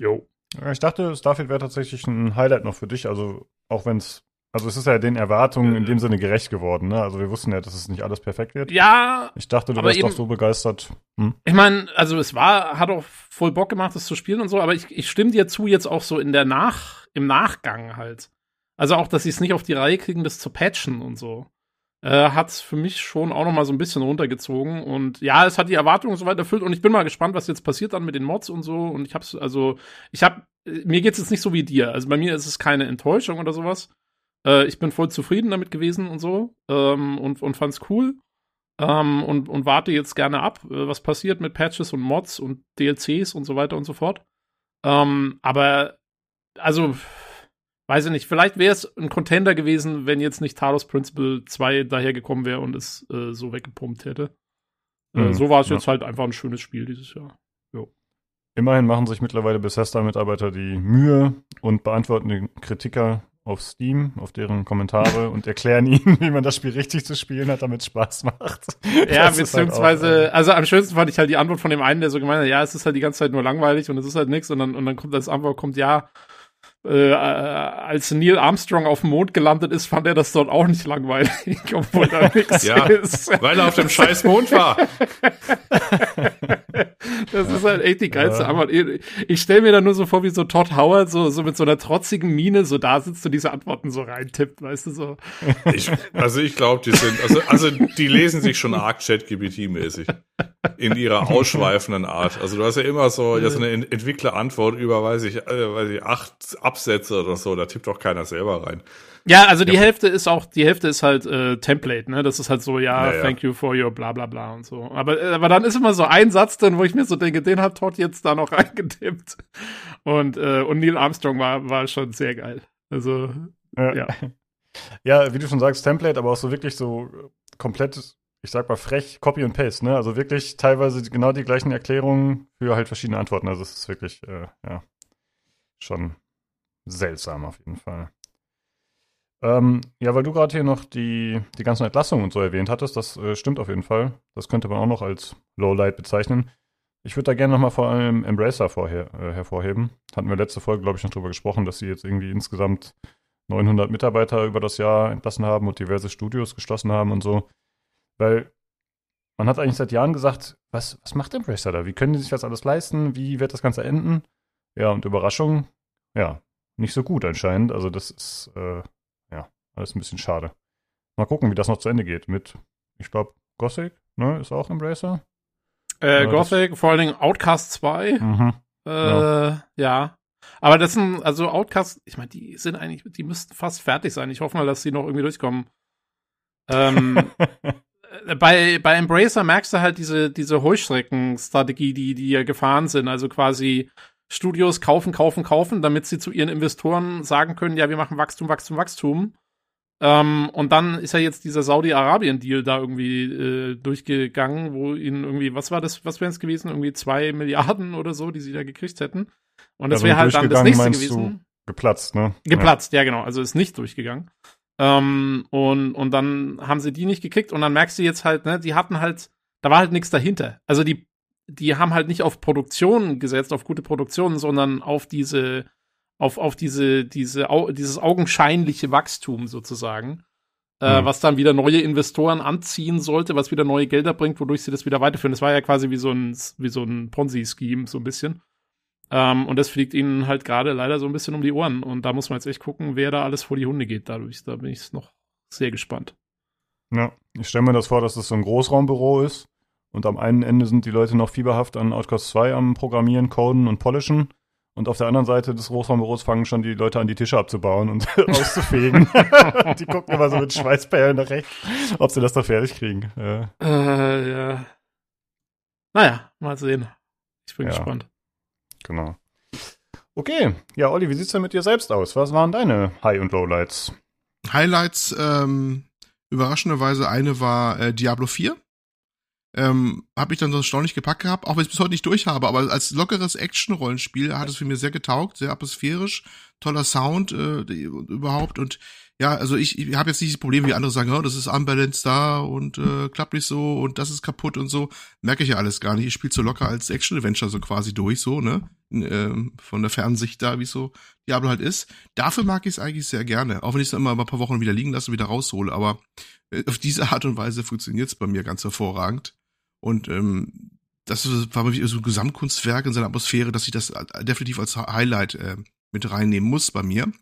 Jo. Ich dachte, Starfield wäre tatsächlich ein Highlight noch für dich, also auch wenn es also es ist ja den Erwartungen in dem Sinne gerecht geworden, ne? Also wir wussten ja, dass es nicht alles perfekt wird. Ja. Ich dachte, du wärst eben, doch so begeistert. Hm? Ich meine, also es war, hat auch voll Bock gemacht, das zu spielen und so, aber ich, ich stimme dir zu jetzt auch so in der Nach, im Nachgang halt. Also auch, dass sie es nicht auf die Reihe kriegen, das zu patchen und so. Äh, hat es für mich schon auch noch mal so ein bisschen runtergezogen. Und ja, es hat die Erwartungen so weit erfüllt. Und ich bin mal gespannt, was jetzt passiert dann mit den Mods und so. Und ich hab's, also, ich hab, mir geht's jetzt nicht so wie dir. Also bei mir ist es keine Enttäuschung oder sowas. Äh, ich bin voll zufrieden damit gewesen und so. Ähm, und, und fand's cool. Ähm, und, und warte jetzt gerne ab, äh, was passiert mit Patches und Mods und DLCs und so weiter und so fort. Ähm, aber, also, weiß ich nicht, vielleicht wäre es ein Contender gewesen, wenn jetzt nicht Talos Principle 2 dahergekommen wäre und es äh, so weggepumpt hätte. Äh, mhm, so war es ja. jetzt halt einfach ein schönes Spiel dieses Jahr. Jo. Immerhin machen sich mittlerweile Bethesda-Mitarbeiter die Mühe und beantworten den Kritiker auf Steam, auf deren Kommentare [LAUGHS] und erklären ihnen, wie man das Spiel richtig zu spielen hat, damit es Spaß macht. Ja, das halt beziehungsweise, halt auch, also am schönsten fand ich halt die Antwort von dem einen, der so gemeint hat, ja, es ist halt die ganze Zeit nur langweilig und es ist halt nichts und dann, und dann kommt das Antwort kommt, ja, äh, als Neil Armstrong auf dem Mond gelandet ist, fand er das dort auch nicht langweilig, [LAUGHS] obwohl da [LAUGHS] nichts ja, ist. Weil er auf dem scheiß Mond war. [LAUGHS] das ist halt echt die geilste ja. Antwort. Ich stelle mir da nur so vor, wie so Todd Howard so, so mit so einer trotzigen Miene so da sitzt und diese Antworten so reintippt, weißt du so. Ich, also ich glaube, die sind, also, also die lesen sich schon arg Chat-GPT-mäßig. In ihrer ausschweifenden Art. Also du hast ja immer so, ja, so eine Entwicklerantwort über, weiß ich, äh, weiß ich, acht Absätze oder so, da tippt doch keiner selber rein. Ja, also die ja. Hälfte ist auch, die Hälfte ist halt äh, Template, ne? Das ist halt so, ja, naja. thank you for your bla bla bla und so. Aber, äh, aber dann ist immer so ein Satz drin, wo ich mir so denke, den hat Todd jetzt da noch [LAUGHS] reingetippt. Und, äh, und Neil Armstrong war, war schon sehr geil. Also, ja. ja. [LAUGHS] Ja, wie du schon sagst, Template, aber auch so wirklich so komplett, ich sag mal frech, Copy und Paste, ne? Also wirklich teilweise genau die gleichen Erklärungen für halt verschiedene Antworten. Also es ist wirklich, äh, ja, schon seltsam auf jeden Fall. Ähm, ja, weil du gerade hier noch die, die ganzen Entlassungen und so erwähnt hattest, das äh, stimmt auf jeden Fall. Das könnte man auch noch als Lowlight bezeichnen. Ich würde da gerne nochmal vor allem Embracer vorher, äh, hervorheben. Hatten wir letzte Folge, glaube ich, noch drüber gesprochen, dass sie jetzt irgendwie insgesamt 900 Mitarbeiter über das Jahr entlassen haben und diverse Studios geschlossen haben und so. Weil man hat eigentlich seit Jahren gesagt, was, was macht Embracer da? Wie können die sich das alles leisten? Wie wird das Ganze enden? Ja, und Überraschung, ja, nicht so gut anscheinend. Also das ist, äh, ja, alles ein bisschen schade. Mal gucken, wie das noch zu Ende geht mit, ich glaube, Gothic, ne, ist auch Embracer. Äh, Gothic, vor allen Dingen Outcast 2. Mhm. Äh, ja. ja. Aber das sind, also Outcast, ich meine, die sind eigentlich, die müssten fast fertig sein. Ich hoffe mal, dass sie noch irgendwie durchkommen. Ähm, äh, [LAUGHS] bei, bei Embracer merkst du halt diese, diese Heuschreckenstrategie, die, die ja gefahren sind. Also quasi Studios kaufen, kaufen, kaufen, damit sie zu ihren Investoren sagen können, ja, wir machen Wachstum, Wachstum, Wachstum. Ähm, und dann ist ja jetzt dieser Saudi-Arabien-Deal da irgendwie äh, durchgegangen, wo ihnen irgendwie, was war das, was wäre es gewesen? Irgendwie zwei [LAUGHS] Milliarden oder so, die sie da gekriegt hätten. Und das also wäre halt dann das nächste gewesen. geplatzt, ne? Geplatzt, ja. ja, genau. Also ist nicht durchgegangen. Ähm, und, und dann haben sie die nicht gekriegt und dann merkst du jetzt halt, ne, die hatten halt, da war halt nichts dahinter. Also die die haben halt nicht auf Produktion gesetzt, auf gute Produktion, sondern auf diese, auf, auf diese, diese, dieses augenscheinliche Wachstum sozusagen. Äh, mhm. was dann wieder neue Investoren anziehen sollte, was wieder neue Gelder bringt, wodurch sie das wieder weiterführen. Das war ja quasi wie so ein, wie so ein Ponzi-Scheme, so ein bisschen. Ähm, und das fliegt ihnen halt gerade leider so ein bisschen um die Ohren. Und da muss man jetzt echt gucken, wer da alles vor die Hunde geht dadurch. Da bin ich noch sehr gespannt. Ja, ich stelle mir das vor, dass das so ein Großraumbüro ist und am einen Ende sind die Leute noch fieberhaft an Outcast 2 am Programmieren, Coden und Polischen. Und auf der anderen Seite des Großraumbüros fangen schon die Leute an, die Tische abzubauen und [LAUGHS] auszufegen. [LAUGHS] die gucken immer so mit Schweißperlen nach rechts, ob sie das da fertig kriegen. Ja. Äh, ja. Naja, mal sehen. Ich bin ja. gespannt. Genau. Okay, ja, Olli, wie sieht's denn mit dir selbst aus? Was waren deine High- und Lowlights? Highlights, ähm, überraschenderweise eine war äh, Diablo 4 ähm, habe ich dann so erstaunlich gepackt gehabt, auch wenn ich bis heute nicht durch habe, aber als lockeres Action-Rollenspiel hat es für mich sehr getaugt, sehr atmosphärisch, toller Sound äh, überhaupt und ja, also ich, ich habe jetzt nicht das Problem, wie andere sagen, oh, das ist unbalanced da und äh, klappt nicht so und das ist kaputt und so. Merke ich ja alles gar nicht. Ich spiele so locker als Action-Adventure so quasi durch, so, ne? Ähm, von der Fernsicht da, wie so Diablo halt ist. Dafür mag ich es eigentlich sehr gerne. Auch wenn ich es immer ein paar Wochen wieder liegen lasse und wieder raushole. Aber äh, auf diese Art und Weise funktioniert es bei mir ganz hervorragend. Und ähm, das war wirklich so ein Gesamtkunstwerk in seiner Atmosphäre, dass ich das definitiv als Highlight äh, mit reinnehmen muss bei mir.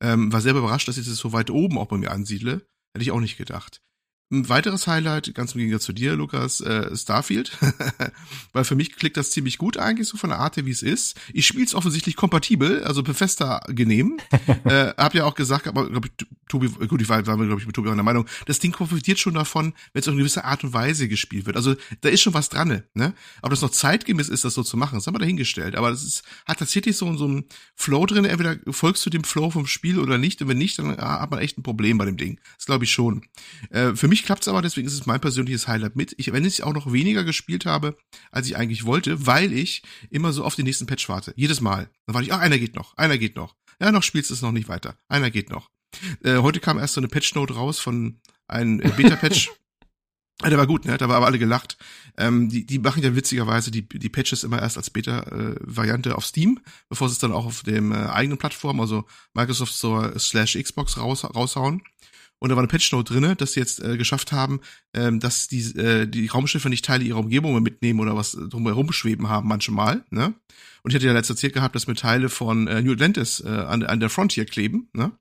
Ähm, war selber überrascht, dass ich das so weit oben auch bei mir ansiedle. Hätte ich auch nicht gedacht. Ein weiteres Highlight, ganz im Gegensatz zu dir, Lukas, äh, Starfield. [LAUGHS] Weil für mich klickt das ziemlich gut eigentlich, so von der Art, wie es ist. Ich spiele es offensichtlich kompatibel, also Bethesda genehm. [LAUGHS] äh, hab ja auch gesagt, aber glaube ich, Tobi, gut, ich war, war glaube ich mit Tobi auch in der Meinung, das Ding profitiert schon davon, wenn es auf eine gewisse Art und Weise gespielt wird. Also da ist schon was dran, ne? Ob das noch zeitgemäß ist, das so zu machen, das haben wir dahingestellt. Aber das ist, hat tatsächlich so, so ein Flow drin, entweder folgst du dem Flow vom Spiel oder nicht. Und wenn nicht, dann ah, hat man echt ein Problem bei dem Ding. Das glaube ich schon. Äh, für mich mich klappt's aber, deswegen ist es mein persönliches Highlight mit. Ich, wenn ich auch noch weniger gespielt habe, als ich eigentlich wollte, weil ich immer so auf den nächsten Patch warte. Jedes Mal. Dann warte ich, ah, einer geht noch, einer geht noch. Ja, noch spielst du es noch nicht weiter. Einer geht noch. Äh, heute kam erst so eine Patch-Note raus von einem äh, Beta-Patch. Ja, [LAUGHS] der war gut, ne? Da war aber alle gelacht. Ähm, die, die machen ja witzigerweise die, die Patches immer erst als Beta-Variante äh, auf Steam, bevor sie es dann auch auf dem äh, eigenen Plattform, also Microsoft Store slash Xbox raus, raushauen. Und da war eine Patch-Note drinne, dass sie jetzt äh, geschafft haben, ähm, dass die, äh, die Raumschiffe nicht Teile ihrer Umgebung mitnehmen oder was drumherum schweben haben manchmal, ne? Und ich hatte ja letztes erzählt gehabt, dass mir Teile von äh, New Atlantis äh, an, an der Frontier kleben, ne?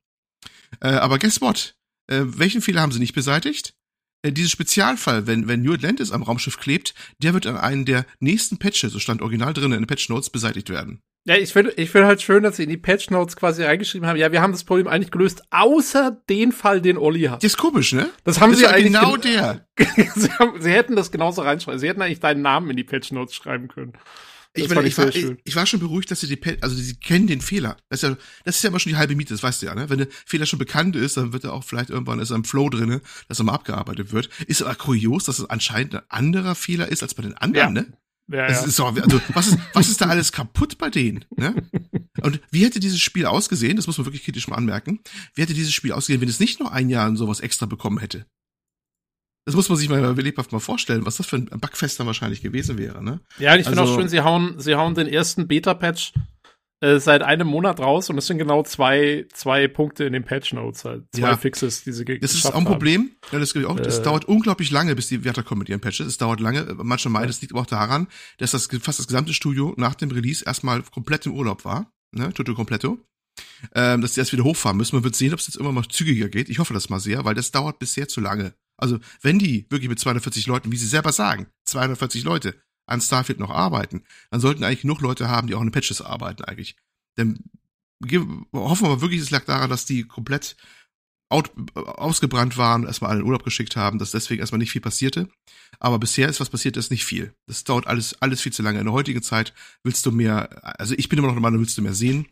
Äh, aber guess what? Äh, welchen Fehler haben sie nicht beseitigt? Äh, dieses Spezialfall, wenn, wenn New Atlantis am Raumschiff klebt, der wird an einen der nächsten Patches, so stand original drin in den Patch Notes, beseitigt werden. Ja, ich finde ich finde halt schön, dass sie in die Patch Notes quasi reingeschrieben haben, ja, wir haben das Problem eigentlich gelöst, außer den Fall, den Olli hat. Das ist komisch, ne? Das haben Das sie eigentlich genau gen- der. [LAUGHS] sie, haben, sie hätten das genauso reinschreiben. Sie hätten eigentlich deinen Namen in die Patch Notes schreiben können. Das Ich, meine, ich, war, ich, ich war schon beruhigt, dass sie die, also sie kennen den Fehler. Das ist ja, das ist ja immer schon die halbe Miete, das weißt du ja, ne? Wenn der Fehler schon bekannt ist, dann wird er auch vielleicht irgendwann ist er im Flow drinne, dass er mal abgearbeitet wird. Ist aber kurios, dass es anscheinend ein anderer Fehler ist als bei den anderen, Ja. ne? Ja, Es ja. ist doch, also, was ist, was ist da alles kaputt bei denen, ne? [LAUGHS] Und wie hätte dieses Spiel ausgesehen, das muss man wirklich kritisch mal anmerken, wie hätte dieses Spiel ausgesehen, wenn es nicht nur ein Jahr sowas extra bekommen hätte? Das muss man sich mal lebhaft mal vorstellen, was das für ein Bugfest dann wahrscheinlich gewesen wäre, ne? Ja, und ich finde Also- auch schön, sie hauen, sie hauen den ersten Beta-Patch äh, seit einem Monat raus und es sind genau zwei, zwei Punkte in den Patch Notes halt. Zwei Ja. Fixes, die sie ge Das ist auch ein. Problem. Ja, das auch. Es Äh. dauert unglaublich lange, bis die Werte kommen mit ihren Patches. Es dauert lange. Manche meinen, es liegt aber auch daran, dass das fast das gesamte Studio nach dem Release erstmal komplett im Urlaub war. Ne? Tutto completo. Ähm, dass die erst wieder hochfahren müssen. Man wird sehen, ob es jetzt immer mal zügiger geht. Ich hoffe das mal sehr, weil das dauert bisher zu lange. Also, wenn die wirklich mit 240 Leuten, wie sie selber sagen, 240 Leute an Starfield noch arbeiten, dann sollten eigentlich genug Leute haben, die auch den Patches arbeiten eigentlich. Denn hoffen wir wirklich, es lag daran, dass die komplett out, ausgebrannt waren, erstmal alle in Urlaub geschickt haben, dass deswegen erstmal nicht viel passierte. Aber bisher ist was passiert, ist nicht viel. Das dauert alles, alles viel zu lange. In der heutigen Zeit willst du mehr, also ich bin immer noch der Meinung, willst du mehr sehen,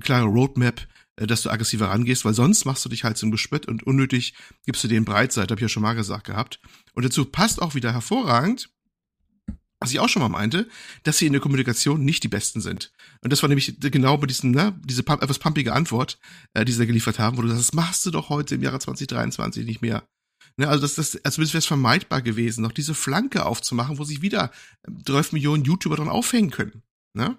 klare Roadmap, dass du aggressiver rangehst, weil sonst machst du dich halt zum Gespött und unnötig gibst du den Breitseite, habe ich ja schon mal gesagt gehabt. Und dazu passt auch wieder hervorragend, was ich auch schon mal meinte, dass sie in der Kommunikation nicht die Besten sind. Und das war nämlich genau bei diesem, ne, diese etwas pumpige Antwort, äh, die sie da geliefert haben, wo du sagst, das machst du doch heute im Jahre 2023 nicht mehr. Ne, also das, das, also wäre es vermeidbar gewesen, noch diese Flanke aufzumachen, wo sich wieder 12 Millionen YouTuber dran aufhängen können. Ne?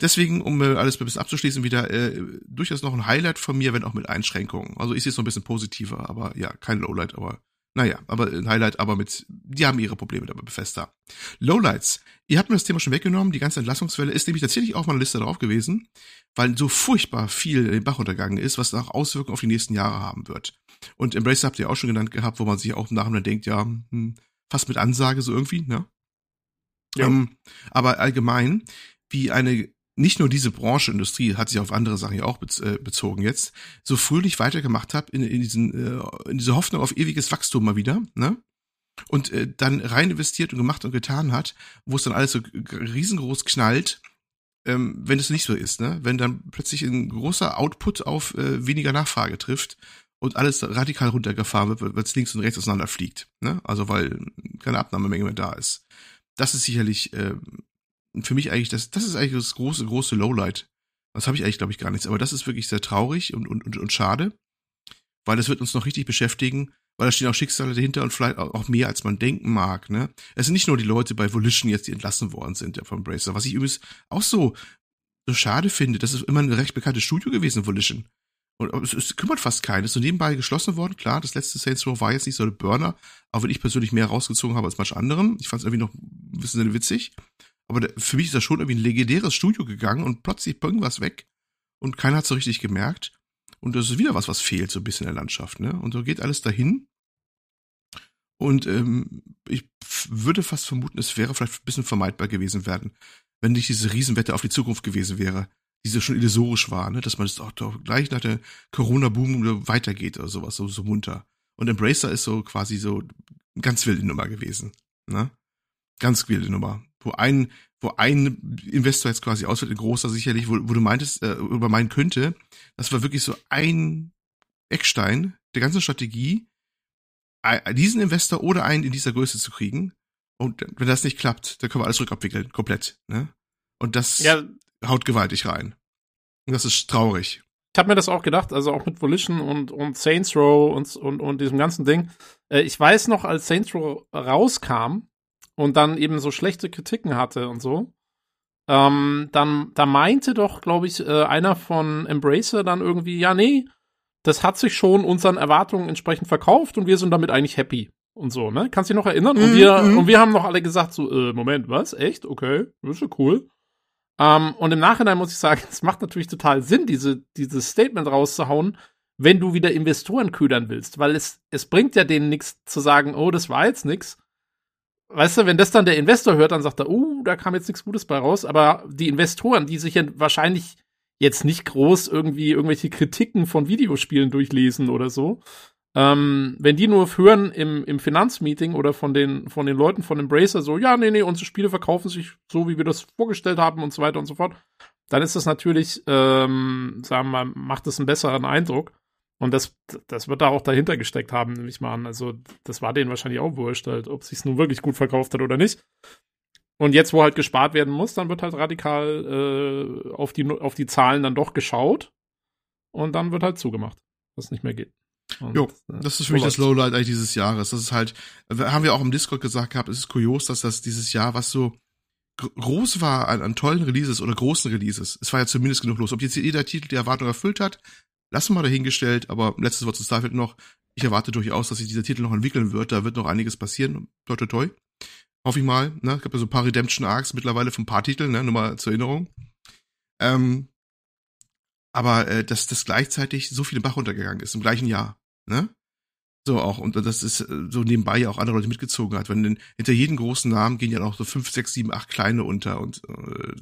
Deswegen, um äh, alles ein bisschen abzuschließen, wieder äh, durchaus noch ein Highlight von mir, wenn auch mit Einschränkungen. Also ich sehe es noch ein bisschen positiver, aber ja, kein Lowlight, aber naja, aber ein Highlight, aber mit, die haben ihre Probleme dabei Bethesda. Lowlights. Ihr habt mir das Thema schon weggenommen, die ganze Entlassungswelle ist nämlich tatsächlich auf meiner Liste drauf gewesen, weil so furchtbar viel in den Bach untergangen ist, was auch Auswirkungen auf die nächsten Jahre haben wird. Und Embrace habt ihr auch schon genannt gehabt, wo man sich auch nachher denkt, ja, hm, fast mit Ansage so irgendwie, ne? Ja. Ähm, aber allgemein, wie eine, nicht nur diese Branche, Industrie, hat sich auf andere Sachen ja auch äh, bezogen jetzt, so fröhlich weitergemacht hat in, in, diesen, äh, in diese Hoffnung auf ewiges Wachstum mal wieder, ne? Und äh, dann rein investiert und gemacht und getan hat, wo es dann alles so riesengroß knallt, ähm, wenn es nicht so ist, ne? Wenn dann plötzlich ein großer Output auf äh, weniger Nachfrage trifft und alles radikal runtergefahren wird, weil es links und rechts auseinander fliegt, ne? Also weil keine Abnahmemenge mehr da ist. Das ist sicherlich äh, für mich eigentlich das, das ist eigentlich das große, große Lowlight. Das habe ich eigentlich, glaube ich, gar nichts. Aber das ist wirklich sehr traurig und, und, und, und schade, weil das wird uns noch richtig beschäftigen, weil da stehen auch Schicksale dahinter und vielleicht auch mehr, als man denken mag. Ne? Es sind nicht nur die Leute bei Volition jetzt, die entlassen worden sind ja, vom Bracer. Was ich übrigens auch so, so schade finde, das ist immer ein recht bekanntes Studio gewesen, Volition. Und es, es kümmert fast keines. So nebenbei geschlossen worden. Klar, das letzte Saints Row war jetzt nicht so der Burner, auch wenn ich persönlich mehr rausgezogen habe als manch anderen. Ich fand es irgendwie noch ein bisschen witzig. Aber für mich ist das schon irgendwie ein legendäres Studio gegangen und plötzlich irgendwas weg und keiner hat so richtig gemerkt. Und das ist wieder was, was fehlt so ein bisschen in der Landschaft, ne? Und so geht alles dahin. Und ähm, ich würde fast vermuten, es wäre vielleicht ein bisschen vermeidbar gewesen werden, wenn nicht diese Riesenwette auf die Zukunft gewesen wäre, die so schon illusorisch war, ne? Dass man es auch doch gleich nach der Corona-Boom weitergeht oder sowas, so, so munter. Und Embracer ist so quasi so ganz wilde Nummer gewesen, ne? Ganz wilde Nummer. Wo ein, wo ein Investor jetzt quasi ausfällt, ein großer sicherlich, wo, wo du meintest, äh, über meinen könnte, das war wirklich so ein Eckstein der ganzen Strategie, diesen Investor oder einen in dieser Größe zu kriegen. Und wenn das nicht klappt, dann können wir alles rückabwickeln, komplett. Ne? Und das Ja, haut gewaltig rein. Und das ist traurig. Ich habe mir das auch gedacht, also auch mit Volition und, und Saints Row und, und, und diesem ganzen Ding. Äh, ich weiß noch, als Saints Row rauskam und dann eben so schlechte Kritiken hatte und so, ähm, dann da meinte doch, glaube ich, äh, einer von Embracer dann irgendwie, ja, nee, das hat sich schon unseren Erwartungen entsprechend verkauft und wir sind damit eigentlich happy und so, ne? Kannst du dich noch erinnern? Und Mhm, wir, mhm. und wir haben noch alle gesagt, so, äh, Moment, was? Echt? Okay, das ist ja cool. Ähm, und im Nachhinein muss ich sagen, [LAUGHS] es macht natürlich total Sinn, diese, dieses Statement rauszuhauen, wenn du wieder Investoren ködern willst, weil es, es bringt ja denen nichts zu sagen, oh, das war jetzt nix. Weißt du, wenn das dann der Investor hört, dann sagt er, oh, da kam jetzt nichts Gutes bei raus, aber die Investoren, die sich ja wahrscheinlich jetzt nicht groß irgendwie irgendwelche Kritiken von Videospielen durchlesen oder so, ähm, wenn die nur hören im, im Finanzmeeting oder von den, von den Leuten von Embracer so, ja, nee, nee, unsere Spiele verkaufen sich so, wie wir das vorgestellt haben und so weiter und so fort, dann ist das natürlich, ähm, sagen wir mal, macht das einen besseren Eindruck. Und das, das wird da auch dahinter gesteckt haben, nehme ich mal an. Also, das war denen wahrscheinlich auch wurscht, halt, ob sich's nun wirklich gut verkauft hat oder nicht. Und jetzt, wo halt gespart werden muss, dann wird halt radikal äh, auf, die, auf die Zahlen dann doch geschaut. Und dann wird halt zugemacht, was nicht mehr geht. Und, Jo, äh, Das ist für mich das. Lowlight eigentlich dieses Jahres. Das ist halt, haben wir auch im Discord gesagt gehabt, es ist kurios, dass das dieses Jahr, was so gr- groß war an, an tollen Releases oder großen Releases, es war ja zumindest genug los. Ob jetzt jeder Titel die Erwartung erfüllt hat, lassen wir mal dahingestellt, aber letztes Wort zu Starfield noch. Ich erwarte durchaus, dass sich dieser Titel noch entwickeln wird. Da wird noch einiges passieren. Toi, toi, toi. Hoffe ich mal. Ne? Es gab ja so ein paar Redemption Arcs mittlerweile von ein paar Titeln, ne? nur mal zur Erinnerung. Ähm, aber äh, dass das gleichzeitig so viel im Bach runtergegangen ist im gleichen Jahr. Ne? So auch, und das ist äh, so nebenbei ja auch andere Leute mitgezogen hat. Wenn denn, hinter jedem großen Namen gehen ja auch so fünf, sechs, sieben, acht kleine unter und äh,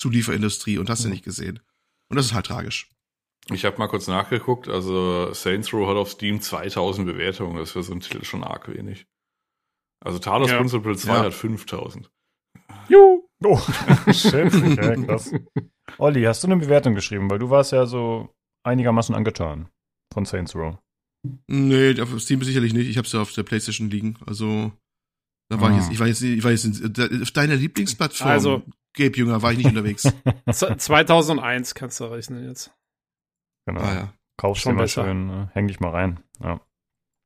Zulieferindustrie und hast du Mhm. nicht gesehen. Und das ist halt tragisch. Ich habe mal kurz nachgeguckt, also Saints Row hat auf Steam 2000 Bewertungen, das ist für so einen Titel schon arg wenig. Also Talos Ja. Principle 2 Ja. hat 5000. Juhu. [LAUGHS] Oh, shit. Okay, krass. Olli, hast du eine Bewertung geschrieben? Weil du warst ja so einigermaßen angetan von Saints Row. Nee, auf Steam sicherlich nicht. Ich hab's ja auf der Playstation liegen. Also, da war ich Ah. jetzt, ich war jetzt, ich war jetzt auf deiner Lieblingsplattform, Also- Gabe Jünger, war ich nicht unterwegs. [LAUGHS] Z- 2001 kannst du rechnen jetzt. Genau. Ah ja. Kaufst Schon mal besser. schön, äh, häng dich mal rein. Ja.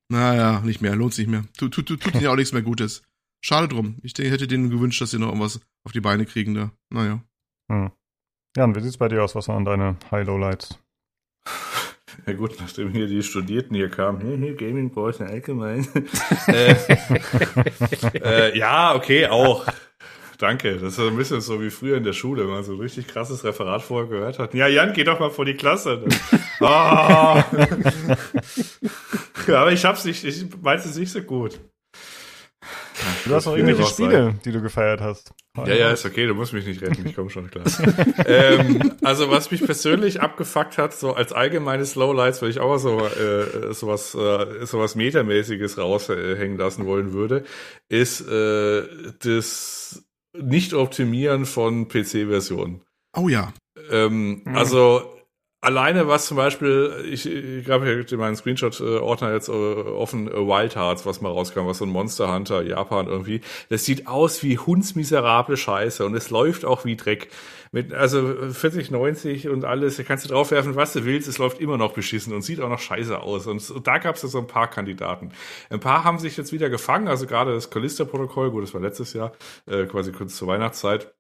Naja, nicht mehr, lohnt sich nicht mehr. Tut, tut, tut, tut ihnen ja auch nichts mehr Gutes. Schade drum. Ich denke, hätte denen gewünscht, dass sie noch irgendwas auf die Beine kriegen da. Naja. Hm. Jan, wie sieht's bei dir aus? Was waren deine High-Low-Lights? Ja gut, nachdem hier die Studierten hier kamen, hey, hey, Gaming Boys allgemein. [LAUGHS] äh, äh, ja, okay, auch. Danke. Das ist ein bisschen so wie früher in der Schule, wenn man so ein richtig krasses Referat vorher gehört hat. Ja, Jan, geh doch mal vor die Klasse. [LAUGHS] [LAUGHS] Ja, aber ich hab's nicht, ich meinte es nicht so gut. Du hast noch irgendwelche. Spiele, die du gefeiert hast. Ja, ja, ist okay, du musst mich nicht retten, ich komme schon klar. [LAUGHS] ähm, also was mich persönlich abgefuckt hat, so als allgemeines Lowlights, weil ich auch so äh, sowas äh, sowas metamäßiges raushängen lassen wollen würde, ist äh, das Nicht-Optimieren von PC-Versionen. Oh ja. Ähm, Mhm. Also alleine was zum Beispiel, ich, ich habe hier in meinen Screenshot-Ordner jetzt äh, offen, äh, Wild Hearts, was mal rauskam, was so ein Monster Hunter Japan irgendwie. Das sieht aus wie hundsmiserable Scheiße und es läuft auch wie Dreck. Mit, also 40, 90 und alles, da kannst du draufwerfen, was du willst, es läuft immer noch beschissen und sieht auch noch scheiße aus. Und so- da gab es ja so ein paar Kandidaten. Ein paar haben sich jetzt wieder gefangen, also gerade das Callisto-Protokoll, gut, das war letztes Jahr, äh, quasi kurz zur Weihnachtszeit.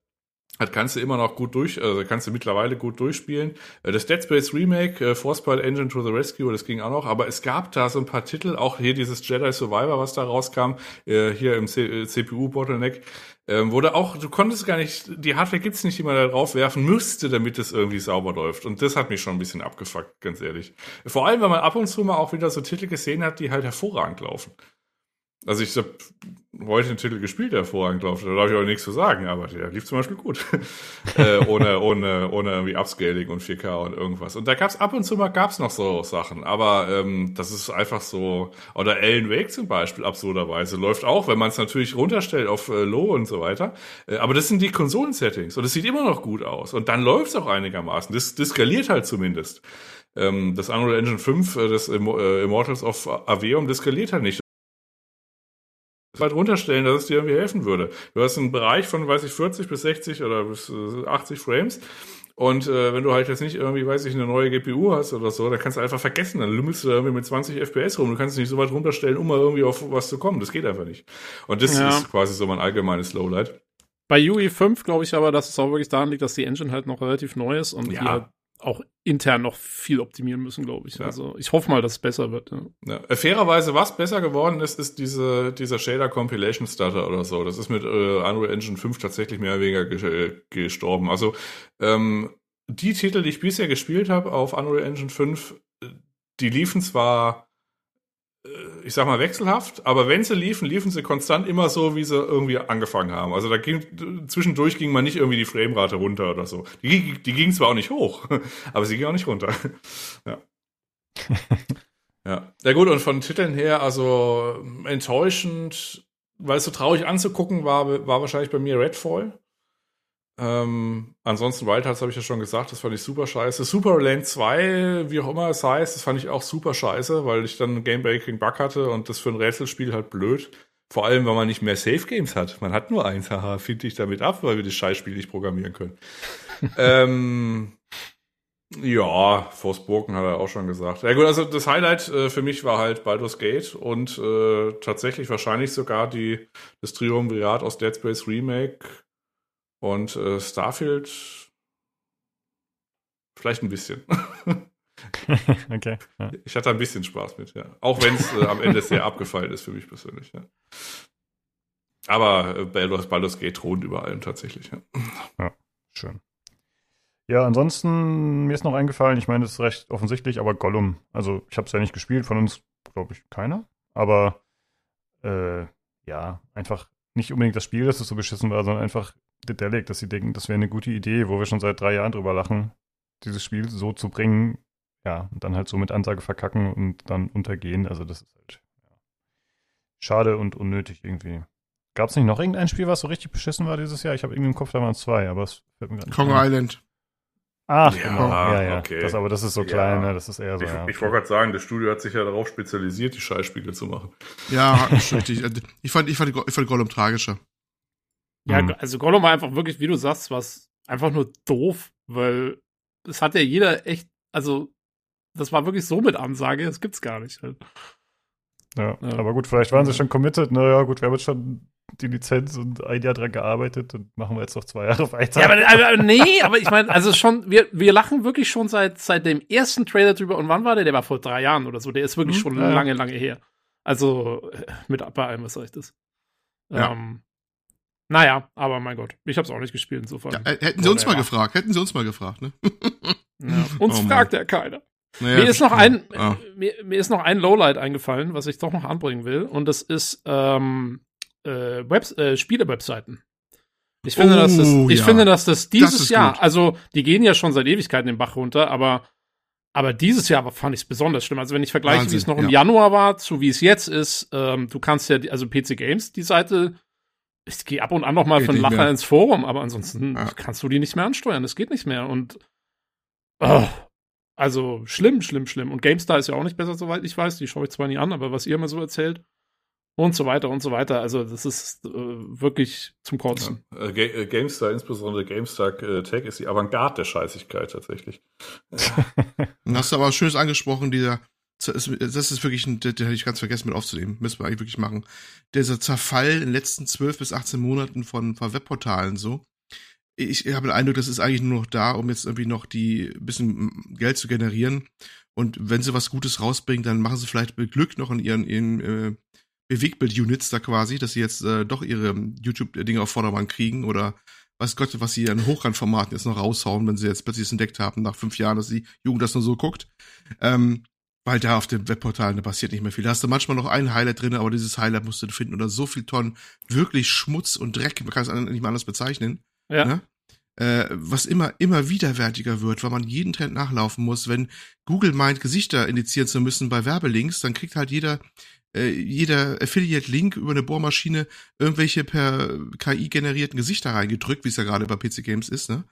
Das kannst du immer noch gut durch, also kannst du mittlerweile gut durchspielen. Äh, Das Dead Space Remake, äh, Forcepal Engine to the Rescue, das ging auch noch, aber es gab da so ein paar Titel, auch hier dieses Jedi Survivor, was da rauskam, äh, hier im C äh, CPU-Bottleneck, ähm, wurde auch, du konntest gar nicht, die Hardware gibt's nicht, die man da drauf werfen müsste, damit es irgendwie sauber läuft. Und das hat mich schon ein bisschen abgefuckt, ganz ehrlich. Vor allem, weil man ab und zu mal auch wieder so Titel gesehen hat, die halt hervorragend laufen. Also ich habe heute einen Titel gespielt, der hervorragend läuft. Da darf ich auch nichts zu sagen, aber der lief zum Beispiel gut. [LAUGHS] äh, ohne, ohne, ohne irgendwie Upscaling und 4K und irgendwas. Und da gab's ab und zu mal gab's noch so Sachen, aber ähm, das ist einfach so. Oder Alan Wake zum Beispiel, absurderweise, läuft auch, wenn man es natürlich runterstellt auf äh, Low und so weiter. Äh, aber das sind die Konsolen-Settings und es sieht immer noch gut aus. Und dann läuft's auch einigermaßen. Das, das skaliert halt zumindest. Ähm, das Unreal Engine 5, äh, das äh, Immortals of Aveum, das skaliert halt nicht weit runterstellen, dass es dir irgendwie helfen würde. Du hast einen Bereich von, weiß ich, 40 bis 60 oder bis äh, 80 Frames Und äh, wenn du halt jetzt nicht irgendwie, weiß ich, eine neue GPU hast oder so, dann kannst du einfach vergessen. Dann lümmelst du da irgendwie mit 20 FPS rum. Du kannst es nicht so weit runterstellen, um mal irgendwie auf was zu kommen. Das geht einfach nicht. Und das Ja. ist quasi so mein allgemeines Lowlight. Bei UE 5 glaube ich aber, dass es auch wirklich daran liegt, dass die Engine halt noch relativ neu ist und Ja. halt auch intern noch viel optimieren müssen, glaube ich. Ja. Also ich hoffe mal, dass es besser wird. Ja. Ja. Äh, Fairerweise, was besser geworden ist, ist diese, dieser Shader Compilation Stutter oder so. Das ist mit äh, Unreal Engine 5 tatsächlich mehr oder weniger ge gestorben. Also ähm, die Titel, die ich bisher gespielt habe auf Unreal Engine 5, äh, die liefen zwar, äh, ich sag mal, wechselhaft, aber wenn sie liefen, liefen sie konstant immer so, wie sie irgendwie angefangen haben. Also da ging, zwischendurch ging man nicht irgendwie die Framerate runter oder so. Die, die ging zwar auch nicht hoch, [LAUGHS] aber sie ging auch nicht runter. [LAUGHS] Ja. [LAUGHS] Ja. Ja gut, und von Titeln her, also enttäuschend, weil es so traurig anzugucken war, war wahrscheinlich bei mir Redfall. Ähm, ansonsten Wild Hearts habe ich ja schon gesagt, das fand ich super scheiße. Superland 2, wie auch immer es heißt, das fand ich auch super scheiße, weil ich dann einen Game-Breaking Bug hatte und das für ein Rätselspiel halt blöd. Vor allem, weil man nicht mehr Safe Games hat. Man hat nur eins, [LAUGHS] haha, finde ich damit ab, weil wir das Scheißspiel nicht programmieren können. [LAUGHS] ähm, ja, Forspoken hat er auch schon gesagt. Ja gut, also das Highlight äh, für mich war halt Baldur's Gate und äh, tatsächlich wahrscheinlich sogar die das Triumvirat aus Dead Space Remake und äh, Starfield vielleicht ein bisschen. [LAUGHS] okay. Ja. Ich hatte ein bisschen Spaß mit, ja. Auch wenn es äh, am Ende sehr abgefallen ist für mich persönlich, ja. Aber äh, Baldur's, Baldur's Gate thront über allem tatsächlich, ja. Schön. Ja, ansonsten, mir ist noch eingefallen, ich meine, das ist recht offensichtlich, aber Gollum. Also, ich habe es ja nicht gespielt, von uns, glaube ich, keiner. Aber, äh, ja, einfach nicht unbedingt das Spiel, dass es so beschissen war, sondern einfach Dedelic, dass sie denken, das wäre eine gute Idee, wo wir schon seit drei Jahren drüber lachen, dieses Spiel so zu bringen, ja, und dann halt so mit Ansage verkacken und dann untergehen. Also, das ist halt, ja, schade und unnötig irgendwie. Gab es nicht noch irgendein Spiel, was so richtig beschissen war dieses Jahr? Ich habe irgendwie im Kopf, da waren zwei, aber es fällt mir gerade nicht Kong ein. Island. Ach, Ja, genau. Ja, ja. okay. Das, aber das ist so Ja. klein, ne? Das ist eher so. Ich, ja. ich wollte gerade sagen, das Studio hat sich ja darauf spezialisiert, die Scheißspiele zu machen. Ja, [LAUGHS] stimmt. Ich, ich fand, ich fand, ich fand Gollum tragischer. Ja, Mhm. also Gollum war einfach wirklich, wie du sagst, was einfach nur doof, weil es hat ja jeder echt, also das war wirklich so mit Ansage, das gibt's gar nicht. Halt. ja. Ja. Aber gut, vielleicht waren sie schon committed. Naja, gut, wir haben jetzt schon die Lizenz und ein Jahr dran gearbeitet und machen wir jetzt noch zwei Jahre [LAUGHS] weiter. Ja, aber, aber nee, aber ich meine, also schon, wir, wir lachen wirklich schon seit, seit dem ersten Trailer drüber. Und wann war der? Der war vor drei Jahren oder so. Der ist wirklich Hm, schon ja, lange, lange her. Also äh, mit bei allem, was ich das? Ja. Ähm, naja, aber mein Gott, ich hab's auch nicht gespielt insofern. Ja, äh, hätten sie uns mal Whatever. gefragt, hätten sie uns mal gefragt, ne? [LAUGHS] Ja. Uns Oh fragt ja keiner. Naja, mir ist noch ein, Ah. mir, mir ist noch ein Lowlight eingefallen, was ich doch noch anbringen will. Und das ist ähm, äh, äh, Spiele-Webseiten. Ich finde, Oh, dass das, ich ja. finde, dass das dieses ist Jahr, gut. also die gehen ja schon seit Ewigkeiten den Bach runter, aber aber dieses Jahr fand ich es besonders schlimm. Also wenn ich vergleiche, wie es noch im ja. Januar war, zu wie es jetzt ist, ähm, du kannst ja, die- also PC Games, die Seite, ich gehe ab und an noch mal Geht für einen Lacher mehr. ins Forum, aber ansonsten Ja. kannst du die nicht mehr ansteuern. Das geht nicht mehr. Und oh, also schlimm, schlimm, schlimm. Und GameStar ist ja auch nicht besser, soweit ich weiß. Die schaue ich zwar nie an, aber was ihr immer so erzählt. Und so weiter und so weiter. Also, das ist äh, wirklich zum Kotzen. Äh, Ga äh, GameStar, insbesondere GameStar äh, Tech, ist die Avantgarde der Scheißigkeit tatsächlich. Und hast du aber was Schönes angesprochen, dieser, das ist, wirklich ein, den, hätte ich ganz vergessen mit aufzunehmen. Müssen wir eigentlich wirklich machen. Dieser Zerfall in den letzten 12 bis 18 Monaten von, von Webportalen so. Ich habe den Eindruck, das ist eigentlich nur noch da, um jetzt irgendwie noch die bisschen Geld zu generieren. Und wenn sie was Gutes rausbringen, dann machen sie vielleicht mit Glück noch in ihren, ihren äh, Bewegbild-Units da quasi, dass sie jetzt äh, doch ihre YouTube-Dinge auf Vordermann kriegen oder weiß Gott, was sie an Hochrandformaten jetzt noch raushauen, wenn sie jetzt plötzlich entdeckt haben, nach fünf Jahren, dass die Jugend das nur so guckt. Ähm, weil da auf den Webportalen, da passiert nicht mehr viel. Da hast du manchmal noch ein Highlight drin, aber dieses Highlight musst du finden oder so viel Tonnen wirklich Schmutz und Dreck, man kann es nicht mal anders bezeichnen, Ja. ne? äh, was immer, immer widerwärtiger wird, weil man jeden Trend nachlaufen muss. Wenn Google meint, Gesichter indizieren zu müssen bei Werbelinks, dann kriegt halt jeder, äh, jeder Affiliate-Link über eine Bohrmaschine irgendwelche per KI generierten Gesichter reingedrückt, wie es ja gerade bei PC Games ist, ne?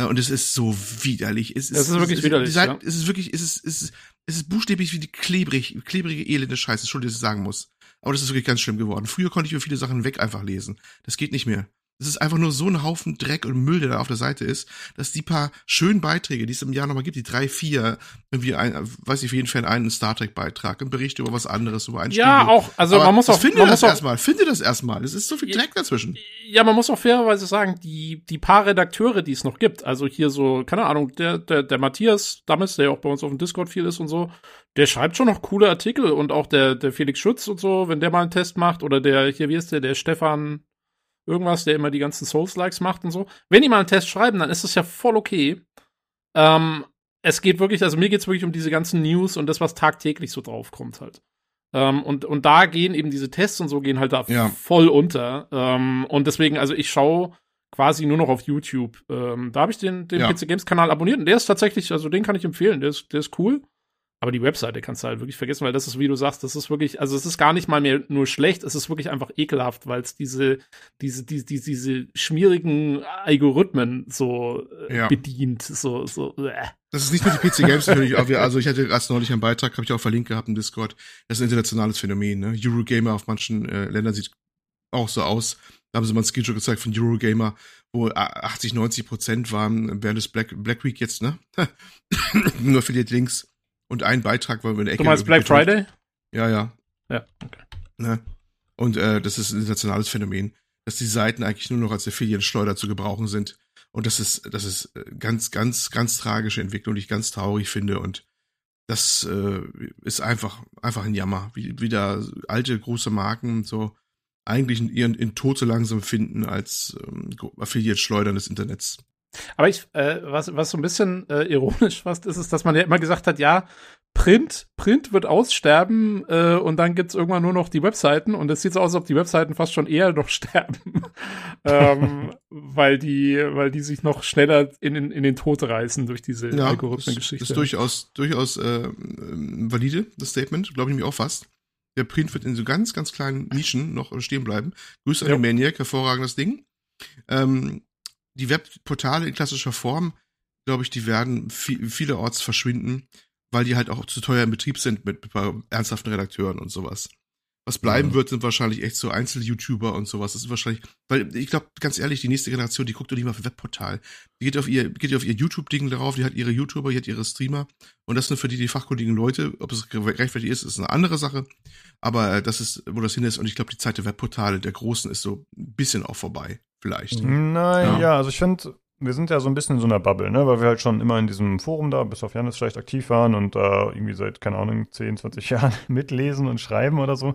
Äh, Und es ist so widerlich. Es Das ist wirklich es widerlich, die Seite- ja. Es ist wirklich, es ist, es ist, es ist buchstäblich wie die klebrig, klebrige, elende Scheiße. Entschuldigung, dass ich sagen muss. Aber das ist wirklich ganz schlimm geworden. Früher konnte ich über viele Sachen weg einfach lesen. Das geht nicht mehr. Es ist einfach nur so ein Haufen Dreck und Müll, der da auf der Seite ist, dass die paar schönen Beiträge, die es im Jahr nochmal gibt, die drei, vier, irgendwie ein, weiß ich, für jeden Fan einen Star Trek Beitrag, ein Bericht über was anderes, über ein Ja, Studio. auch, also Aber man muss auch, finde man das erstmal, finde das erstmal. Es ist so viel. Dreck dazwischen. ja, man muss auch fairerweise sagen, die, die paar Redakteure, die es noch gibt, also hier so, keine Ahnung, der, der, der Matthias Dammes, der ja auch bei uns auf dem Discord viel ist und so, der schreibt schon noch coole Artikel und auch der, der Felix Schütz und so, wenn der mal einen Test macht oder der, hier, wie ist der, der Stefan irgendwas, der immer die ganzen Souls-Likes macht und so. Wenn die mal einen Test schreiben, dann ist das ja voll okay. Ähm, es geht wirklich, also mir geht es wirklich um diese ganzen News und das, was tagtäglich so draufkommt halt. Ähm, und, und da gehen eben diese Tests und so gehen halt da Ja. voll unter. Ähm, und deswegen, also ich schaue quasi nur noch auf YouTube. Ähm, da habe ich den, den Ja. PC Games Kanal abonniert und der ist tatsächlich, also den kann ich empfehlen, der ist, der ist cool. Aber die Webseite kannst du halt wirklich vergessen, weil das ist, wie du sagst, das ist wirklich, also es ist gar nicht mal mehr nur schlecht, es ist wirklich einfach ekelhaft, weil es diese, diese, diese, diese, diese schmierigen Algorithmen so äh, Ja. bedient, so, so, äh. Das ist nicht nur die PC Games natürlich, auch wir, also ich hatte erst neulich einen Beitrag, habe ich auch verlinkt gehabt im Discord. Das ist ein internationales Phänomen, ne? Eurogamer auf manchen äh, Ländern sieht auch so aus. Da haben sie mal einen Screenshot gezeigt von Eurogamer, wo äh, 80, 90 Prozent waren während des Black, Black Week jetzt, ne? [LAUGHS] nur Affiliate Links und ein Beitrag war über eine Ecke. Du meinst Black gedrückt. Friday? Ja, ja. Ja, okay. Ne? Und äh, das ist ein internationales Phänomen, dass die Seiten eigentlich nur noch als Affiliate-Schleuder zu gebrauchen sind. Und das ist, das ist äh, ganz, ganz, ganz tragische Entwicklung, die ich ganz traurig finde. Und das äh, ist einfach, einfach ein Jammer, wie, wie da alte große Marken so eigentlich in ihren in Tod so langsam finden als ähm, Affiliate-Schleudern des Internets. Aber ich, äh, was, was so ein bisschen äh, ironisch fast ist, ist, dass man ja immer gesagt hat, ja, Print, Print wird aussterben äh, und dann gibt's irgendwann nur noch die Webseiten und es sieht so aus, als ob die Webseiten fast schon eher noch [LAUGHS] sterben, ähm, weil die, weil die sich noch schneller in, in, in den Tod reißen durch diese Ja, Algorithmengeschichte. das ist durchaus, durchaus äh, ähm, valide, das Statement, glaube ich mir auch fast. Der Print wird in so ganz, ganz kleinen Nischen noch stehen bleiben. Grüße an Ja. den Maniac, hervorragendes Ding. Ähm, die Webportale in klassischer Form, glaube ich, die werden vi vielerorts verschwinden, weil die halt auch zu teuer im Betrieb sind mit, ernsthaften Redakteuren und sowas. Was bleiben Mhm. wird, sind wahrscheinlich echt so Einzel-YouTuber und sowas. Das ist wahrscheinlich, weil ich glaube, ganz ehrlich, die nächste Generation, die guckt doch nicht mal auf ein Webportal. Die geht auf ihr, geht auf ihr YouTube-Ding darauf, die hat ihre YouTuber, die hat ihre Streamer. Und das sind für die, die fachkundigen Leute. Ob es gerechtfertigt ist, ist eine andere Sache. Aber äh, das ist, wo das hin ist. Und ich glaube, die Zeit der Webportale, der großen, ist so ein bisschen auch vorbei. Vielleicht. Naja, Ja. ja, also ich finde, wir sind ja so ein bisschen in so einer Bubble, ne? Weil wir halt schon immer in diesem Forum da, bis auf Janis vielleicht aktiv waren und da irgendwie seit, keine Ahnung, 10, 20 [LAUGHS] Jahren mitlesen und schreiben oder so.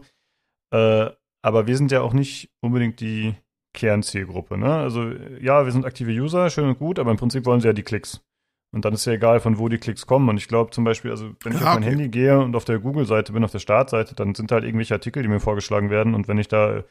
Äh, aber wir sind ja auch nicht unbedingt die Kernzielgruppe, ne? Also ja, wir sind aktive User, schön und gut, aber im Prinzip wollen sie ja die Klicks. Und dann ist ja egal, von wo die Klicks kommen. Und ich glaube zum Beispiel, also wenn ich Ja, auf mein okay. Handy gehe und auf der Google-Seite bin, auf der Startseite, dann sind halt irgendwelche Artikel, die mir vorgeschlagen werden. Und wenn ich da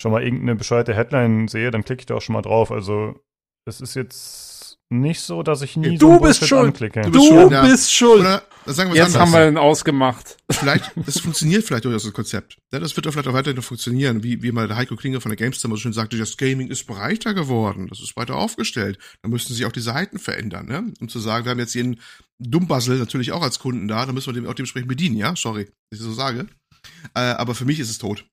schon mal irgendeine bescheuerte Headline sehe, dann klicke ich da auch schon mal drauf. Also es ist jetzt nicht so, dass ich nie Du so bist Bullshit schuld. anklicke. Du Du bist schuld, ja. bist schuld. Oder sagen wir es Jetzt haben anders. wir ihn ausgemacht. vielleicht, das funktioniert vielleicht durchaus das Konzept. Das wird doch vielleicht auch weiterhin noch funktionieren, wie, wie mal der Heiko Klinger von der GameStar so schön sagte, das Gaming ist breiter geworden, das ist weiter aufgestellt. Da müssten sich auch die Seiten verändern, ne? Um zu sagen, wir haben jetzt einen Dummbassel natürlich auch als Kunden da, da müssen wir den auch dementsprechend bedienen, ja? Sorry, dass ich das so sage. Äh, aber für mich ist es tot.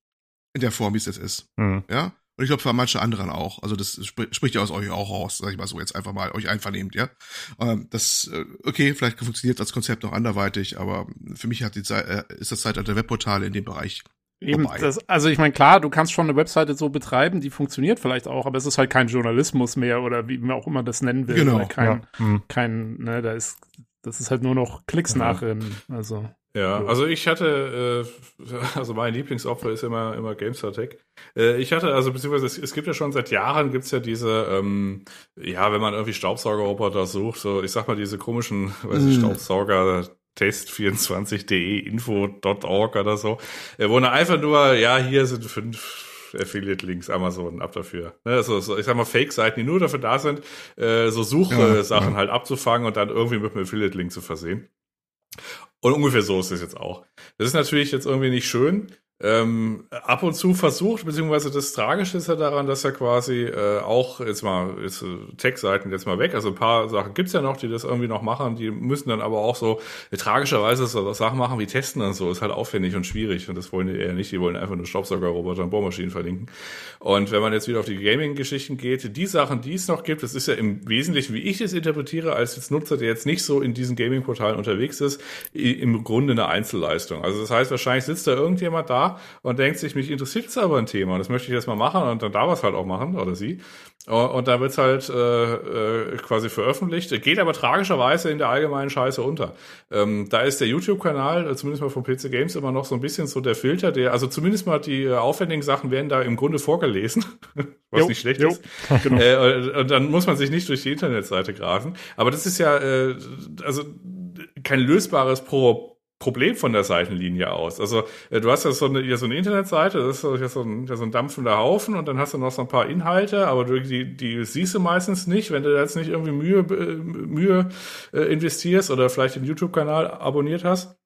In der Form, wie es jetzt ist. Hm. Ja? Und ich glaube für manche anderen auch. Also das spr spricht ja aus euch auch raus, sag ich mal so jetzt einfach mal euch einvernehmt, ja. Ähm, das, äh, okay, vielleicht funktioniert das Konzept noch anderweitig, aber für mich hat die Zeit, äh, ist das Zeitalter der Webportale in dem Bereich. Eben, das, also ich meine, klar, du kannst schon eine Webseite so betreiben, die funktioniert vielleicht auch, aber es ist halt kein Journalismus mehr oder wie man auch immer das nennen will. Genau, kein, Ja. Hm. kein, ne, da ist, das ist halt nur noch Klicks Ja. nachrennen. Also. Ja, So. also ich hatte, äh, [LAUGHS] also mein Lieblingsopfer ist immer, immer GameStar Tech. Äh, ich hatte, also beziehungsweise es, es gibt ja schon seit Jahren gibt's ja diese, ähm, ja, wenn man irgendwie Staubsaugerroboter sucht, so ich sag mal diese komischen, [LAUGHS] weiß ich, Mm. Staubsauger test24.de info.org oder so, äh, wo dann einfach nur, ja, hier sind fünf Affiliate-Links, Amazon, ab dafür. Ne, so, so, ich sag mal Fake-Seiten, die nur dafür da sind, äh, so Ja, Suchsachen ja. halt abzufangen und dann irgendwie mit einem Affiliate-Link zu versehen. Und ungefähr so ist es jetzt auch. Das ist natürlich jetzt irgendwie nicht schön, ähm, ab und zu versucht, beziehungsweise das Tragische ist ja daran, dass er quasi äh, auch, jetzt mal, ist äh, Tech-Seiten jetzt mal weg, also ein paar Sachen gibt's ja noch, die das irgendwie noch machen, die müssen dann aber auch so äh, tragischerweise so Sachen machen wie Testen und so, ist halt aufwendig und schwierig und das wollen die eher nicht, die wollen einfach nur Staubsaugerroboter und Bohrmaschinen verlinken. Und wenn man jetzt wieder auf die Gaming-Geschichten geht, die Sachen, die es noch gibt, das ist ja im Wesentlichen, wie ich es interpretiere, als jetzt Nutzer, der jetzt nicht so in diesen Gaming-Portalen unterwegs ist, im Grunde eine Einzelleistung. Also das heißt, wahrscheinlich sitzt da irgendjemand da, und denkt sich, mich interessiert es aber ein Thema das möchte ich jetzt mal machen und dann darf es halt auch machen oder sie. Und da wird es halt äh, äh, quasi veröffentlicht, geht aber tragischerweise in der allgemeinen Scheiße unter. Ähm, da ist der YouTube-Kanal, äh, zumindest mal von PC Games, immer noch so ein bisschen so der Filter, der, also zumindest mal die äh, aufwendigen Sachen werden da im Grunde vorgelesen, [LAUGHS] was jo, nicht schlecht jo. ist. Genau. Äh, und dann muss man sich nicht durch die Internetseite grasen. Aber das ist ja, äh, also kein lösbares Pro Problem von der Seitenlinie aus. Also äh, du hast ja so eine, ja, so eine Internetseite, das ist ja so ein, ja so ein dampfender Haufen und dann hast du noch so ein paar Inhalte, aber du, die, die siehst du meistens nicht, wenn du jetzt nicht irgendwie Mühe, äh, Mühe äh, investierst oder vielleicht den YouTube-Kanal abonniert hast.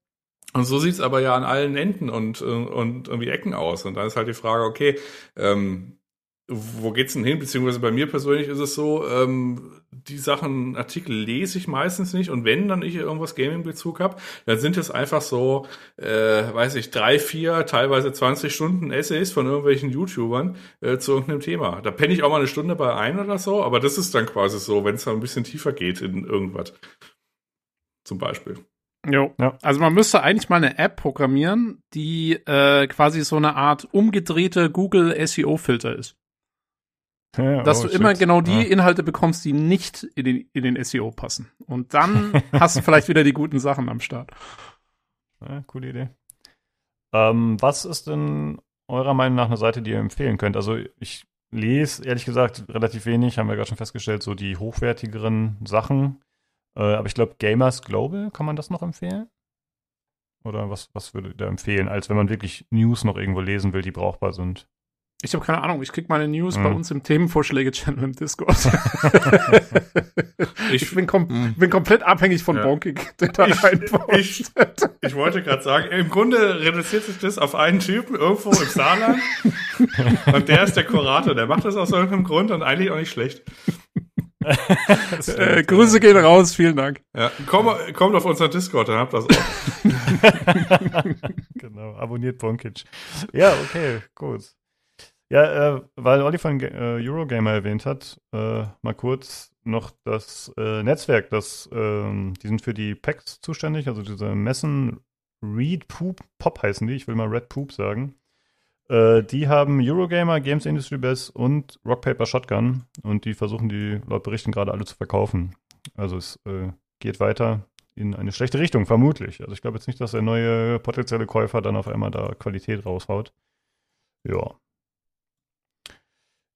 Und so sieht's aber ja an allen Enden und, und irgendwie Ecken aus. Und dann ist halt die Frage, okay, ähm, wo geht's denn hin? Beziehungsweise bei mir persönlich ist es so, ähm, die Sachen, Artikel lese ich meistens nicht und wenn dann ich irgendwas Gaming-Bezug habe, dann sind es einfach so, äh, weiß ich, drei, vier, teilweise 20 Stunden Essays von irgendwelchen YouTubern äh, zu irgendeinem Thema. Da penne ich auch mal eine Stunde bei ein oder so, aber das ist dann quasi so, wenn es dann ein bisschen tiefer geht in irgendwas. Zum Beispiel. Jo. Ja. Also man müsste eigentlich mal eine App programmieren, die äh, quasi so eine Art umgedrehte Google SEO-Filter ist. Ja, dass oh, du immer genau die ja. Inhalte bekommst, die nicht in den, in den SEO passen. Und dann [LAUGHS] hast du vielleicht wieder die guten Sachen am Start. Ja, coole Idee. Ähm, was ist denn eurer Meinung nach eine Seite, die ihr empfehlen könnt? Also ich lese ehrlich gesagt relativ wenig, haben wir gerade schon festgestellt, so die hochwertigeren Sachen. Äh, aber ich glaube, Gamers Global, kann man das noch empfehlen? Oder was, was würdet ihr da empfehlen, als wenn man wirklich News noch irgendwo lesen will, die brauchbar sind? Ich habe keine Ahnung, ich krieg meine News mhm. bei uns im Themenvorschläge-Channel im Discord. [LAUGHS] ich bin, kom mhm. bin, komplett abhängig von ja. Bonkig, der da ich, ich, ich, wollte gerade sagen, im Grunde reduziert sich das auf einen Typen irgendwo im Saarland. und der ist der Kurator, der macht das aus irgendeinem Grund und eigentlich auch nicht schlecht. äh, Grüße gehen raus, vielen Dank. Ja, komm, kommt auf unseren Discord, dann habt ihr das auch. [LAUGHS] genau, abonniert Bonkic. Ja, okay, gut. Ja, äh, weil Olli von äh, Eurogamer erwähnt hat, äh, mal kurz noch das äh, Netzwerk, das, ähm, die sind für die Packs zuständig, also diese Messen Read Poop, Pop heißen die, ich will mal Red Poop sagen. Äh, die haben Eurogamer, Games Industry Best und Rock Paper Shotgun und die versuchen die, laut Berichten, gerade alle zu verkaufen. Also es äh, geht weiter in eine schlechte Richtung, vermutlich. Also ich glaube jetzt nicht, dass der neue potenzielle Käufer dann auf einmal da Qualität raushaut. Ja,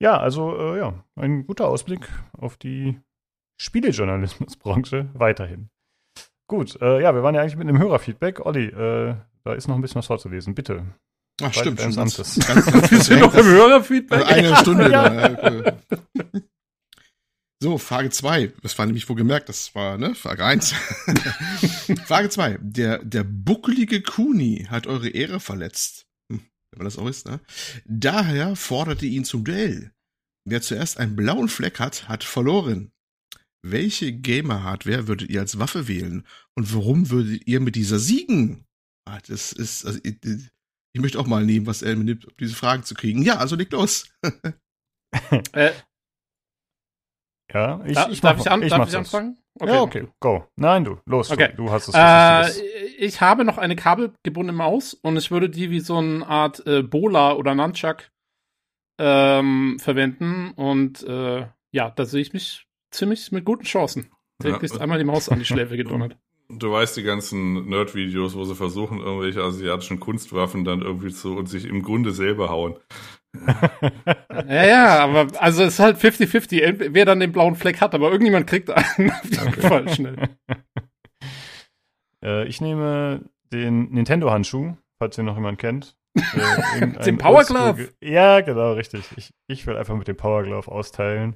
ja, also äh, ja, ein guter Ausblick auf die Spielejournalismusbranche weiterhin. Gut, äh, ja, wir waren ja eigentlich mit einem Hörerfeedback. Olli, äh, da ist noch ein bisschen was vorzulesen, bitte. Ach, stimmt. Ganz, ganz, ganz, wir sind noch im Hörerfeedback. Also eine Stunde. [LAUGHS] Ja, So, Frage 2. Das war nämlich wohl gemerkt, das war, ne, Frage 1. [LAUGHS] Frage 2. Der, der bucklige Kuni hat eure Ehre verletzt wenn man das auch ist, ne? Daher forderte ihn zum Duell. Wer zuerst einen blauen Fleck hat, hat verloren. Welche Gamer-Hardware würdet ihr als Waffe wählen? Und warum würdet ihr mit dieser siegen? Ah, das ist, also, ich, ich möchte auch mal nehmen, was er mir nimmt, um diese Fragen zu kriegen. Ja, also leg los. [LAUGHS] äh, ja, ich, da, ich darf, ich, an, ich, darf ich anfangen? Okay. Ja, okay, go. Nein, du, los, okay. du, du hast es. Äh, ich habe noch eine kabelgebundene Maus und ich würde die wie so eine Art äh, Bola oder Nunchuck ähm, verwenden und äh, ja, da sehe ich mich ziemlich mit guten Chancen. Direkt ja. einmal die Maus an die [LAUGHS] Schläfe gedonnert. Du weißt die ganzen Nerd-Videos, wo sie versuchen, irgendwelche asiatischen Kunstwaffen dann irgendwie zu und sich im Grunde selber hauen. ja, ja, aber also es ist halt 50-50, wer dann den blauen Fleck hat, aber irgendjemand kriegt einen [LAUGHS] auf jeden Fall schnell. [LAUGHS] Äh, ich nehme den Nintendo-Handschuh, falls ihr noch jemand kennt. Äh, den Power Glove? Ja, genau, richtig. Ich, ich will einfach mit dem Power Glove austeilen.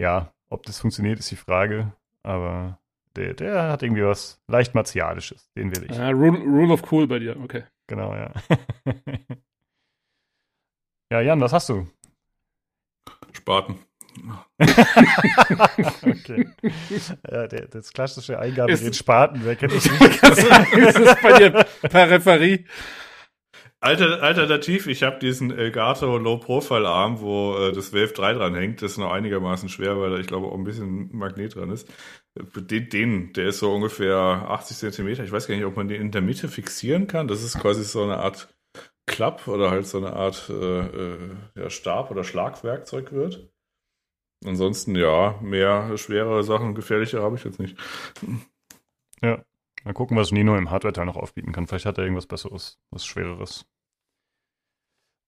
Ja, ob das funktioniert, ist die Frage. Aber Der, der hat irgendwie was leicht Martialisches. Den will ich. Ja, Rule, Rule of Cool bei dir, okay. Genau, ja. [LAUGHS] ja, Jan, was hast du? Spaten. [LAUGHS] okay. [LAUGHS] Ja, der, das klassische Eingabegerät Spaten, wer kennt das nicht? das ist bei dir Peripherie. Alter, alternativ, ich habe diesen Elgato Low Profile Arm, wo äh, das Wave 3 dran hängt. Das ist noch einigermaßen schwer, weil da ich glaube auch ein bisschen Magnet dran ist. Den, den, der ist so ungefähr 80 Zentimeter. Ich weiß gar nicht, ob man den in der Mitte fixieren kann. Das ist quasi so eine Art Klapp oder halt so eine Art äh, äh, ja, Stab oder Schlagwerkzeug wird. Ansonsten, ja, mehr schwere Sachen, gefährliche habe ich jetzt nicht. Ja, mal gucken, was Nino im Hardware-Teil noch aufbieten kann. Vielleicht hat er irgendwas Besseres, was Schwereres.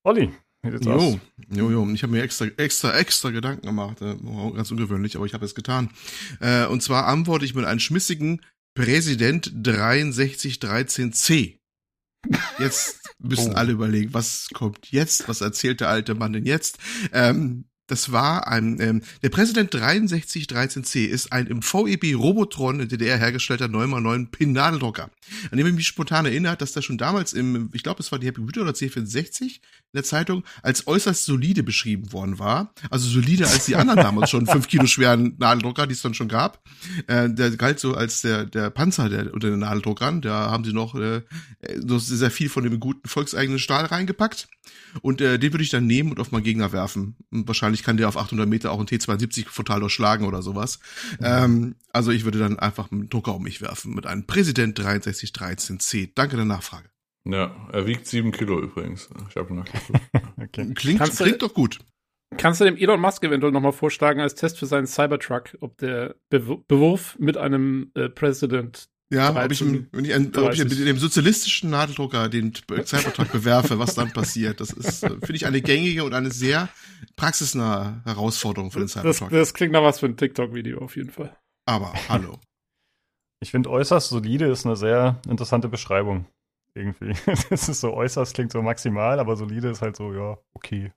Olli, wie sieht's Jo, aus? jo, jo. Ich habe mir extra, extra, extra Gedanken gemacht. Äh, ganz ungewöhnlich, aber ich habe es getan. Äh, und zwar antworte ich mit einem schmissigen Präsident 6313c. Jetzt [LAUGHS] müssen Oh. alle überlegen, was kommt jetzt? Was erzählt der alte Mann denn jetzt? Ähm, das war ein, ähm, der Präsident 6313C ist ein im VEB Robotron in DDR hergestellter 9x9 Pin-Nadeldrucker. An dem ich mich spontan erinnert, dass der schon damals im, ich glaube, es war die Happy Computer oder C64 in der Zeitung, als äußerst solide beschrieben worden war. Also solider als die anderen damals schon fünf Kilo schweren Nadeldrucker, die es dann schon gab. Äh, der galt so als der, der Panzer der, unter den Nadeldruckern. Da haben sie noch äh, so sehr viel von dem guten volkseigenen Stahl reingepackt. Und äh, den würde ich dann nehmen und auf meinen Gegner werfen. Und wahrscheinlich kann der auf 800 Meter auch ein T72 total durchschlagen oder sowas. Ähm, also ich würde dann einfach einen Drucker um mich werfen mit einem Präsident 6313C. Danke der Nachfrage. Ja, er wiegt sieben Kilo übrigens. Ich habe nachgeguckt. [LAUGHS] Okay. Klingt, Kannst du- klingt doch gut. Kannst du dem Elon Musk eventuell nochmal vorschlagen als Test für seinen Cybertruck, ob der Bew Bewurf mit einem äh, President Ja, 13, ob ich, wenn ich, ein, ob ich 30. mit dem sozialistischen Nadeldrucker den Cybertruck [LAUGHS] bewerfe, was dann passiert. Das ist, äh, finde ich, eine gängige und eine sehr praxisnahe Herausforderung für den das, Cybertruck. das klingt nach was für ein TikTok-Video auf jeden Fall. Aber hallo. [LAUGHS] Ich finde äußerst solide ist eine sehr interessante Beschreibung. Irgendwie. [LAUGHS] Das ist so äußerst klingt so maximal, aber solide ist halt so, ja, okay.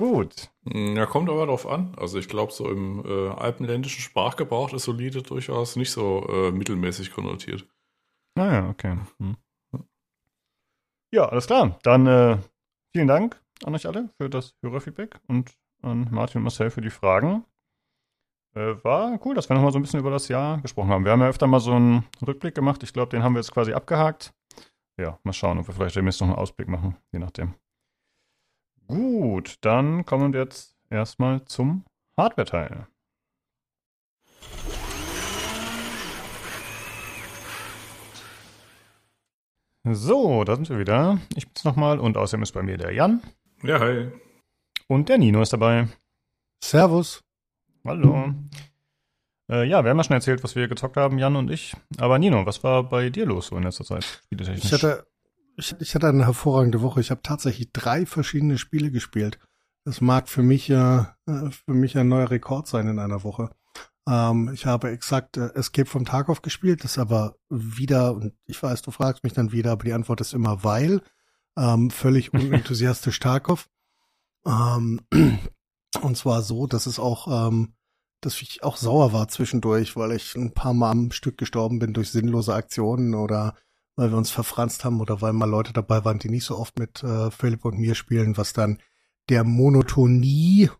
Gut. Ja, kommt aber drauf an. Also ich glaube, so im äh, alpenländischen Sprachgebrauch ist solide durchaus nicht so äh, mittelmäßig konnotiert. Naja, okay. Hm. Ja, alles klar. Dann äh, vielen Dank an euch alle für das Hörerfeedback und an Martin und Marcel für die Fragen. Äh, war cool, dass wir nochmal so ein bisschen über das Jahr gesprochen haben. Wir haben ja öfter mal so einen Rückblick gemacht. Ich glaube, den haben wir jetzt quasi abgehakt. Ja, mal schauen, ob wir vielleicht demnächst noch einen Ausblick machen, je nachdem. Gut, dann kommen wir jetzt erstmal zum Hardware-Teil. So, da sind wir wieder. Ich bin's nochmal und außerdem ist bei mir der Jan Ja, hi. und der Nino ist dabei. Servus. Hallo. Äh, ja, wir haben ja schon erzählt, was wir gezockt haben, Jan und ich. Aber Nino, was war bei dir los so in letzter Zeit? Spieletechnisch? Ich hatte, ich, ich hatte eine hervorragende Woche. Ich habe tatsächlich drei verschiedene Spiele gespielt. Das mag für mich ja äh, für mich ein neuer Rekord sein in einer Woche. Ähm, ich habe exakt äh, Escape from Tarkov gespielt, das aber wieder, und ich weiß, du fragst mich dann wieder, aber die Antwort ist immer weil. Ähm, völlig [LAUGHS] unenthusiastisch Tarkov. Ähm, [CLEARS THROAT] und zwar so, dass es auch, ähm, dass ich auch sauer war zwischendurch, weil ich ein paar Mal am Stück gestorben bin durch sinnlose Aktionen oder weil wir uns verfranst haben oder weil mal Leute dabei waren, die nicht so oft mit äh, Philipp und mir spielen, was dann der Monotonie,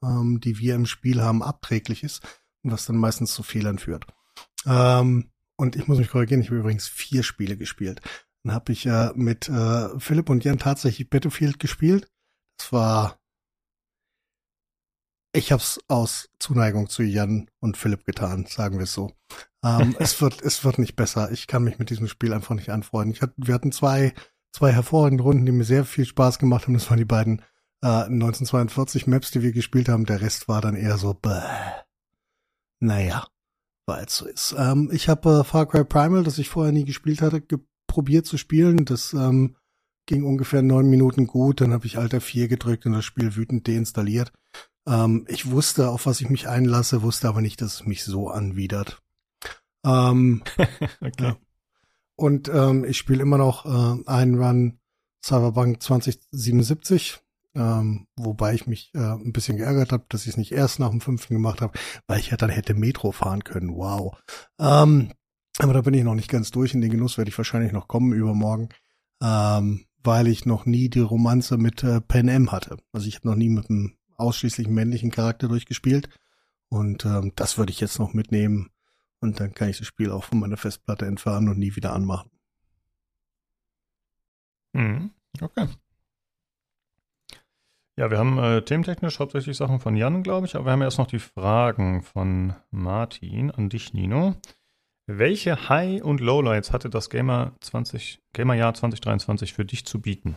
ähm, die wir im Spiel haben, abträglich ist und was dann meistens zu Fehlern führt. Ähm, und ich muss mich korrigieren, ich habe übrigens vier Spiele gespielt. Dann habe ich äh, mit äh, Philipp und Jan tatsächlich Battlefield gespielt. Das war ich habe es aus Zuneigung zu Jan und Philipp getan, sagen wir es so. Ähm, [LAUGHS] es wird, es wird nicht besser. Ich kann mich mit diesem Spiel einfach nicht anfreunden. Ich hatte, wir hatten zwei, zwei hervorragende Runden, die mir sehr viel Spaß gemacht haben. Das waren die beiden äh, 1942 Maps, die wir gespielt haben. Der Rest war dann eher so, bäh. Naja, weil es so ist. Ähm, ich habe äh, Far Cry Primal, das ich vorher nie gespielt hatte, probiert zu spielen. Das ähm, ging ungefähr neun Minuten gut. Dann habe ich Alter 4 gedrückt und das Spiel wütend deinstalliert. Ähm, ich wusste, auf was ich mich einlasse, wusste aber nicht, dass es mich so anwidert. Ähm, [LAUGHS] okay. ja. Und ähm, ich spiele immer noch äh, einen Run Cyberpunk 2077. Ähm, wobei ich mich äh, ein bisschen geärgert habe, dass ich es nicht erst nach dem fünften gemacht habe, weil ich ja dann hätte Metro fahren können. Wow. Ähm, aber da bin ich noch nicht ganz durch. In den Genuss werde ich wahrscheinlich noch kommen übermorgen, ähm, weil ich noch nie die Romanze mit äh, Pen M hatte. Also ich habe noch nie mit einem ausschließlich männlichen Charakter durchgespielt. Und ähm, das würde ich jetzt noch mitnehmen. Und dann kann ich das Spiel auch von meiner Festplatte entfernen und nie wieder anmachen. Mhm. Okay. Ja, wir haben äh, thementechnisch hauptsächlich Sachen von Jan, glaube ich, aber wir haben erst noch die Fragen von Martin an dich, Nino. Welche High- und Lowlights hatte das Gamer 20, Gamerjahr 2023 für dich zu bieten?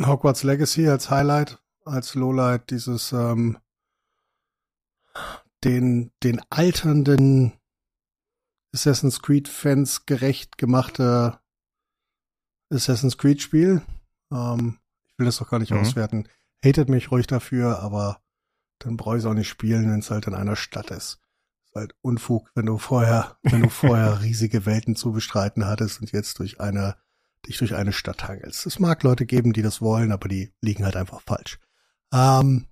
Hogwarts Legacy als Highlight, als Lowlight dieses ähm, den den alternden Assassin's Creed Fans gerecht gemachte Assassin's Creed Spiel. Ähm, ich will das doch gar nicht mhm. auswerten. Hatet mich ruhig dafür, aber dann brauche ich es auch nicht spielen, wenn es halt in einer Stadt ist. ist halt Unfug, wenn du vorher, wenn du vorher [LAUGHS] riesige Welten zu bestreiten hattest und jetzt durch eine, dich durch eine Stadt hangelst. Es mag Leute geben, die das wollen, aber die liegen halt einfach falsch. Ähm,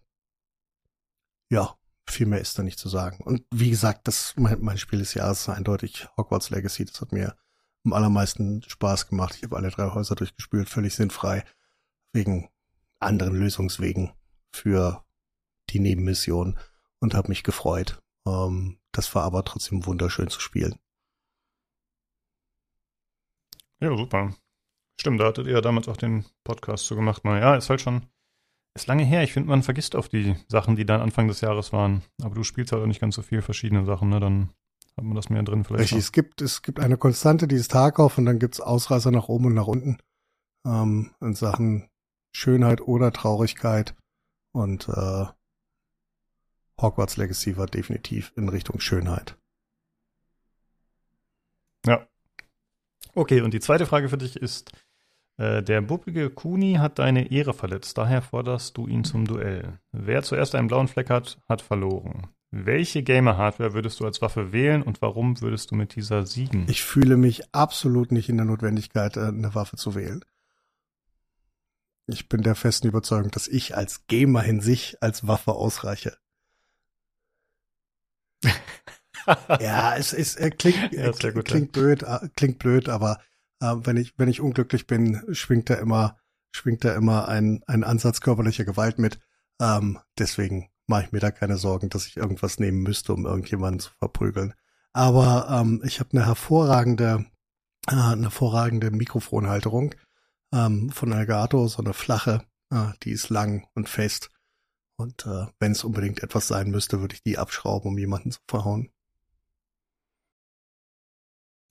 ja, viel mehr ist da nicht zu sagen. Und wie gesagt, das, mein, mein Spiel des Jahres ist eindeutig Hogwarts Legacy. Das hat mir am allermeisten Spaß gemacht. Ich habe alle drei Häuser durchgespielt, völlig sinnfrei, wegen anderen Lösungswegen für die Nebenmission und habe mich gefreut. Ähm, das war aber trotzdem wunderschön zu spielen. Ja, super. Stimmt, da hattet ihr ja damals auch den Podcast so gemacht. Naja, ist halt schon, ist lange her. Ich finde, man vergisst auf die Sachen, die dann Anfang des Jahres waren. Aber du spielst halt auch nicht ganz so viel verschiedene Sachen, ne? Dann hat man das mehr drin vielleicht. Richtig, es gibt, es gibt eine Konstante, die ist Tarkov und dann gibt's Ausreißer nach oben und nach unten. Ähm, in Sachen Schönheit oder Traurigkeit. Und äh, Hogwarts Legacy war definitiv in Richtung Schönheit. Ja. Okay, und die zweite Frage für dich ist, äh, der buppige Kuni hat deine Ehre verletzt, daher forderst du ihn zum Duell. Wer zuerst einen blauen Fleck hat, hat verloren. Welche Gamer-Hardware würdest du als Waffe wählen und warum würdest du mit dieser siegen? Ich fühle mich absolut nicht in der Notwendigkeit, äh, eine Waffe zu wählen. Ich bin der festen Überzeugung, dass ich als Gamer in sich als Waffe ausreiche. [LAUGHS] ja, es ist äh, klingt, ja, klingt blöd, klingt blöd, aber äh, wenn ich wenn ich unglücklich bin, schwingt da immer schwingt da immer ein ein Ansatz körperlicher Gewalt mit. Ähm, deswegen mache ich mir da keine Sorgen, dass ich irgendwas nehmen müsste, um irgendjemanden zu verprügeln. Aber ähm, ich habe eine hervorragende, äh, eine hervorragende Mikrofonhalterung ähm, von Elgato, so eine flache, äh, die ist lang und fest. Und äh, wenn es unbedingt etwas sein müsste, würde ich die abschrauben, um jemanden zu verhauen.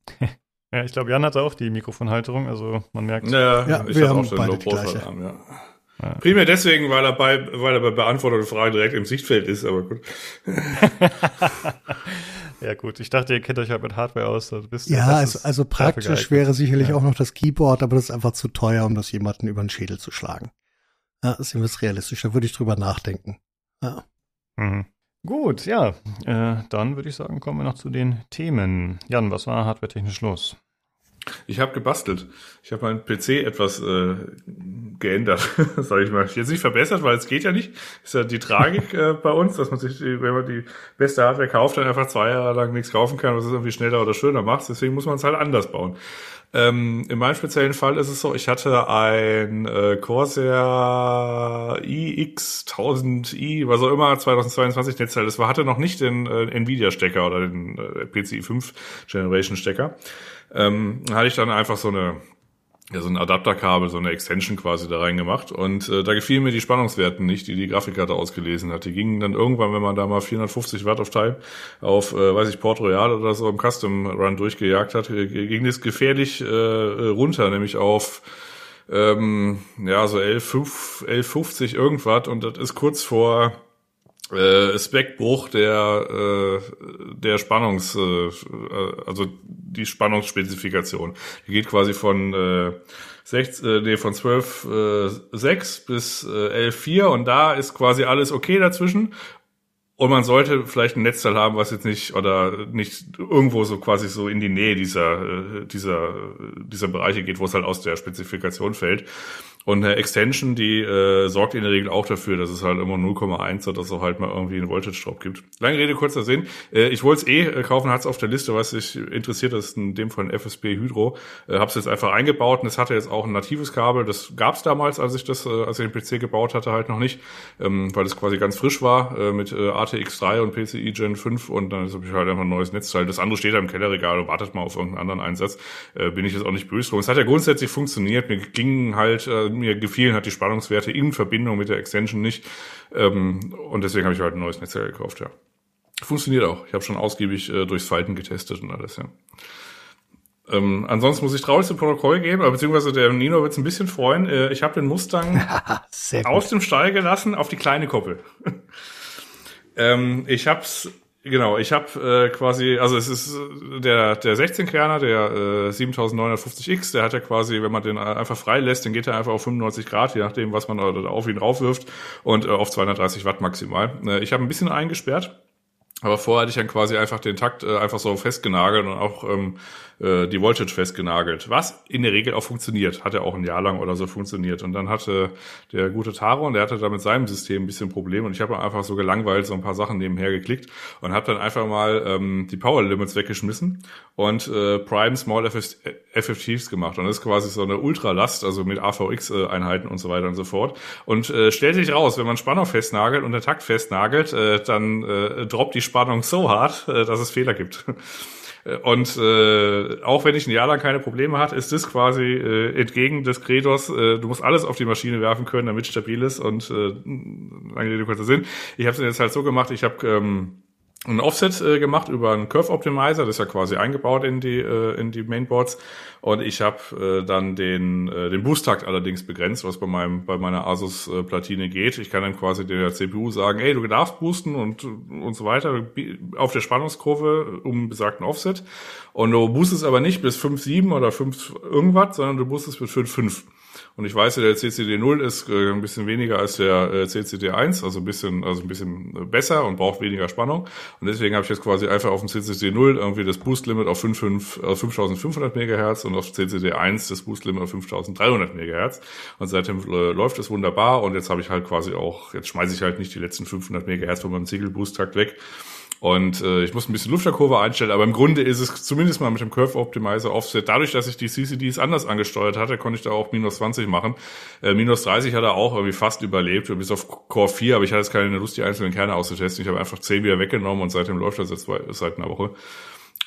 [LAUGHS] Ja, ich glaube, Jan hatte auch die Mikrofonhalterung, also man merkt. Ja, ja ich wir haben auch schon beide die gleiche. Arm, ja. Ja. Primär deswegen, weil er bei, weil er bei Beantwortung der Frage direkt im Sichtfeld ist, aber gut. [LAUGHS] ja, gut. Ich dachte, ihr kennt euch halt mit Hardware aus. Also wisst ja, also, also praktisch wäre sicherlich ja. auch noch das Keyboard, aber das ist einfach zu teuer, um das jemanden über den Schädel zu schlagen. Ja, ist immer realistisch. Da würde ich drüber nachdenken. Ja. Mhm. Gut, ja. Äh, dann würde ich sagen, kommen wir noch zu den Themen. Jan, was war hardware-technisch los? Ich habe gebastelt. Ich habe meinen PC etwas äh, geändert, [LAUGHS] sag ich mal. Jetzt nicht verbessert, weil es geht ja nicht. Ist ja die Tragik äh, bei uns, dass man sich, wenn man die beste Hardware kauft, dann einfach zwei Jahre lang nichts kaufen kann, was es irgendwie schneller oder schöner macht. Deswegen muss man es halt anders bauen. Ähm, in meinem speziellen Fall ist es so, ich hatte ein äh, Corsair iX 1000i, was auch immer, 2022 Netzteil. Das war, hatte noch nicht den äh, Nvidia-Stecker oder den äh, PCI 5 Generation-Stecker ähm, hatte ich dann einfach so eine ja, so ein Adapterkabel, so eine Extension quasi da reingemacht und äh, da gefielen mir die Spannungswerten nicht, die die Grafikkarte ausgelesen hat. Die gingen dann irgendwann, wenn man da mal 450 Watt auf Time auf, äh, weiß ich, Port Royal oder so im Custom Run durchgejagt hat, äh, ging das gefährlich äh, runter, nämlich auf ähm, ja so 11, 1150 irgendwas und das ist kurz vor äh, Speckbruch der äh, der Spannungs äh, also die Spannungsspezifikation. Die geht quasi von äh, 6, äh, nee, von 12 äh, 6 bis äh, 11 4 und da ist quasi alles okay dazwischen. Und man sollte vielleicht ein Netzteil haben, was jetzt nicht oder nicht irgendwo so quasi so in die Nähe dieser äh, dieser dieser Bereiche geht, wo es halt aus der Spezifikation fällt. Und eine Extension, die äh, sorgt in der Regel auch dafür, dass es halt immer 0,1 hat, dass es halt mal irgendwie einen Voltage-Drop gibt. Lange Rede, kurzer Sinn. Äh, ich wollte es eh äh, kaufen, hat es auf der Liste, was sich interessiert, das ist in dem ein FSP Hydro. Äh, habe es jetzt einfach eingebaut und es hatte jetzt auch ein natives Kabel. Das gab es damals, als ich das, äh, als ich den PC gebaut hatte, halt noch nicht, ähm, weil es quasi ganz frisch war äh, mit äh, ATX 3 und PCI Gen 5 und dann habe ich halt einfach ein neues Netzteil. Das andere steht da im Kellerregal und wartet mal auf irgendeinen anderen Einsatz. Äh, bin ich jetzt auch nicht böse drum. Es hat ja grundsätzlich funktioniert. Mir ging halt äh, mir gefielen hat die Spannungswerte in Verbindung mit der Extension nicht. Ähm, und deswegen habe ich halt ein neues Netzteil gekauft, ja. Funktioniert auch. Ich habe schon ausgiebig äh, durchs Falten getestet und alles, ja. Ähm, ansonsten muss ich traurig zum Protokoll geben, aber beziehungsweise der Nino wird es ein bisschen freuen. Äh, ich habe den Mustang [LAUGHS] aus dem Stall gelassen auf die kleine Koppel. [LAUGHS] ähm, ich habe es Genau, ich habe äh, quasi, also es ist der der 16 Kerner, der äh, 7950X, der hat ja quasi, wenn man den einfach frei lässt, dann geht er einfach auf 95 Grad, je nachdem, was man auf ihn raufwirft und äh, auf 230 Watt maximal. Äh, ich habe ein bisschen eingesperrt, aber vorher hatte ich dann quasi einfach den Takt äh, einfach so festgenagelt und auch ähm, äh, die Voltage festgenagelt. Was in der Regel auch funktioniert. Hat ja auch ein Jahr lang oder so funktioniert. Und dann hatte der gute Taro und der hatte da mit seinem System ein bisschen Probleme. Und ich habe einfach so gelangweilt so ein paar Sachen nebenher geklickt und habe dann einfach mal ähm, die Power Limits weggeschmissen und äh, Prime Small FFTs gemacht. Und das ist quasi so eine Ultralast, also mit AVX-Einheiten und so weiter und so fort. Und äh, stellt sich raus, wenn man Spannung festnagelt und der Takt festnagelt, äh, dann äh, droppt die Spannung so hart, äh, dass es Fehler gibt. [LAUGHS] Und äh, auch wenn ich ein Jahr lang keine Probleme hatte, ist das quasi äh, entgegen des Credos, äh, du musst alles auf die Maschine werfen können, damit stabil ist und äh, lange Rede, kurzer Sinn. Ich habe es jetzt halt so gemacht, ich habe ähm, ein Offset äh, gemacht über einen Curve Optimizer, das ist ja quasi eingebaut in die äh, in die Mainboards und ich habe äh, dann den äh, den Boosttakt allerdings begrenzt, was bei meinem bei meiner Asus äh, Platine geht. Ich kann dann quasi der CPU sagen, ey, du darfst boosten und und so weiter auf der Spannungskurve um besagten Offset und du boostest aber nicht bis 5,7 oder 5 irgendwas, sondern du boostest bis 5,5. Und ich weiß ja, der CCD 0 ist äh, ein bisschen weniger als der äh, CCD 1, also ein bisschen, also ein bisschen besser und braucht weniger Spannung. Und deswegen habe ich jetzt quasi einfach auf dem CCD 0 irgendwie das Boost Limit auf 5, 5, äh, 5500 MHz und auf CCD 1 das Boost Limit auf 5300 MHz. Und seitdem äh, läuft es wunderbar. Und jetzt habe ich halt quasi auch, jetzt schmeiße ich halt nicht die letzten 500 MHz von meinem Single Boost Takt weg, und äh, ich muss ein bisschen Lufterkurve einstellen, aber im Grunde ist es zumindest mal mit dem Curve Optimizer Offset, dadurch, dass ich die CCDs anders angesteuert hatte, konnte ich da auch minus 20 machen. Äh, minus 30 hat er auch irgendwie fast überlebt, bis auf Core 4, aber ich hatte jetzt keine Lust, die einzelnen Kerne auszutesten. Ich habe einfach 10 wieder weggenommen und seitdem läuft das jetzt seit einer Woche.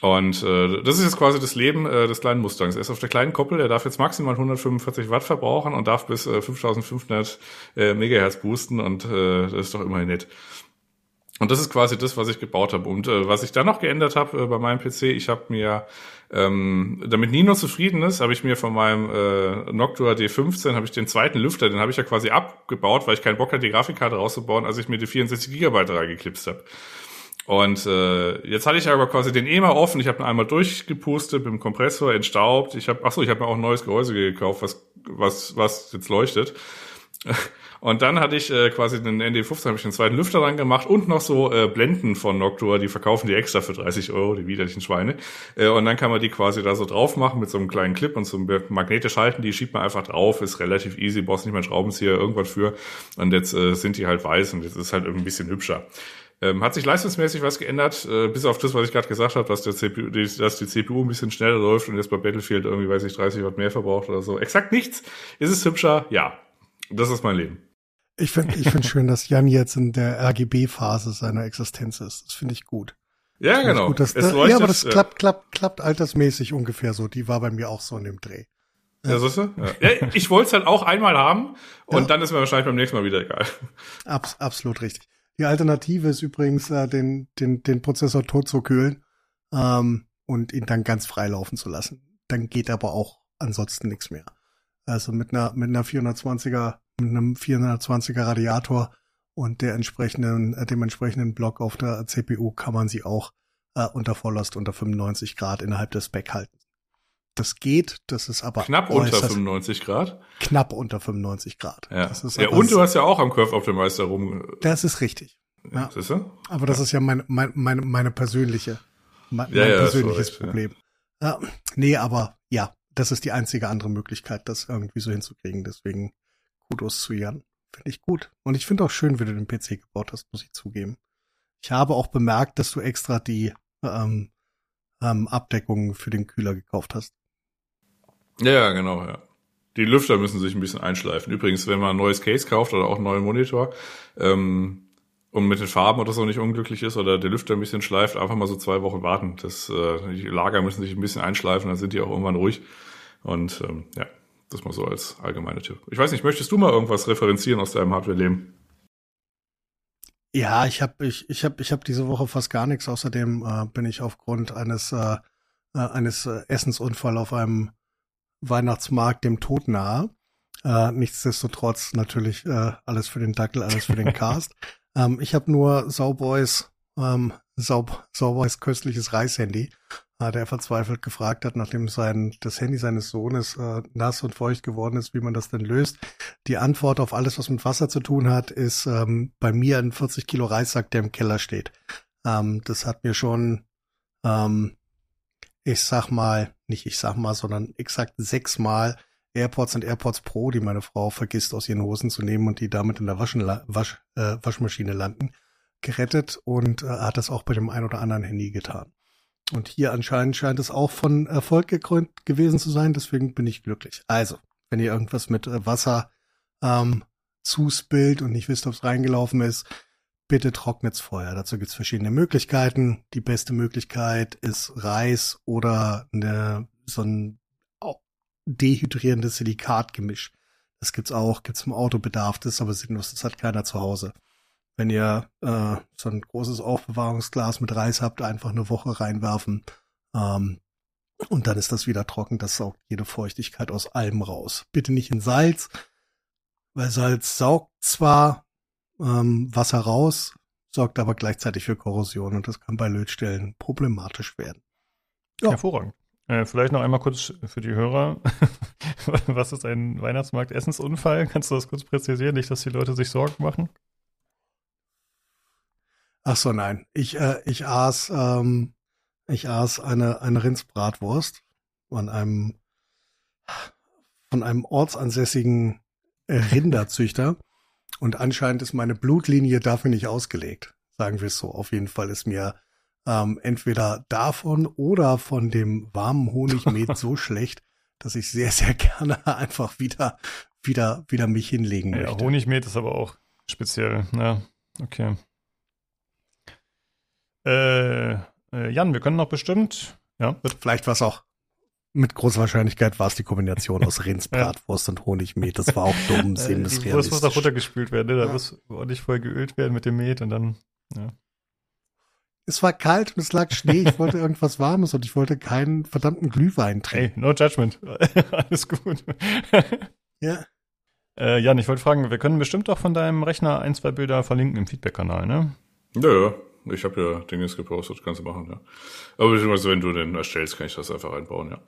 Und äh, das ist jetzt quasi das Leben äh, des kleinen Mustangs. Er ist auf der kleinen Koppel, er darf jetzt maximal 145 Watt verbrauchen und darf bis äh, 5500 äh, Megahertz boosten und äh, das ist doch immerhin nett. Und das ist quasi das, was ich gebaut habe. Und äh, was ich dann noch geändert habe äh, bei meinem PC, ich habe mir, ähm, damit Nino zufrieden ist, habe ich mir von meinem äh, Noctua D15 habe ich den zweiten Lüfter, den habe ich ja quasi abgebaut, weil ich keinen Bock hatte, die Grafikkarte rauszubauen, als ich mir die 64 Gigabyte reingeklipst habe. Und äh, jetzt hatte ich aber quasi den EMA offen. Ich habe ihn einmal durchgepustet mit dem Kompressor, entstaubt. Ich habe, ach so, ich habe mir auch ein neues Gehäuse gekauft, was was was jetzt leuchtet. Und dann hatte ich äh, quasi den ND15, habe ich einen zweiten Lüfter dran gemacht und noch so äh, Blenden von Noctua, die verkaufen die extra für 30 Euro, die widerlichen Schweine. Äh, und dann kann man die quasi da so drauf machen mit so einem kleinen Clip und so einem magnetisch halten, die schiebt man einfach drauf, ist relativ easy, brauchst nicht mehr einen Schraubenzieher, irgendwas für. Und jetzt äh, sind die halt weiß und jetzt ist halt ein bisschen hübscher. Ähm, hat sich leistungsmäßig was geändert, äh, bis auf das, was ich gerade gesagt habe, dass, der CPU, die, dass die CPU ein bisschen schneller läuft und jetzt bei Battlefield irgendwie, weiß ich, 30 Watt mehr verbraucht oder so. Exakt nichts. Ist es hübscher? Ja. Das ist mein Leben. Ich finde ich find schön, dass Jan jetzt in der RGB-Phase seiner Existenz ist. Das finde ich gut. Ja, genau. Gut, dass, es leuchtet, ja, aber das klappt, klappt, klappt altersmäßig ungefähr so. Die war bei mir auch so in dem Dreh. Ja, siehst du? Ja. ja ich wollte es halt auch einmal haben und ja. dann ist mir wahrscheinlich beim nächsten Mal wieder egal. Abs absolut richtig. Die Alternative ist übrigens, äh, den, den, den Prozessor tot zu kühlen ähm, und ihn dann ganz frei laufen zu lassen. Dann geht aber auch ansonsten nichts mehr. Also mit einer, mit einer 420er, mit einem 420er Radiator und der entsprechenden, äh, dem entsprechenden Block auf der CPU kann man sie auch äh, unter Volllast unter 95 Grad innerhalb des Spec halten. Das geht, das ist aber knapp unter 95 Grad. Knapp unter 95 Grad. Ja, ja und du hast ja auch am Curve Optimizer rum. Das ist richtig. Ja. Siehst du? Aber das ja. ist ja meine, meine, meine, meine persönliche, mein, ja, mein persönliches Problem. Ja. nee, aber ja, das ist die einzige andere Möglichkeit, das irgendwie so hinzukriegen. Deswegen Kudos zu Jan. Finde ich gut. Und ich finde auch schön, wie du den PC gebaut hast, muss ich zugeben. Ich habe auch bemerkt, dass du extra die ähm, ähm, Abdeckungen für den Kühler gekauft hast. Ja, genau, ja. Die Lüfter müssen sich ein bisschen einschleifen. Übrigens, wenn man ein neues Case kauft oder auch einen neuen Monitor, ähm, und mit den Farben oder so nicht unglücklich ist oder der Lüfter ein bisschen schleift, einfach mal so zwei Wochen warten. Das, äh, die Lager müssen sich ein bisschen einschleifen, dann sind die auch irgendwann ruhig. Und ähm, ja, das mal so als allgemeiner Tipp. Ich weiß nicht, möchtest du mal irgendwas referenzieren aus deinem Hardware-Leben? Ja, ich habe ich, ich hab, ich hab diese Woche fast gar nichts. Außerdem äh, bin ich aufgrund eines, äh, äh eines äh, Essensunfall auf einem Weihnachtsmarkt dem Tod nahe. Äh, nichtsdestotrotz natürlich äh, alles für den Dackel, alles für den [LAUGHS] Cast. Ähm, ich habe nur Sauboys, ähm, Sau, Sauboys köstliches Reishandy, äh, der verzweifelt gefragt hat, nachdem sein das Handy seines Sohnes äh, nass und feucht geworden ist, wie man das denn löst. Die Antwort auf alles, was mit Wasser zu tun hat, ist ähm, bei mir ein 40 Kilo Reissack, der im Keller steht. Ähm, das hat mir schon, ähm, ich sag mal, nicht ich sag mal, sondern exakt sechsmal AirPods und AirPods Pro, die meine Frau vergisst aus ihren Hosen zu nehmen und die damit in der Waschen, Wasch, äh, Waschmaschine landen, gerettet und äh, hat das auch bei dem ein oder anderen Handy getan. Und hier anscheinend scheint es auch von Erfolg gekrönt gewesen zu sein, deswegen bin ich glücklich. Also, wenn ihr irgendwas mit äh, Wasser ähm, zuspillt und nicht wisst, ob es reingelaufen ist, bitte trocknet's vorher. Dazu gibt's verschiedene Möglichkeiten. Die beste Möglichkeit ist Reis oder eine, so ein dehydrierendes Silikatgemisch. Das gibt's auch, gibt's im Autobedarf, das ist aber sinnlos, das hat keiner zu Hause. Wenn ihr äh, so ein großes Aufbewahrungsglas mit Reis habt, einfach eine Woche reinwerfen ähm, und dann ist das wieder trocken. Das saugt jede Feuchtigkeit aus allem raus. Bitte nicht in Salz, weil Salz saugt zwar ähm, Wasser raus, sorgt aber gleichzeitig für Korrosion und das kann bei Lötstellen problematisch werden. Ja. Hervorragend. Äh, vielleicht noch einmal kurz für die Hörer. [LAUGHS] Was ist ein Weihnachtsmarkt-Essensunfall? Kannst du das kurz präzisieren? Nicht, dass die Leute sich Sorgen machen? Ach so, nein. Ich, äh, ich aß, ähm, ich aß eine, eine Rindsbratwurst von einem, von einem ortsansässigen Rinderzüchter. Und anscheinend ist meine Blutlinie dafür nicht ausgelegt. Sagen wir es so. Auf jeden Fall ist mir ähm, entweder davon oder von dem warmen Honigmet [LAUGHS] so schlecht, dass ich sehr, sehr gerne [LAUGHS] einfach wieder, wieder, wieder mich hinlegen ja, möchte. Honigmet ist aber auch speziell. Ja, okay. Äh, äh, Jan, wir können noch bestimmt, ja, bitte. Vielleicht war es auch mit großer Wahrscheinlichkeit war es die Kombination aus [LAUGHS] Rindsbratwurst ja. und Honigmet. Das war auch dumm, äh, Die Wurst muss auch runtergespült werden, ne? Da ja. muss ordentlich voll geölt werden mit dem Met und dann, ja es war kalt und es lag Schnee. Ich wollte irgendwas Warmes und ich wollte keinen verdammten Glühwein trinken. Hey, no judgment. [LAUGHS] Alles gut. [LAUGHS] ja. Äh, Jan, ich wollte fragen, wir können bestimmt auch von deinem Rechner ein, zwei Bilder verlinken im Feedback-Kanal, ne? Ja, ja. Ich habe ja Dinge gepostet, kannst du machen, ja. Aber beziehungsweise, wenn du den erstellst, kann ich das einfach einbauen, ja.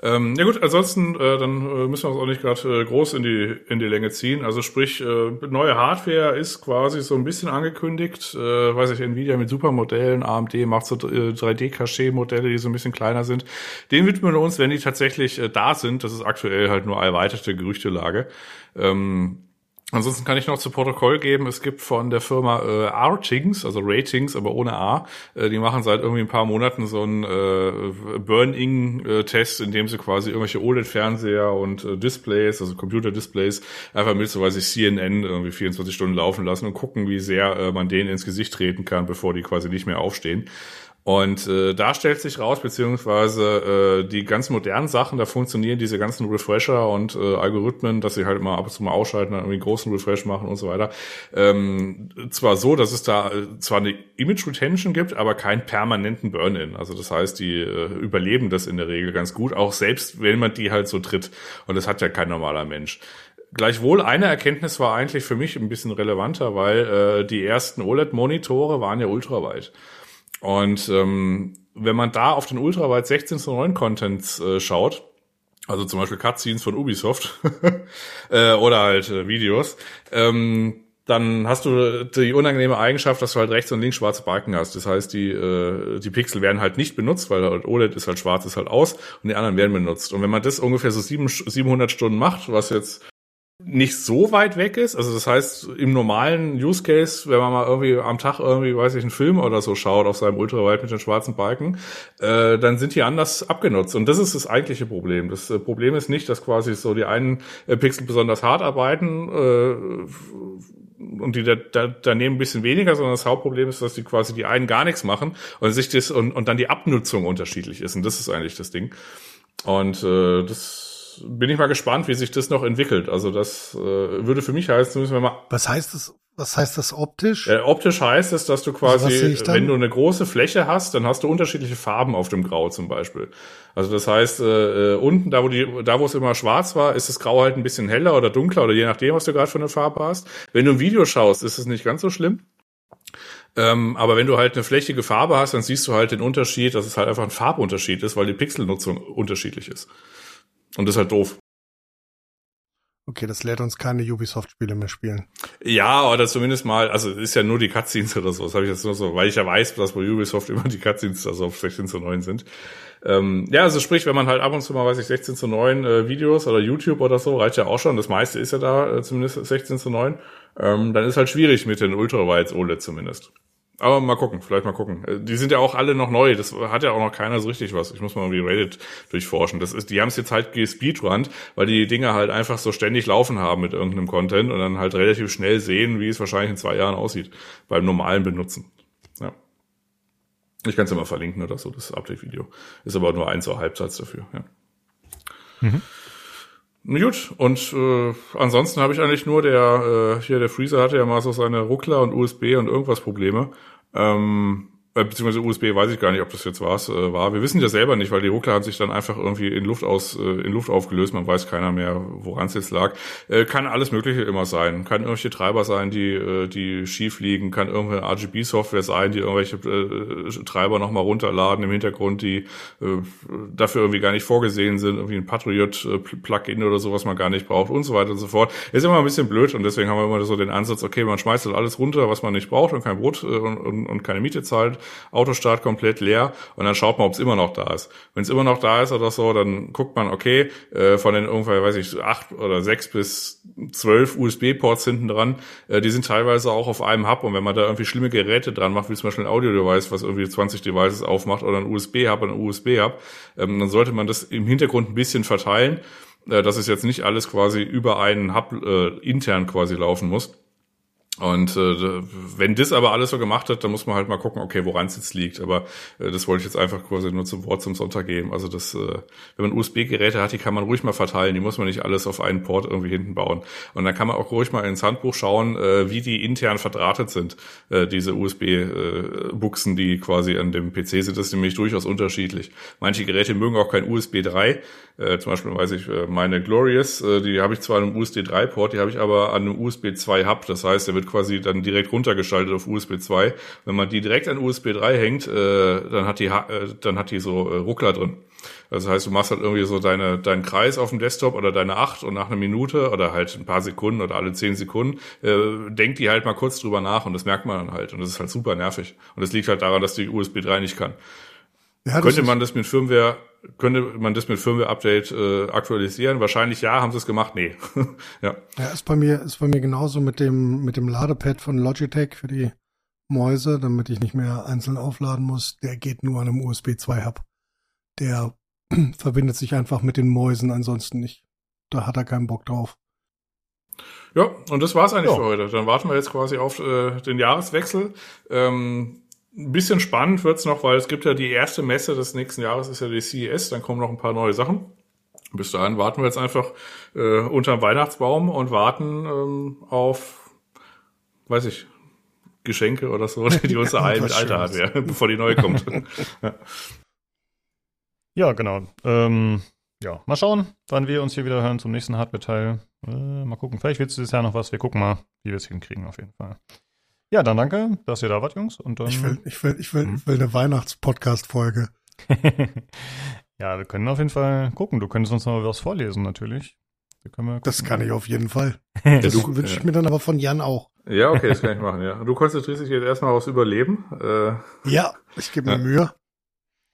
Ähm, ja gut, ansonsten, äh, dann äh, müssen wir uns auch nicht gerade äh, groß in die, in die Länge ziehen. Also sprich, äh, neue Hardware ist quasi so ein bisschen angekündigt. Äh, weiß ich, Nvidia mit Supermodellen, AMD macht so 3D-Caché-Modelle, äh, die so ein bisschen kleiner sind. Den widmen wir uns, wenn die tatsächlich äh, da sind. Das ist aktuell halt nur erweiterte Gerüchtelage. Ähm, Ansonsten kann ich noch zu Protokoll geben, es gibt von der Firma äh, Artings, also Ratings, aber ohne A, äh, die machen seit irgendwie ein paar Monaten so einen äh, Burn-In-Test, in dem sie quasi irgendwelche OLED-Fernseher und äh, Displays, also Computer-Displays, einfach mit so weiß ich CNN irgendwie 24 Stunden laufen lassen und gucken, wie sehr äh, man denen ins Gesicht treten kann, bevor die quasi nicht mehr aufstehen. Und äh, da stellt sich raus, beziehungsweise äh, die ganz modernen Sachen, da funktionieren diese ganzen Refresher und äh, Algorithmen, dass sie halt mal ab und zu mal ausschalten, dann irgendwie einen großen Refresh machen und so weiter. Ähm, zwar so, dass es da äh, zwar eine Image Retention gibt, aber keinen permanenten Burn-in. Also das heißt, die äh, überleben das in der Regel ganz gut, auch selbst wenn man die halt so tritt. Und das hat ja kein normaler Mensch. Gleichwohl eine Erkenntnis war eigentlich für mich ein bisschen relevanter, weil äh, die ersten OLED-Monitore waren ja ultraweit. Und ähm, wenn man da auf den ultraweit 16 zu 9 Contents äh, schaut, also zum Beispiel Cutscenes von Ubisoft [LAUGHS] äh, oder halt äh, Videos, ähm, dann hast du die unangenehme Eigenschaft, dass du halt rechts und links schwarze Balken hast. Das heißt, die, äh, die Pixel werden halt nicht benutzt, weil halt OLED ist halt schwarz, ist halt aus und die anderen werden benutzt. Und wenn man das ungefähr so sieben, 700 Stunden macht, was jetzt nicht so weit weg ist. Also das heißt, im normalen Use Case, wenn man mal irgendwie am Tag irgendwie, weiß ich, einen Film oder so schaut auf seinem Ultrawide mit den schwarzen Balken, äh, dann sind die anders abgenutzt. Und das ist das eigentliche Problem. Das äh, Problem ist nicht, dass quasi so die einen äh, Pixel besonders hart arbeiten äh, und die da, da, daneben ein bisschen weniger, sondern das Hauptproblem ist, dass die quasi die einen gar nichts machen und sich das und, und dann die Abnutzung unterschiedlich ist. Und das ist eigentlich das Ding. Und äh, das bin ich mal gespannt, wie sich das noch entwickelt. Also das äh, würde für mich heißen, müssen wir mal. Was heißt das? Was heißt das optisch? Äh, optisch heißt es, dass du quasi, also wenn du eine große Fläche hast, dann hast du unterschiedliche Farben auf dem Grau zum Beispiel. Also das heißt, äh, äh, unten, da wo die, da wo es immer schwarz war, ist das Grau halt ein bisschen heller oder dunkler oder je nachdem, was du gerade für eine Farbe hast. Wenn du ein Video schaust, ist es nicht ganz so schlimm. Ähm, aber wenn du halt eine flächige Farbe hast, dann siehst du halt den Unterschied, dass es halt einfach ein Farbunterschied ist, weil die Pixelnutzung unterschiedlich ist. Und das ist halt doof. Okay, das lädt uns keine Ubisoft-Spiele mehr spielen. Ja, oder zumindest mal, also ist ja nur die Cutscenes oder so, das habe ich jetzt nur so, weil ich ja weiß, dass bei Ubisoft immer die Cutscenes also auf 16 zu 9 sind. Ähm, ja, also sprich, wenn man halt ab und zu mal, weiß ich, 16 zu 9 äh, Videos oder YouTube oder so, reicht ja auch schon, das meiste ist ja da äh, zumindest 16 zu 9, ähm, dann ist halt schwierig mit den Ultrawides OLED zumindest. Aber mal gucken, vielleicht mal gucken. Äh, die sind ja auch alle noch neu. Das hat ja auch noch keiner so richtig was. Ich muss mal irgendwie Reddit durchforschen. Das ist, die haben es jetzt halt gespeedrunnt, weil die Dinger halt einfach so ständig laufen haben mit irgendeinem Content und dann halt relativ schnell sehen, wie es wahrscheinlich in zwei Jahren aussieht beim normalen Benutzen. Ja. Ich kann es ja mal verlinken oder so, das Update-Video. Ist aber nur ein so Halbsatz dafür. Ja. Mhm. Gut, und äh, ansonsten habe ich eigentlich nur der, äh, hier der Freezer hatte ja mal so seine Ruckler und USB und irgendwas Probleme. Ähm, äh, beziehungsweise USB weiß ich gar nicht, ob das jetzt was äh, war. Wir wissen ja selber nicht, weil die Ruckler haben sich dann einfach irgendwie in Luft aus äh, in Luft aufgelöst. Man weiß keiner mehr, woran es jetzt lag. Äh, kann alles Mögliche immer sein. Kann irgendwelche Treiber sein, die äh, die schief liegen. Kann irgendeine RGB-Software sein, die irgendwelche äh, Treiber nochmal runterladen im Hintergrund, die äh, dafür irgendwie gar nicht vorgesehen sind. Irgendwie ein Patriot-Plugin oder so, was man gar nicht braucht und so weiter und so fort. Ist immer ein bisschen blöd und deswegen haben wir immer so den Ansatz, okay, man schmeißt halt alles runter, was man nicht braucht und kein Brot äh, und, und, und keine Miete zahlt Autostart komplett leer und dann schaut man, ob es immer noch da ist. Wenn es immer noch da ist oder so, dann guckt man, okay, äh, von den ungefähr, weiß ich, acht oder sechs bis zwölf USB-Ports hinten dran, äh, die sind teilweise auch auf einem Hub und wenn man da irgendwie schlimme Geräte dran macht, wie zum Beispiel ein Audio-Device, was irgendwie 20 Devices aufmacht oder ein USB-Hub ein USB-Hub, ähm, dann sollte man das im Hintergrund ein bisschen verteilen, äh, dass es jetzt nicht alles quasi über einen Hub äh, intern quasi laufen muss. Und äh, wenn das aber alles so gemacht hat, dann muss man halt mal gucken, okay, woran es jetzt liegt. Aber äh, das wollte ich jetzt einfach quasi nur zum Wort zum Sonntag geben. Also das, äh, wenn man USB-Geräte hat, die kann man ruhig mal verteilen. Die muss man nicht alles auf einen Port irgendwie hinten bauen. Und dann kann man auch ruhig mal ins Handbuch schauen, äh, wie die intern verdrahtet sind, äh, diese USB-Buchsen, äh, die quasi an dem PC sind. Das ist nämlich durchaus unterschiedlich. Manche Geräte mögen auch kein USB 3. Äh, zum Beispiel weiß ich, äh, meine Glorious, äh, die habe ich zwar an einem USB 3-Port, die habe ich aber an einem USB 2 Hub. Das heißt, der wird quasi dann direkt runtergeschaltet auf USB 2. Wenn man die direkt an USB 3 hängt, äh, dann hat die äh, dann hat die so äh, Ruckler drin. Das heißt, du machst halt irgendwie so deine, deinen Kreis auf dem Desktop oder deine acht und nach einer Minute oder halt ein paar Sekunden oder alle zehn Sekunden äh, denkt die halt mal kurz drüber nach und das merkt man dann halt und das ist halt super nervig. Und das liegt halt daran, dass die USB 3 nicht kann. Ja, könnte man das mit Firmware, könnte man das mit Firmware-Update äh, aktualisieren? Wahrscheinlich ja, haben sie es gemacht? Nee. [LAUGHS] ja. Ja, ist bei mir, ist bei mir genauso mit dem, mit dem Ladepad von Logitech für die Mäuse, damit ich nicht mehr einzeln aufladen muss. Der geht nur an einem USB 2 Hub. Der [CLEARS THROAT] verbindet sich einfach mit den Mäusen, ansonsten nicht. Da hat er keinen Bock drauf. Ja, und das war's eigentlich ja. für heute. Dann warten wir jetzt quasi auf äh, den Jahreswechsel. Ähm, ein bisschen spannend wird's noch, weil es gibt ja die erste Messe des nächsten Jahres, ist ja die CES, dann kommen noch ein paar neue Sachen. Bis dahin warten wir jetzt einfach äh, unterm Weihnachtsbaum und warten ähm, auf, weiß ich, Geschenke oder so, die unser Ei mit Alter hat, ja, [LAUGHS] bevor die neue kommt. [LAUGHS] ja. ja, genau. Ähm, ja, mal schauen, wann wir uns hier wieder hören zum nächsten Hardware-Teil. Äh, mal gucken, vielleicht wird es dieses Jahr noch was. Wir gucken mal, wie wir es hinkriegen auf jeden Fall. Ja, dann danke, dass ihr da wart, Jungs. Und dann, ich will, ich will, ich will, hm. ich will eine Weihnachts-Podcast-Folge. [LAUGHS] ja, wir können auf jeden Fall gucken. Du könntest uns noch was vorlesen, natürlich. das kann ich auf jeden Fall. [LAUGHS] Das ja, wünsche ich mir dann aber von Jan auch. Ja, okay, das kann ich machen, ja. Du konzentrierst dich jetzt erstmal aufs Überleben. Äh, ja, ich gebe mir ja. Mühe.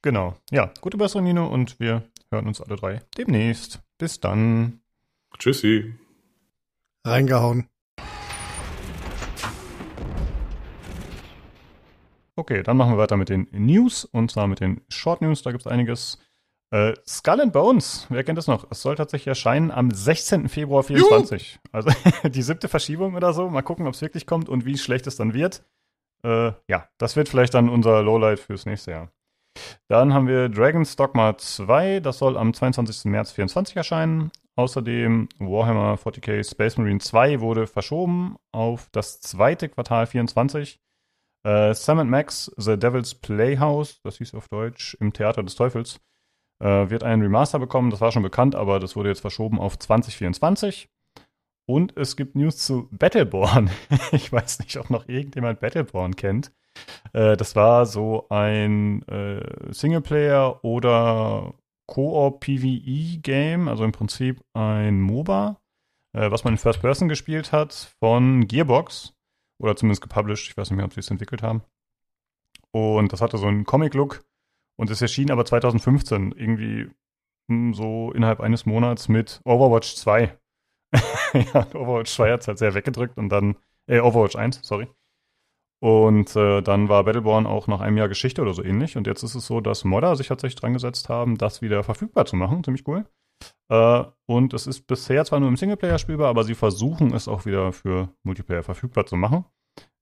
Genau. Ja, gute Besserung, Nino, und wir hören uns alle drei demnächst. Bis dann. Tschüssi. Reingehauen. Okay, dann machen wir weiter mit den News und zwar mit den Short News. Da gibt es einiges. Äh, Skull and Bones, wer kennt das noch? Es soll tatsächlich erscheinen am 16. Februar 24. Also [LAUGHS] die siebte Verschiebung oder so. Mal gucken, ob es wirklich kommt und wie schlecht es dann wird. Äh, ja, das wird vielleicht dann unser Lowlight fürs nächste Jahr. Dann haben wir Dragon's Dogma 2, das soll am 22. März 24 erscheinen. Außerdem Warhammer 40k Space Marine 2 wurde verschoben auf das zweite Quartal 24. Äh, Sam Max, The Devil's Playhouse, das hieß auf Deutsch, im Theater des Teufels, äh, wird einen Remaster bekommen. Das war schon bekannt, aber das wurde jetzt verschoben auf 2024. Und es gibt News zu Battleborn. [LAUGHS] ich weiß nicht, ob noch irgendjemand Battleborn kennt. Äh, das war so ein äh, Singleplayer oder Koop PvE Game, also im Prinzip ein MOBA, äh, was man in First Person gespielt hat von Gearbox. Oder zumindest gepublished. Ich weiß nicht mehr, ob sie es entwickelt haben. Und das hatte so einen Comic-Look. Und es erschien aber 2015 irgendwie hm, so innerhalb eines Monats mit Overwatch 2. [LAUGHS] ja, Overwatch 2 hat es halt sehr weggedrückt und dann, äh, Overwatch 1, sorry. Und äh, dann war Battleborn auch nach einem Jahr Geschichte oder so ähnlich. Und jetzt ist es so, dass Modder sich tatsächlich dran gesetzt haben, das wieder verfügbar zu machen. Ziemlich cool. Äh, und es ist bisher zwar nur im Singleplayer spielbar, aber sie versuchen es auch wieder für Multiplayer verfügbar zu machen.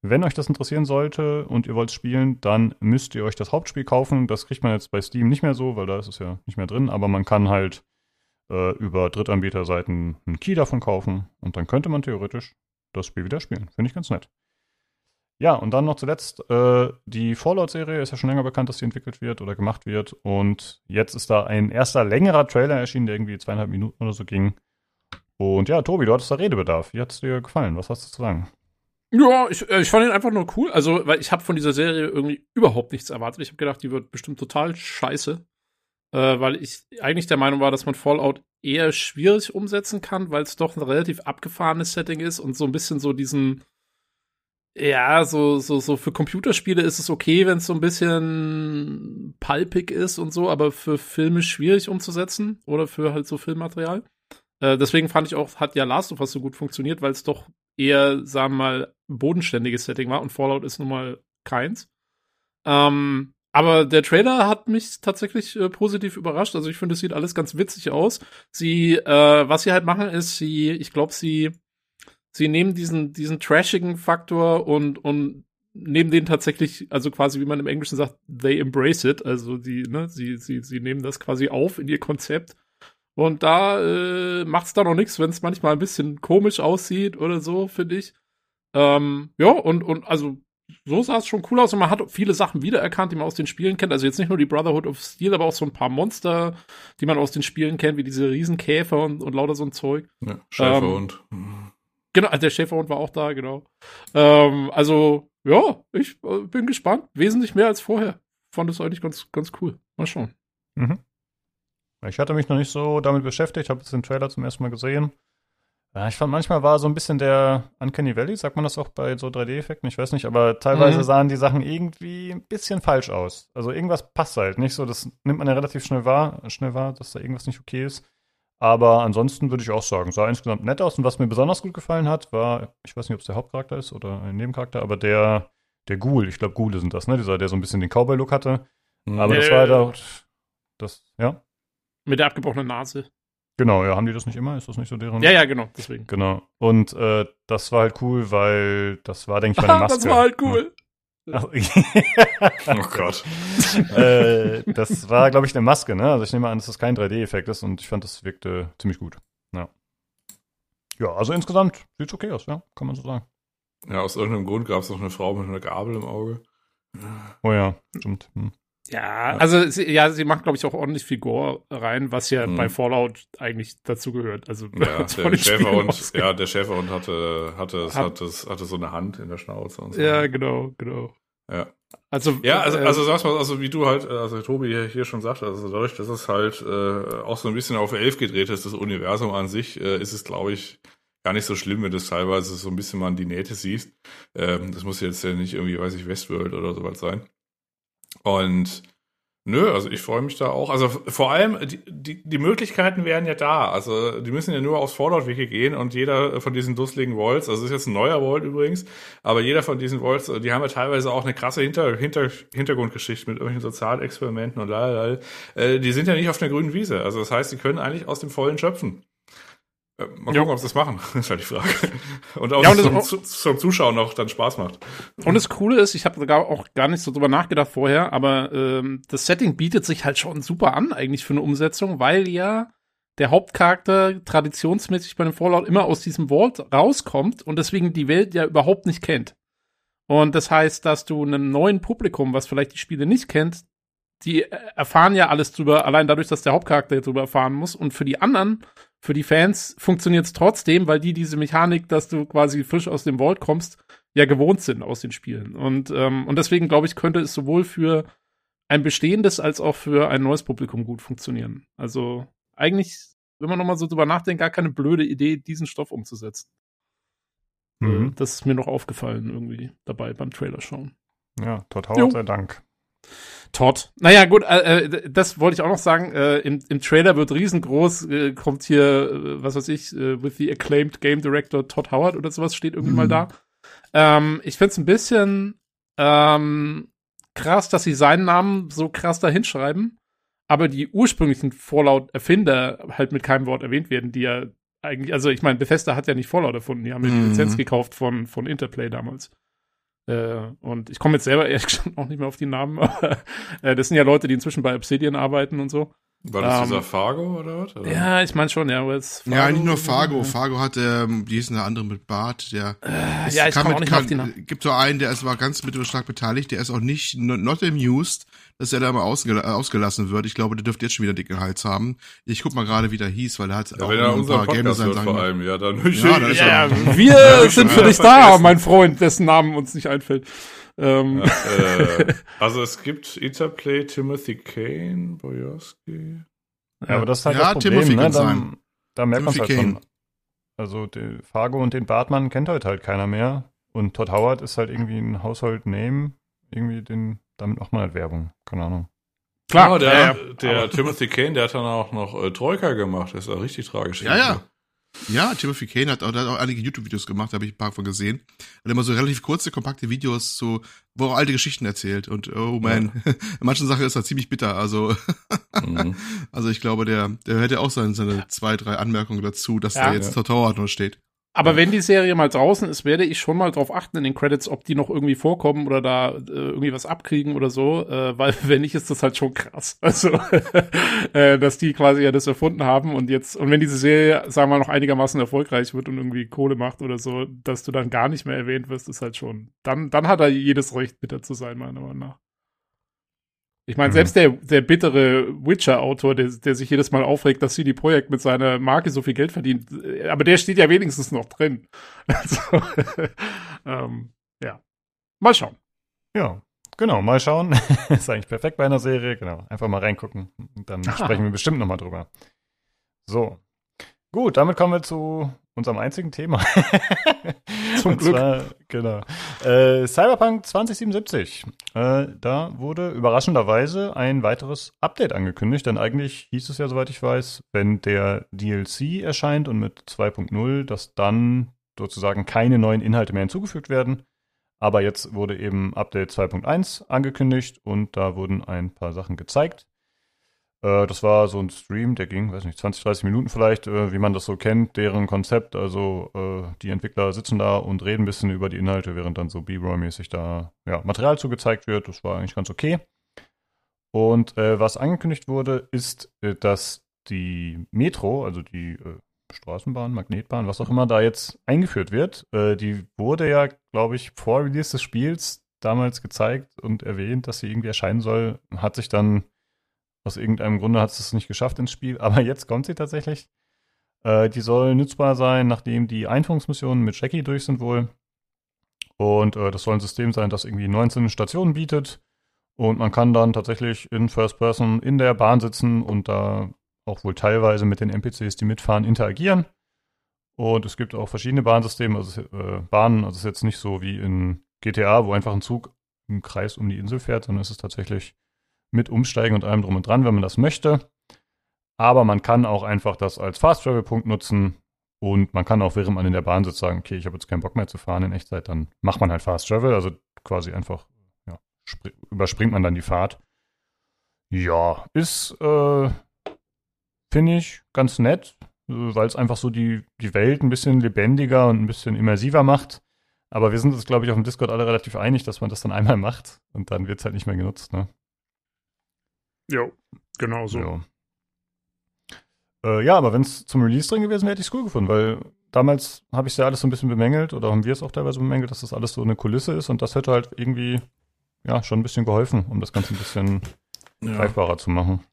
Wenn euch das interessieren sollte und ihr wollt spielen, dann müsst ihr euch das Hauptspiel kaufen. Das kriegt man jetzt bei Steam nicht mehr so, weil da ist es ja nicht mehr drin. Aber man kann halt äh, über Drittanbieterseiten einen Key davon kaufen und dann könnte man theoretisch das Spiel wieder spielen. Finde ich ganz nett. Ja, und dann noch zuletzt, äh, die Fallout-Serie ist ja schon länger bekannt, dass sie entwickelt wird oder gemacht wird. Und jetzt ist da ein erster längerer Trailer erschienen, der irgendwie zweieinhalb Minuten oder so ging. Und ja, Tobi, du hattest da Redebedarf. Wie hat es dir gefallen? Was hast du zu sagen? Ja, ich, äh, ich fand ihn einfach nur cool. Also, weil ich habe von dieser Serie irgendwie überhaupt nichts erwartet. Ich habe gedacht, die wird bestimmt total scheiße. Äh, weil ich eigentlich der Meinung war, dass man Fallout eher schwierig umsetzen kann, weil es doch ein relativ abgefahrenes Setting ist und so ein bisschen so diesen ja, so, so, so für Computerspiele ist es okay, wenn es so ein bisschen palpig ist und so, aber für Filme schwierig umzusetzen oder für halt so Filmmaterial. Äh, deswegen fand ich auch, hat ja Last of Us so gut funktioniert, weil es doch eher, sagen wir mal, bodenständiges Setting war und Fallout ist nun mal keins. Ähm, aber der Trailer hat mich tatsächlich äh, positiv überrascht. Also ich finde, es sieht alles ganz witzig aus. Sie, äh, was sie halt machen, ist, sie, ich glaube, sie sie nehmen diesen, diesen trashigen Faktor und, und nehmen den tatsächlich, also quasi, wie man im Englischen sagt, they embrace it. Also die, ne, sie, sie, sie nehmen das quasi auf in ihr Konzept. Und da äh, macht's da noch nichts, wenn es manchmal ein bisschen komisch aussieht oder so, finde ich. Ähm, ja, und, und also so sah es schon cool aus und man hat viele Sachen wiedererkannt, die man aus den Spielen kennt. Also jetzt nicht nur die Brotherhood of Steel, aber auch so ein paar Monster, die man aus den Spielen kennt, wie diese Riesenkäfer und, und lauter so ein Zeug. Ja, Schäferhund. Ähm, Genau, der Schäferhund war auch da, genau. Ähm, also, ja, ich äh, bin gespannt. Wesentlich mehr als vorher. Fand es eigentlich ganz, ganz cool. Mal schauen. Mhm. Ich hatte mich noch nicht so damit beschäftigt, habe jetzt den Trailer zum ersten Mal gesehen. Ja, ich fand manchmal war so ein bisschen der Uncanny Valley, sagt man das auch bei so 3D-Effekten, ich weiß nicht, aber teilweise mhm. sahen die Sachen irgendwie ein bisschen falsch aus. Also irgendwas passt halt nicht so, das nimmt man ja relativ schnell wahr, schnell wahr, dass da irgendwas nicht okay ist. Aber ansonsten würde ich auch sagen, sah insgesamt nett aus. Und was mir besonders gut gefallen hat, war, ich weiß nicht, ob es der Hauptcharakter ist oder ein Nebencharakter, aber der, der Ghoul, ich glaube Ghoule sind das, ne? Dieser, der so ein bisschen den Cowboy-Look hatte. Mhm. Aber das war halt auch, das, ja. Mit der abgebrochenen Nase. Genau, ja, haben die das nicht immer? Ist das nicht so deren? Ja, ja, genau, deswegen. Genau. Und äh, das war halt cool, weil das war, denke ich, meine [LAUGHS] Maske. das war halt cool. Ach, oh Gott. [LAUGHS] äh, das war, glaube ich, eine Maske, ne? Also ich nehme an, dass das kein 3D-Effekt ist und ich fand, das wirkte ziemlich gut. Ja. Ja, also insgesamt sieht's okay aus, ja, kann man so sagen. Ja, aus irgendeinem Grund gab es noch eine Frau mit einer Gabel im Auge. Oh ja, stimmt. Hm. Ja, also sie, ja, sie macht, glaube ich, auch ordentlich Figur rein, was ja mhm. bei Fallout eigentlich dazu gehört. Also ja, [LAUGHS] der Schäferhund, ja, der Schäferhund hatte, hatte, Hat, hatte, hatte so eine Hand in der Schnauze und so. Ja, genau, genau. Ja. Also, ja, also, äh, also sag's mal, also wie du halt, also Tobi hier, hier schon sagte, also dadurch, dass es halt äh, auch so ein bisschen auf elf gedreht ist, das Universum an sich, äh, ist es, glaube ich, gar nicht so schlimm, wenn du es teilweise so ein bisschen mal an die Nähte siehst. Ähm, das muss jetzt ja nicht irgendwie, weiß ich, Westworld oder sowas sein. Und Nö, also ich freue mich da auch. Also vor allem, die, die, die Möglichkeiten wären ja da. Also die müssen ja nur aufs Fallout-Wiki gehen und jeder von diesen dusseligen Vaults, also es ist jetzt ein neuer Vault übrigens, aber jeder von diesen Vaults, die haben ja teilweise auch eine krasse Hinter, Hinter, Hintergrundgeschichte mit irgendwelchen Sozialexperimenten und lalala. Äh, die sind ja nicht auf einer grünen Wiese. Also das heißt, die können eigentlich aus dem Vollen schöpfen. Äh, mal gucken, ob sie das machen, [LAUGHS] ist halt die Frage. Und auch, Ja, und das zum, auch- zum Zuschauen noch dann Spaß macht. Und das Coole ist, ich habe sogar auch gar nicht so drüber nachgedacht vorher, aber ähm, das Setting bietet sich halt schon super an eigentlich für eine Umsetzung, weil ja der Hauptcharakter traditionsmäßig bei dem Fallout immer aus diesem Vault rauskommt und deswegen die Welt ja überhaupt nicht kennt. Und das heißt, dass du einem neuen Publikum, was vielleicht die Spiele nicht kennt, die äh, erfahren ja alles drüber, allein dadurch, dass der Hauptcharakter drüber erfahren muss. Und für die anderen, für die Fans, funktioniert es trotzdem, weil die diese Mechanik, dass du quasi frisch aus dem Vault kommst, ja gewohnt sind aus den Spielen. Und, ähm, und deswegen, glaube ich, könnte es sowohl für ein bestehendes als auch für ein neues Publikum gut funktionieren. Also eigentlich, wenn man nochmal so drüber nachdenkt, gar keine blöde Idee, diesen Stoff umzusetzen. Mhm. Äh, Das ist mir noch aufgefallen irgendwie dabei beim Trailer schauen. Ja, Todd Jo. Sei Dank. Todd. Naja, gut, äh, äh, das wollte ich auch noch sagen. Äh, im, Im Trailer wird riesengroß, äh, kommt hier, äh, was weiß ich, äh, with the acclaimed Game Director Todd Howard oder sowas steht irgendwie mal Mhm. da. Ähm, ich find's ein bisschen ähm, krass, dass sie seinen Namen so krass da hinschreiben, aber die ursprünglichen Fallout-Erfinder halt mit keinem Wort erwähnt werden, die ja eigentlich, also ich meine, Bethesda hat ja nicht Fallout erfunden, die haben ja die Mhm. Lizenz gekauft von, von Interplay damals. Äh, und ich komme jetzt selber [LAUGHS] ehrlich gesagt auch nicht mehr auf die Namen, aber äh, das sind ja Leute, die inzwischen bei Obsidian arbeiten und so. War das Ähm, dieser Fargo oder was? Oder? Ja, ich meine schon, ja, aber jetzt Ja, nicht nur Fargo. Fargo hat, ähm, wie hieß denn der andere mit Bart, der ist- ja, ich kann komme auch mit- nicht mehr auf kann- die Namen. Gibt so einen, der ist war ganz mit stark beteiligt, der ist auch nicht not, amused, dass er da mal ausgel ausgelassen wird. Ich glaube, der dürfte jetzt schon wieder dicken Hals haben. Ich guck mal gerade, wie der hieß, weil er hat Ja, wenn er unser Podcast hört vor allem, ja, dann Ja, [LAUGHS] dann ist Ja, er- wir sind für dich da, mein Freund, dessen Namen uns nicht einfällt. Ähm, äh, also es gibt Interplay, Timothy Kane, Boyowski. Ja, aber das ist halt Ja, das Problem, Timothy ne? kann Da, sein. da merkt man Timothy halt Kane. schon. Also die Fargo und den Bartmann kennt heute halt keiner mehr. Und Todd Howard ist halt irgendwie ein Household Name. Irgendwie den, damit macht man halt Werbung. Keine Ahnung. klar, Ja, der, ja, der Timothy Kane, der hat dann auch noch äh, Troika gemacht. Das ist auch richtig tragisch. Ja, ja. Ja, Timothy Kane hat hat auch einige YouTube-Videos gemacht, da habe ich ein paar von gesehen. Hat immer so relativ kurze, kompakte Videos, so, wo er alte Geschichten erzählt. Und oh man, [LAUGHS] in manchen Sachen ist er ziemlich bitter. Also, Mhm. [LAUGHS] also ich glaube, der, der hätte auch seine, seine zwei, drei Anmerkungen dazu, dass Ja. da jetzt Todd Howard nur steht. Aber wenn die Serie mal draußen ist, werde ich schon mal drauf achten in den Credits, ob die noch irgendwie vorkommen oder da äh, irgendwie was abkriegen oder so, äh, weil [LAUGHS] wenn nicht, ist das halt schon krass. [LAUGHS] Also, äh, dass die quasi ja das erfunden haben und jetzt, und wenn diese Serie, sagen wir mal, noch einigermaßen erfolgreich wird und irgendwie Kohle macht oder so, dass du dann gar nicht mehr erwähnt wirst, ist halt schon, dann, dann hat er jedes Recht, bitter zu sein, meiner Meinung nach. Ich meine, Mhm. selbst der, der bittere Witcher-Autor, der, der sich jedes Mal aufregt, dass CD Projekt mit seiner Marke so viel Geld verdient, äh, aber der steht ja wenigstens noch drin. [LAUGHS] Also, [LAUGHS] ähm, ja. Mal schauen. Ja, genau. Mal schauen. [LAUGHS] ist eigentlich perfekt bei einer Serie. Genau. Einfach mal reingucken. Und dann sprechen wir bestimmt nochmal drüber. So. Gut, damit kommen wir zu unserem einzigen Thema. [LAUGHS] Zum Glück. Zwar, genau. Äh, Cyberpunk 2077. Äh, da wurde überraschenderweise ein weiteres Update angekündigt, denn eigentlich hieß es ja, soweit ich weiß, wenn der DLC erscheint und mit 2.0, dass dann sozusagen keine neuen Inhalte mehr hinzugefügt werden. Aber jetzt wurde eben Update 2.1 angekündigt und da wurden ein paar Sachen gezeigt. Äh, das war so ein Stream, der ging, weiß nicht, 20, 30 Minuten vielleicht, äh, wie man das so kennt, deren Konzept. Also äh, die Entwickler sitzen da und reden ein bisschen über die Inhalte, während dann so B-Roll-mäßig da ja, Material zugezeigt wird. Das war eigentlich ganz okay. Und was angekündigt wurde, ist, dass die Metro, also die Straßenbahn, Magnetbahn, was auch immer da jetzt eingeführt wird, die wurde ja, glaube ich, vor Release des Spiels damals gezeigt und erwähnt, dass sie irgendwie erscheinen soll. Hat sich dann aus irgendeinem Grunde hat es nicht geschafft ins Spiel, aber jetzt kommt sie tatsächlich. Äh, die soll nutzbar sein, nachdem die Einführungsmissionen mit Jackie durch sind wohl. Und äh, das soll ein System sein, das irgendwie 19 Stationen bietet. Und man kann dann tatsächlich in First Person in der Bahn sitzen und da auch wohl teilweise mit den NPCs, die mitfahren, interagieren. Und es gibt auch verschiedene Bahnsysteme, also äh, Bahnen, also es ist jetzt nicht so wie in GTA, wo einfach ein Zug im Kreis um die Insel fährt, sondern es ist tatsächlich mit Umsteigen und allem drum und dran, wenn man das möchte. Aber man kann auch einfach das als Fast-Travel-Punkt nutzen und man kann auch, während man in der Bahn sitzt, sagen, okay, ich habe jetzt keinen Bock mehr zu fahren in Echtzeit, dann macht man halt Fast-Travel, also quasi einfach, ja, überspringt man dann die Fahrt. Ja, ist, äh, finde ich, ganz nett, weil es einfach so die, die Welt ein bisschen lebendiger und ein bisschen immersiver macht. Aber wir sind uns, glaube ich, auf dem Discord alle relativ einig, dass man das dann einmal macht und dann wird es halt nicht mehr genutzt, ne? Jo, genau so. Ja. Äh, ja, aber wenn es zum Release drin gewesen wäre, hätte ich es cool gefunden, weil damals habe ich es ja alles so ein bisschen bemängelt oder haben wir es auch teilweise bemängelt, dass das alles so eine Kulisse ist und das hätte halt irgendwie ja schon ein bisschen geholfen, um das Ganze ein bisschen Ja. greifbarer zu machen.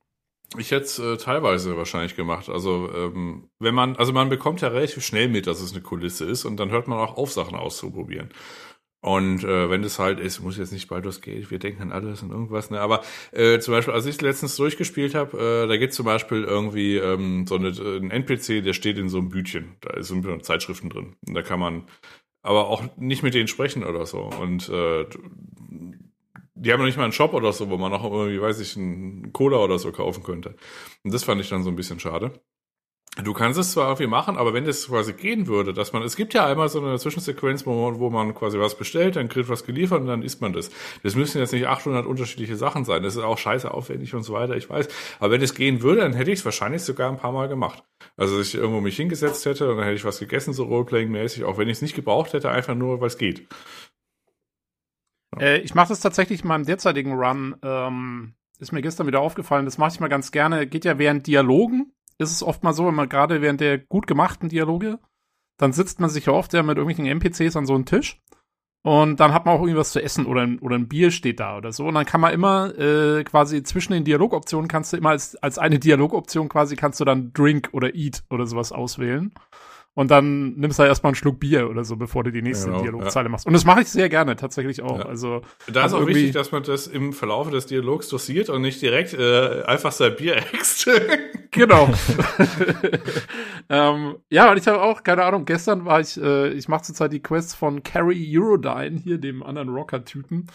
Ich hätte es äh, teilweise wahrscheinlich gemacht. Also ähm, wenn man, also man bekommt ja relativ schnell mit, dass es eine Kulisse ist und dann hört man auch auf, Sachen auszuprobieren. Und äh, wenn das halt ist, muss jetzt nicht Baldur's Gate, wir denken an alles und irgendwas, ne? Aber äh, zum Beispiel, als ich letztens durchgespielt habe, äh, da gibt zum Beispiel irgendwie ähm, so eine, ein NPC, der steht in so einem Bütchen. Da ist so Zeitschriften drin. Und da kann man aber auch nicht mit denen sprechen oder so. Und äh, die haben noch nicht mal einen Shop oder so, wo man noch irgendwie, weiß ich, einen Cola oder so kaufen könnte. Und das fand ich dann so ein bisschen schade. Du kannst es zwar irgendwie machen, aber wenn das quasi gehen würde, dass man, es gibt ja einmal so eine Zwischensequenz, wo man, quasi was bestellt, dann kriegt was geliefert und dann isst man das. Das müssen jetzt nicht 800 unterschiedliche Sachen sein. Das ist auch scheiße aufwendig und so weiter, ich weiß. Aber wenn es gehen würde, dann hätte ich es wahrscheinlich sogar ein paar Mal gemacht. Also, dass ich irgendwo mich hingesetzt hätte und dann hätte ich was gegessen, so Roleplaying-mäßig, auch wenn ich es nicht gebraucht hätte, einfach nur, weil es geht. Äh, ich mache das tatsächlich in meinem derzeitigen Run. Ähm, ist mir gestern wieder aufgefallen. Das mache ich mal ganz gerne. Geht ja während Dialogen. Ist es oft mal so, wenn man gerade während der gut gemachten Dialoge, dann sitzt man sich ja oft ja mit irgendwelchen NPCs an so einem Tisch. Und dann hat man auch irgendwas zu essen oder ein, oder ein Bier steht da oder so. Und dann kann man immer äh, quasi zwischen den Dialogoptionen kannst du immer als, als eine Dialogoption quasi kannst du dann Drink oder Eat oder sowas auswählen. Und dann nimmst du halt erstmal einen Schluck Bier oder so, bevor du die nächste Genau, Dialogzeile machst. Und das mache ich sehr gerne, tatsächlich auch. Ja. Also Da ist auch wichtig, dass man das im Verlauf des Dialogs dosiert und nicht direkt äh, einfach sein Bier äxt. [LAUGHS] Genau. [LAUGHS] ähm, ja, und ich habe auch, keine Ahnung, gestern war ich, äh, ich mache zurzeit die Quests von Carrie Eurodyne, hier dem anderen Rocker-Typen.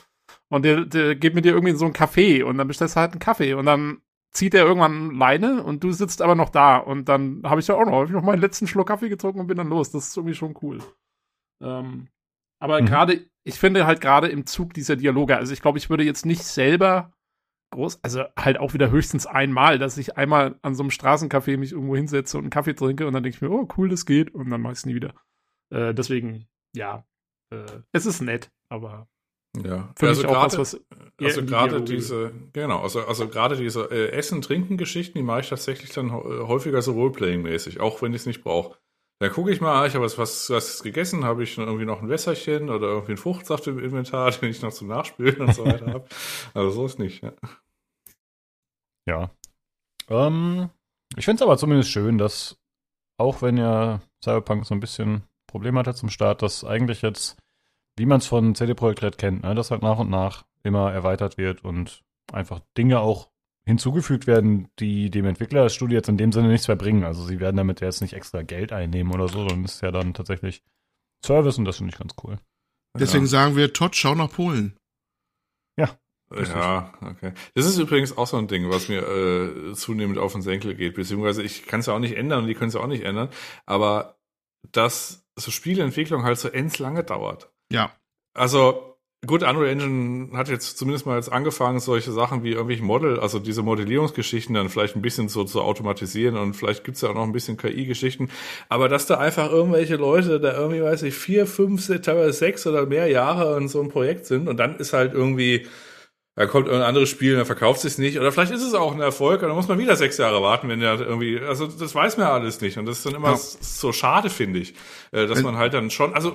Und der, der geht mit dir irgendwie in so ein Café und dann bestellst du halt einen Kaffee und dann zieht er irgendwann Leine und du sitzt aber noch da und dann habe ich ja auch noch, hab ich noch meinen letzten Schluck Kaffee getrunken und bin dann los. Das ist irgendwie schon cool. Ähm, aber Mhm. gerade, ich finde halt gerade im Zug dieser Dialoge, also ich glaube, ich würde jetzt nicht selber groß, also halt auch wieder höchstens einmal, dass ich einmal an so einem Straßencafé mich irgendwo hinsetze und einen Kaffee trinke und dann denke ich mir, oh cool, das geht und dann mache ich es nie wieder. Äh, deswegen, ja, äh, es ist nett, aber Ja, für also mich auch was, was also die gerade Dialoge diese, genau, also, also gerade diese äh, Essen-Trinken-Geschichten, die mache ich tatsächlich dann äh, häufiger so Roleplaying-mäßig, auch wenn ich es nicht brauche. Dann gucge ich mal, ah, ich habe was, was, was gegessen, habe ich irgendwie noch ein Wässerchen oder irgendwie einen Fruchtsaft im Inventar, [LAUGHS] den ich noch zum Nachspülen und so weiter habe. Also so ist nicht. Ja. Ja. Ähm, ich finde es aber zumindest schön, dass, auch wenn ja Cyberpunk so ein bisschen Probleme hatte zum Start, dass eigentlich jetzt, wie man es von CD Projekt Red kennt, ne, dass halt nach und nach immer erweitert wird und einfach Dinge auch hinzugefügt werden, die dem Entwicklerstudio jetzt in dem Sinne nichts mehr bringen. Also sie werden damit jetzt nicht extra Geld einnehmen oder so, sondern es ist ja dann tatsächlich Service und das finde ich ganz cool. Deswegen ja. sagen wir, Todd, schau nach Polen. Ja, okay. Das ist übrigens auch so ein Ding, was mir äh, zunehmend auf den Senkel geht, beziehungsweise ich kann es ja auch nicht ändern und die können es ja auch nicht ändern, aber dass so Spieleentwicklung halt so ends lange dauert. Ja. Also gut, Unreal Engine hat jetzt zumindest mal jetzt angefangen, solche Sachen wie irgendwelche Model, also diese Modellierungsgeschichten dann vielleicht ein bisschen so zu automatisieren und vielleicht gibt's ja auch noch ein bisschen KI-Geschichten, aber dass da einfach irgendwelche Leute da irgendwie, weiß ich, vier, fünf, teilweise sechs oder mehr Jahre in so einem Projekt sind und dann ist halt irgendwie da kommt irgendein anderes Spiel, dann verkauft sich nicht. Oder vielleicht ist es auch ein Erfolg und dann muss man wieder sechs Jahre warten, wenn der irgendwie, also das weiß man ja alles nicht. Und das ist dann immer Ja. so schade, finde ich. äh, Dass man halt dann schon, also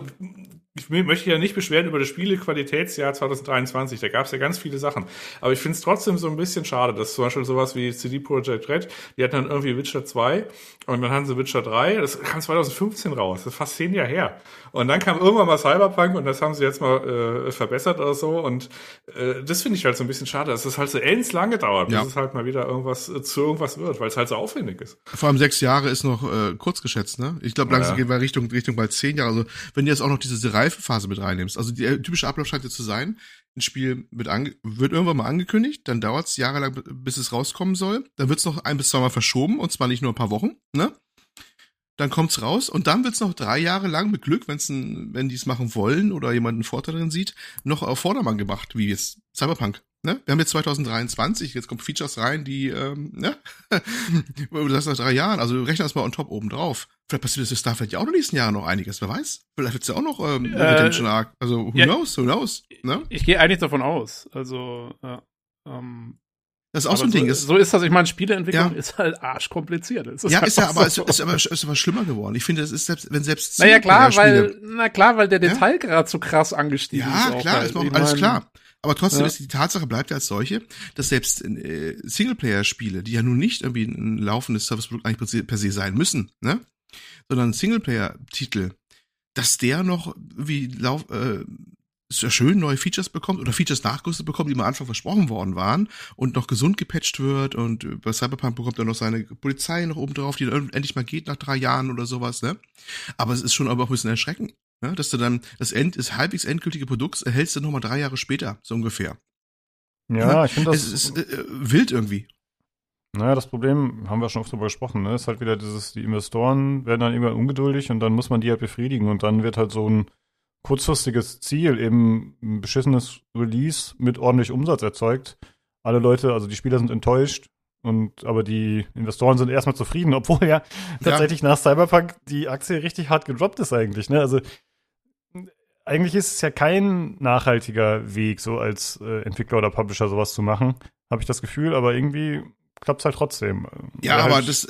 ich möchte ja nicht beschweren über das Spielequalitätsjahr 2023, da gab es ja ganz viele Sachen. Aber ich finde es trotzdem so ein bisschen schade, dass zum Beispiel sowas wie CD Projekt Red, die hatten dann irgendwie Witcher 2 und dann hatten sie Witcher 3, das kam 2015 raus, das ist fast zehn Jahre her. Und dann kam irgendwann mal Cyberpunk und das haben sie jetzt mal äh, verbessert oder so. Und äh, das finde ich halt so ein bisschen schade, dass es halt so ends lange dauert, bis Ja. es halt mal wieder irgendwas äh, zu irgendwas wird, weil es halt so aufwendig ist. Vor allem sechs Jahre ist noch äh, kurz geschätzt, ne? Ich glaube, langsam Ja. gehen wir Richtung, Richtung bald zehn Jahre. Also, wenn die jetzt auch noch diese Reifephase mit reinnimmst. Also der typische Ablauf scheint ja zu sein, ein Spiel wird, ange wird irgendwann mal angekündigt, dann dauert es jahrelang, bis es rauskommen soll. Dann wird es noch ein bis zweimal verschoben und zwar nicht nur ein paar Wochen, ne? Dann kommt's raus und dann wird's noch drei Jahre lang mit Glück, wenn's ein, wenn die es machen wollen oder jemand einen Vorteil drin sieht, noch auf Vordermann gemacht, wie jetzt Cyberpunk. Ne? Wir haben jetzt 2023, jetzt kommen Features rein, die, ähm, ne? [LAUGHS] das nach drei Jahren, also rechnen das mal on top oben drauf. Vielleicht passiert das für Starfield ja auch in den nächsten Jahren noch einiges, wer weiß. Vielleicht wird's ja auch noch ähm, Äh, Redemption Arc. Also who ja. knows, who knows. Ne? Ich gehe eigentlich davon aus. Also, ja, ähm, Das ist auch aber so ein Ding. So, ist, so ist das. Ich meine, Spieleentwicklung Ja. ist halt arschkompliziert. Es ja, ist ja, aber es so. ist aber, ist aber schlimmer geworden. Ich finde, es ist selbst, wenn selbst Naja, klar, weil, na klar, weil der Ja? Detailgrad so krass angestiegen ist. Ja, klar, halt. ist auch Ich alles mein, klar. Aber trotzdem Ja. ist die Tatsache bleibt ja als solche, dass selbst äh, Singleplayer-Spiele, die ja nun nicht irgendwie ein laufendes Serviceprodukt eigentlich per se, per se sein müssen, ne? Sondern Singleplayer-Titel, dass der noch wie lauf, äh, sehr schön neue Features bekommt oder Features nachgerüstet bekommt, die am Anfang versprochen worden waren und noch gesund gepatcht wird und äh, bei Cyberpunk bekommt er noch seine Polizei noch oben drauf, die dann endlich mal geht nach drei Jahren oder sowas, ne? Aber es ist schon aber auch ein bisschen erschreckend, ne? dass du dann das End, das halbwegs endgültige Produkt erhältst du nochmal drei Jahre später, so ungefähr. Ja, ich finde das. es ist äh, wild irgendwie. Naja, das Problem haben wir schon oft drüber gesprochen, ne? Ist halt wieder dieses, die Investoren werden dann irgendwann ungeduldig und dann muss man die halt befriedigen und dann wird halt so ein kurzfristiges Ziel, eben ein beschissenes Release mit ordentlich Umsatz erzeugt. Alle Leute, also die Spieler sind enttäuscht und aber die Investoren sind erstmal zufrieden, obwohl ja tatsächlich nach Cyberpunk die Aktie richtig hart gedroppt ist eigentlich, ne? Also eigentlich ist es ja kein nachhaltiger Weg, so als äh, Entwickler oder Publisher sowas zu machen, habe ich das Gefühl, aber irgendwie klappt es halt trotzdem. Ja, Oder aber halt, das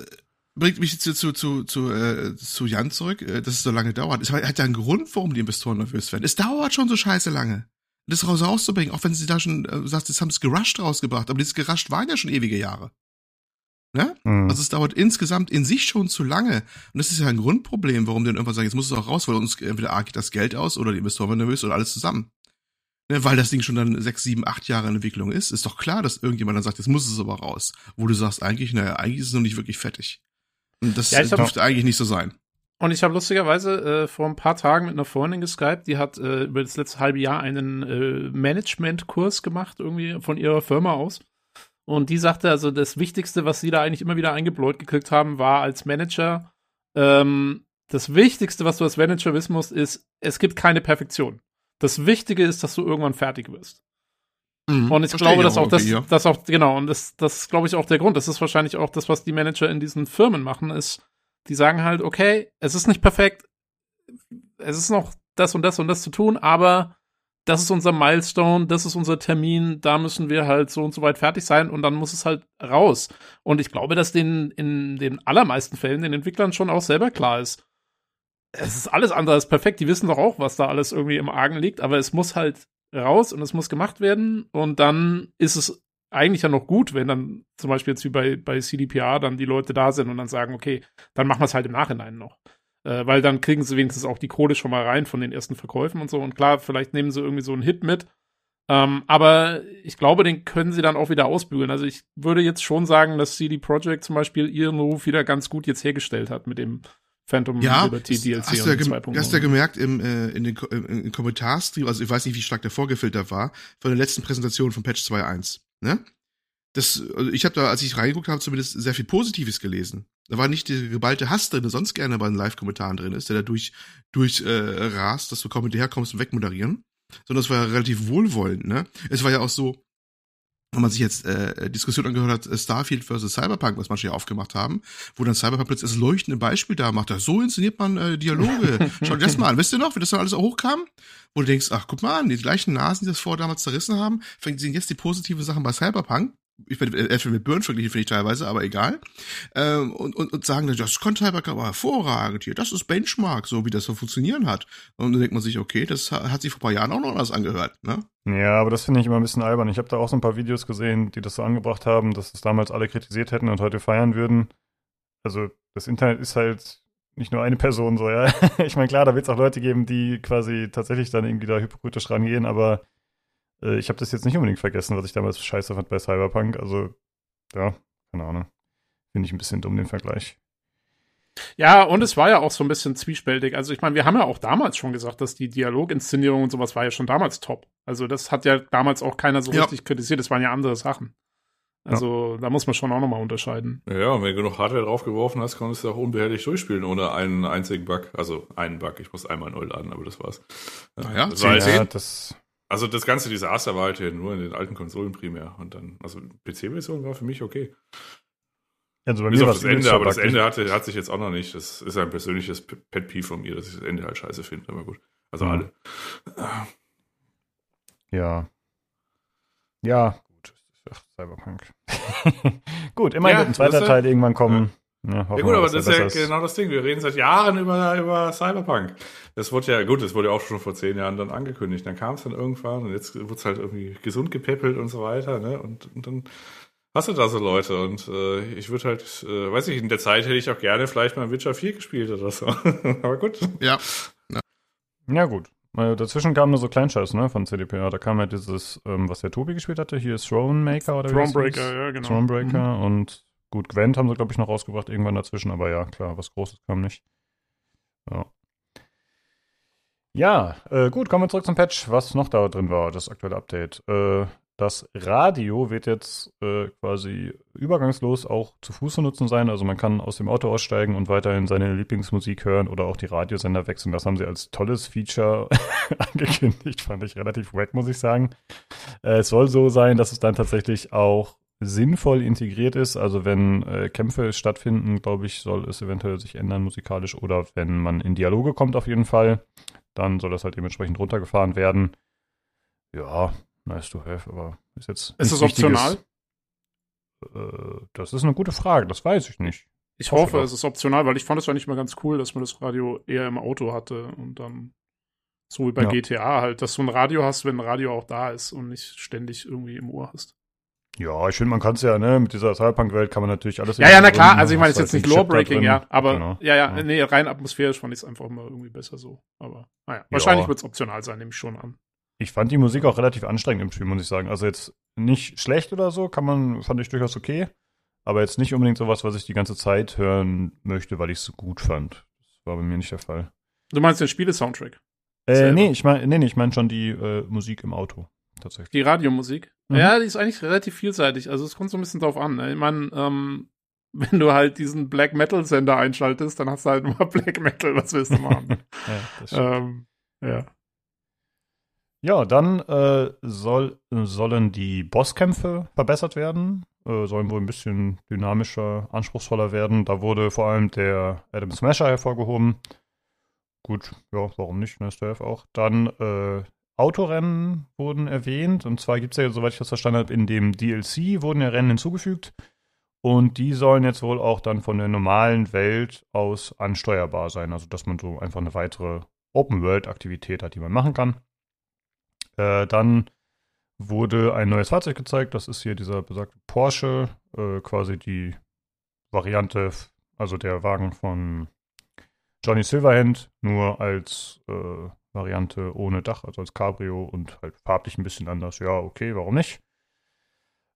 bringt mich zu, zu, zu, zu, äh, zu Jan zurück, äh, dass es so lange dauert. Es hat ja einen Grund, warum die Investoren nervös werden. Es dauert schon so scheiße lange. Das raus rauszubringen, auch wenn sie da schon, äh, sagst, jetzt haben es gerusht rausgebracht, aber dieses gerusht waren ja schon ewige Jahre. Ne? hm. Also es dauert insgesamt in sich schon zu lange. Und das ist ja ein Grundproblem, warum die dann irgendwann sagen, jetzt muss es auch raus, weil uns entweder A geht das Geld aus oder die Investoren werden nervös oder alles zusammen. Ne, weil das Ding schon dann sechs, sieben, acht Jahre in Entwicklung ist, ist doch klar, dass irgendjemand dann sagt, jetzt muss es aber raus. Wo du sagst, eigentlich, naja, eigentlich ist es noch nicht wirklich fertig. Und das Ja, dürfte eigentlich nicht so sein. Und ich habe lustigerweise äh, vor ein paar Tagen mit einer Freundin geskypt, die hat äh, über das letzte halbe Jahr einen äh, Management-Kurs gemacht, irgendwie von ihrer Firma aus. Und die sagte, also das Wichtigste, was sie da eigentlich immer wieder eingebläut gekriegt haben, war als Manager, ähm, das Wichtigste, was du als Manager wissen musst, ist, es gibt keine Perfektion. Das Wichtige ist, dass du irgendwann fertig wirst. Mhm. Und ich glaube, dass auch das, ja. das auch, genau, und das, das ist, glaube ich, auch der Grund. Das ist wahrscheinlich auch das, was die Manager in diesen Firmen machen, ist, die sagen halt, okay, es ist nicht perfekt, es ist noch das und das und das zu tun, aber das ist unser Milestone, das ist unser Termin, da müssen wir halt so und so weit fertig sein und dann muss es halt raus. Und ich glaube, dass den in den allermeisten Fällen den Entwicklern schon auch selber klar ist. Es ist alles andere als perfekt. Die wissen doch auch, was da alles irgendwie im Argen liegt, aber es muss halt raus und es muss gemacht werden und dann ist es eigentlich ja noch gut, wenn dann zum Beispiel jetzt wie bei, bei CDPR dann die Leute da sind und dann sagen, okay, dann machen wir es halt im Nachhinein noch. Äh, weil dann kriegen sie wenigstens auch die Kohle schon mal rein von den ersten Verkäufen und so. Und klar, vielleicht nehmen sie irgendwie so einen Hit mit. Ähm, aber ich glaube, den können sie dann auch wieder ausbügeln. Also ich würde jetzt schon sagen, dass CD Projekt zum Beispiel ihren Ruf wieder ganz gut jetzt hergestellt hat mit dem Phantom Ja, Liberty DLC hast du ja, und 2.0. hast du ja gemerkt im, äh, in den Ko- im, im Kommentarstream, also ich weiß nicht, wie stark der vorgefiltert war, von der letzten Präsentation von Patch 2.1. Ne? Das, also ich habe da, als ich reingeguckt habe, zumindest sehr viel Positives gelesen. Da war nicht der geballte Hass drin, der sonst gerne bei den Live-Kommentaren drin ist, der da durch, durch äh, rast, dass du kaum hinterherkommst und wegmoderieren. Sondern es war ja relativ wohlwollend, ne? Es war ja auch so, wenn man sich jetzt äh, Diskussion angehört hat, äh, Starfield versus Cyberpunk, was manche ja aufgemacht haben, wo dann Cyberpunk plötzlich das leuchtende Beispiel da macht. Ja, so inszeniert man äh, Dialoge. Schau dir das mal an. Wisst ihr noch, wie das dann alles auch hochkam? Wo du denkst, ach, guck mal an, die gleichen Nasen, die das vorher damals zerrissen haben, fängt sind jetzt die positiven Sachen bei Cyberpunk. Ich bin Äpfel mit Birnen verglichen, finde ich teilweise, aber egal. Ähm, und, und, und sagen dann, das Cyberpunk aber hervorragend hier, das ist Benchmark, so wie das so funktionieren hat. Und dann denkt man sich, okay, das ha- hat sich vor ein paar Jahren auch noch anders angehört, ne? Ja, aber das finde ich immer ein bisschen albern. Ich habe da auch so ein paar Videos gesehen, die das so angebracht haben, dass es damals alle kritisiert hätten und heute feiern würden. Also das Internet ist halt nicht nur eine Person so, ja. [LAUGHS] Ich meine, klar, da wird es auch Leute geben, die quasi tatsächlich dann irgendwie da hypokritisch rangehen, aber äh, ich habe das jetzt nicht unbedingt vergessen, was ich damals scheiße fand bei Cyberpunk. Also, ja, keine Ahnung. Finde ich ein bisschen dumm, den Vergleich. Ja, und es war ja auch so ein bisschen zwiespältig. Also ich meine, wir haben ja auch damals schon gesagt, dass die Dialoginszenierung und sowas war ja schon damals top. Also das hat ja damals auch keiner so Ja. richtig kritisiert. Das waren ja andere Sachen. Also da muss man schon auch nochmal unterscheiden. Ja, und wenn du genug Hardware draufgeworfen hast, konntest du auch unbehelligt durchspielen ohne einen einzigen Bug. Also einen Bug, ich muss einmal neu laden, aber das war's. Naja, das war Ja, das, also das ganze Desaster war halt hier nur in den alten Konsolen primär. Und dann, also PC-Version war für mich okay. also bei Bis mir auf war das Ende, aber das. Ende hatte, hat sich jetzt auch noch nicht. Das ist ein persönliches Pet Peeve von mir, dass ich das Ende halt scheiße finde, aber gut. Also Mhm. alle. Ja. Ja, gut. Ach, Cyberpunk. [LAUGHS] gut, immerhin Ja, wird ein zweiter Teil irgendwann kommen. Ja, Ja gut, aber das ist ja genau das Ding. Wir reden seit Jahren über, über Cyberpunk. Das wurde ja, gut, das wurde ja auch schon vor zehn Jahren dann angekündigt. Dann kam es dann irgendwann und jetzt wurde es halt irgendwie gesund gepäppelt und so weiter, ne? Und, und dann hast du da so Leute und äh, ich würde halt, äh, weiß ich, in der Zeit hätte ich auch gerne vielleicht mal Witcher 4 gespielt oder so. [LAUGHS] aber gut. Ja. Ja, gut. Äh, Dazwischen kam nur so Kleinscheiß, ne, von CDPR. Da kam ja dieses, ähm, was der Tobi gespielt hatte, hier Thronemaker oder wie das Thronebreaker, ja, genau. Thronebreaker und gut, Gwent haben sie, glaube ich, noch rausgebracht irgendwann dazwischen, aber ja, klar, was Großes kam nicht. Ja. Ja, äh, gut, kommen wir zurück zum Patch. Was noch da drin war, das aktuelle Update. Äh, das Radio wird jetzt äh, quasi übergangslos auch zu Fuß zu nutzen sein. Also man kann aus dem Auto aussteigen und weiterhin seine Lieblingsmusik hören oder auch die Radiosender wechseln. Das haben sie als tolles Feature [LAUGHS] angekündigt. Fand ich relativ wack, muss ich sagen. Äh, es soll so sein, dass es dann tatsächlich auch sinnvoll integriert ist. Also wenn äh, Kämpfe stattfinden, glaube ich, soll es eventuell sich ändern musikalisch oder wenn man in Dialoge kommt auf jeden Fall, dann soll das halt dementsprechend runtergefahren werden. Ja, nice to have, aber ist jetzt Ist es optional? Äh, das ist eine gute Frage, das weiß ich nicht. Ich Hoffe es ist optional, weil ich fand es eigentlich mal ganz cool, dass man das Radio eher im Auto hatte und dann so wie bei Ja. GTA halt, dass du ein Radio hast, wenn ein Radio auch da ist und nicht ständig irgendwie im Ohr hast. Ja, ich finde, man kann es ja, ne, mit dieser Cyberpunk-Welt kann man natürlich alles Ja, ja, na klar, also ich meine, es ist jetzt halt nicht Lore-Breaking, ja, aber Genau. ja, ja, Ja. nee, rein atmosphärisch fand ich es einfach mal irgendwie besser so. Aber naja, wahrscheinlich wird es optional sein, nehme ich schon an. Ich fand die Musik auch relativ anstrengend im Spiel, muss ich sagen. Also jetzt nicht schlecht oder so, kann man, fand ich durchaus okay. Aber jetzt nicht unbedingt sowas, was ich die ganze Zeit hören möchte, weil ich es so gut fand. Das war bei mir nicht der Fall. Du meinst den Spiele-Soundtrack? Äh, Selber. nee, ich meine, nee, nee, ich meine schon die äh, Musik im Auto. Tatsächlich. Die Radiomusik? Mhm. Ja, die ist eigentlich relativ vielseitig. Also es kommt so ein bisschen drauf an. Ne? Ich meine, ähm, [LAUGHS] wenn du halt diesen Black Metal Sender einschaltest, dann hast du halt nur [LAUGHS] Black Metal. Was willst du machen? [LAUGHS] Ja, ähm, ja. Ja, dann äh, soll, sollen die Bosskämpfe verbessert werden, äh, sollen wohl ein bisschen dynamischer, anspruchsvoller werden. Da wurde vor allem der Adam Smasher hervorgehoben. Gut, ja, warum nicht, ne, Steph auch. Dann äh, Autorennen wurden erwähnt. Und zwar gibt es ja, soweit ich das verstanden habe, in dem DLC wurden ja Rennen hinzugefügt. Und die sollen jetzt wohl auch dann von der normalen Welt aus ansteuerbar sein. Also, dass man so einfach eine weitere Open-World-Aktivität hat, die man machen kann. Äh, dann wurde ein neues Fahrzeug gezeigt. Das ist hier dieser besagte Porsche, äh, quasi die Variante, also der Wagen von Johnny Silverhand, nur als äh, Variante ohne Dach, also als Cabrio und halt farblich ein bisschen anders. Ja, okay, warum nicht?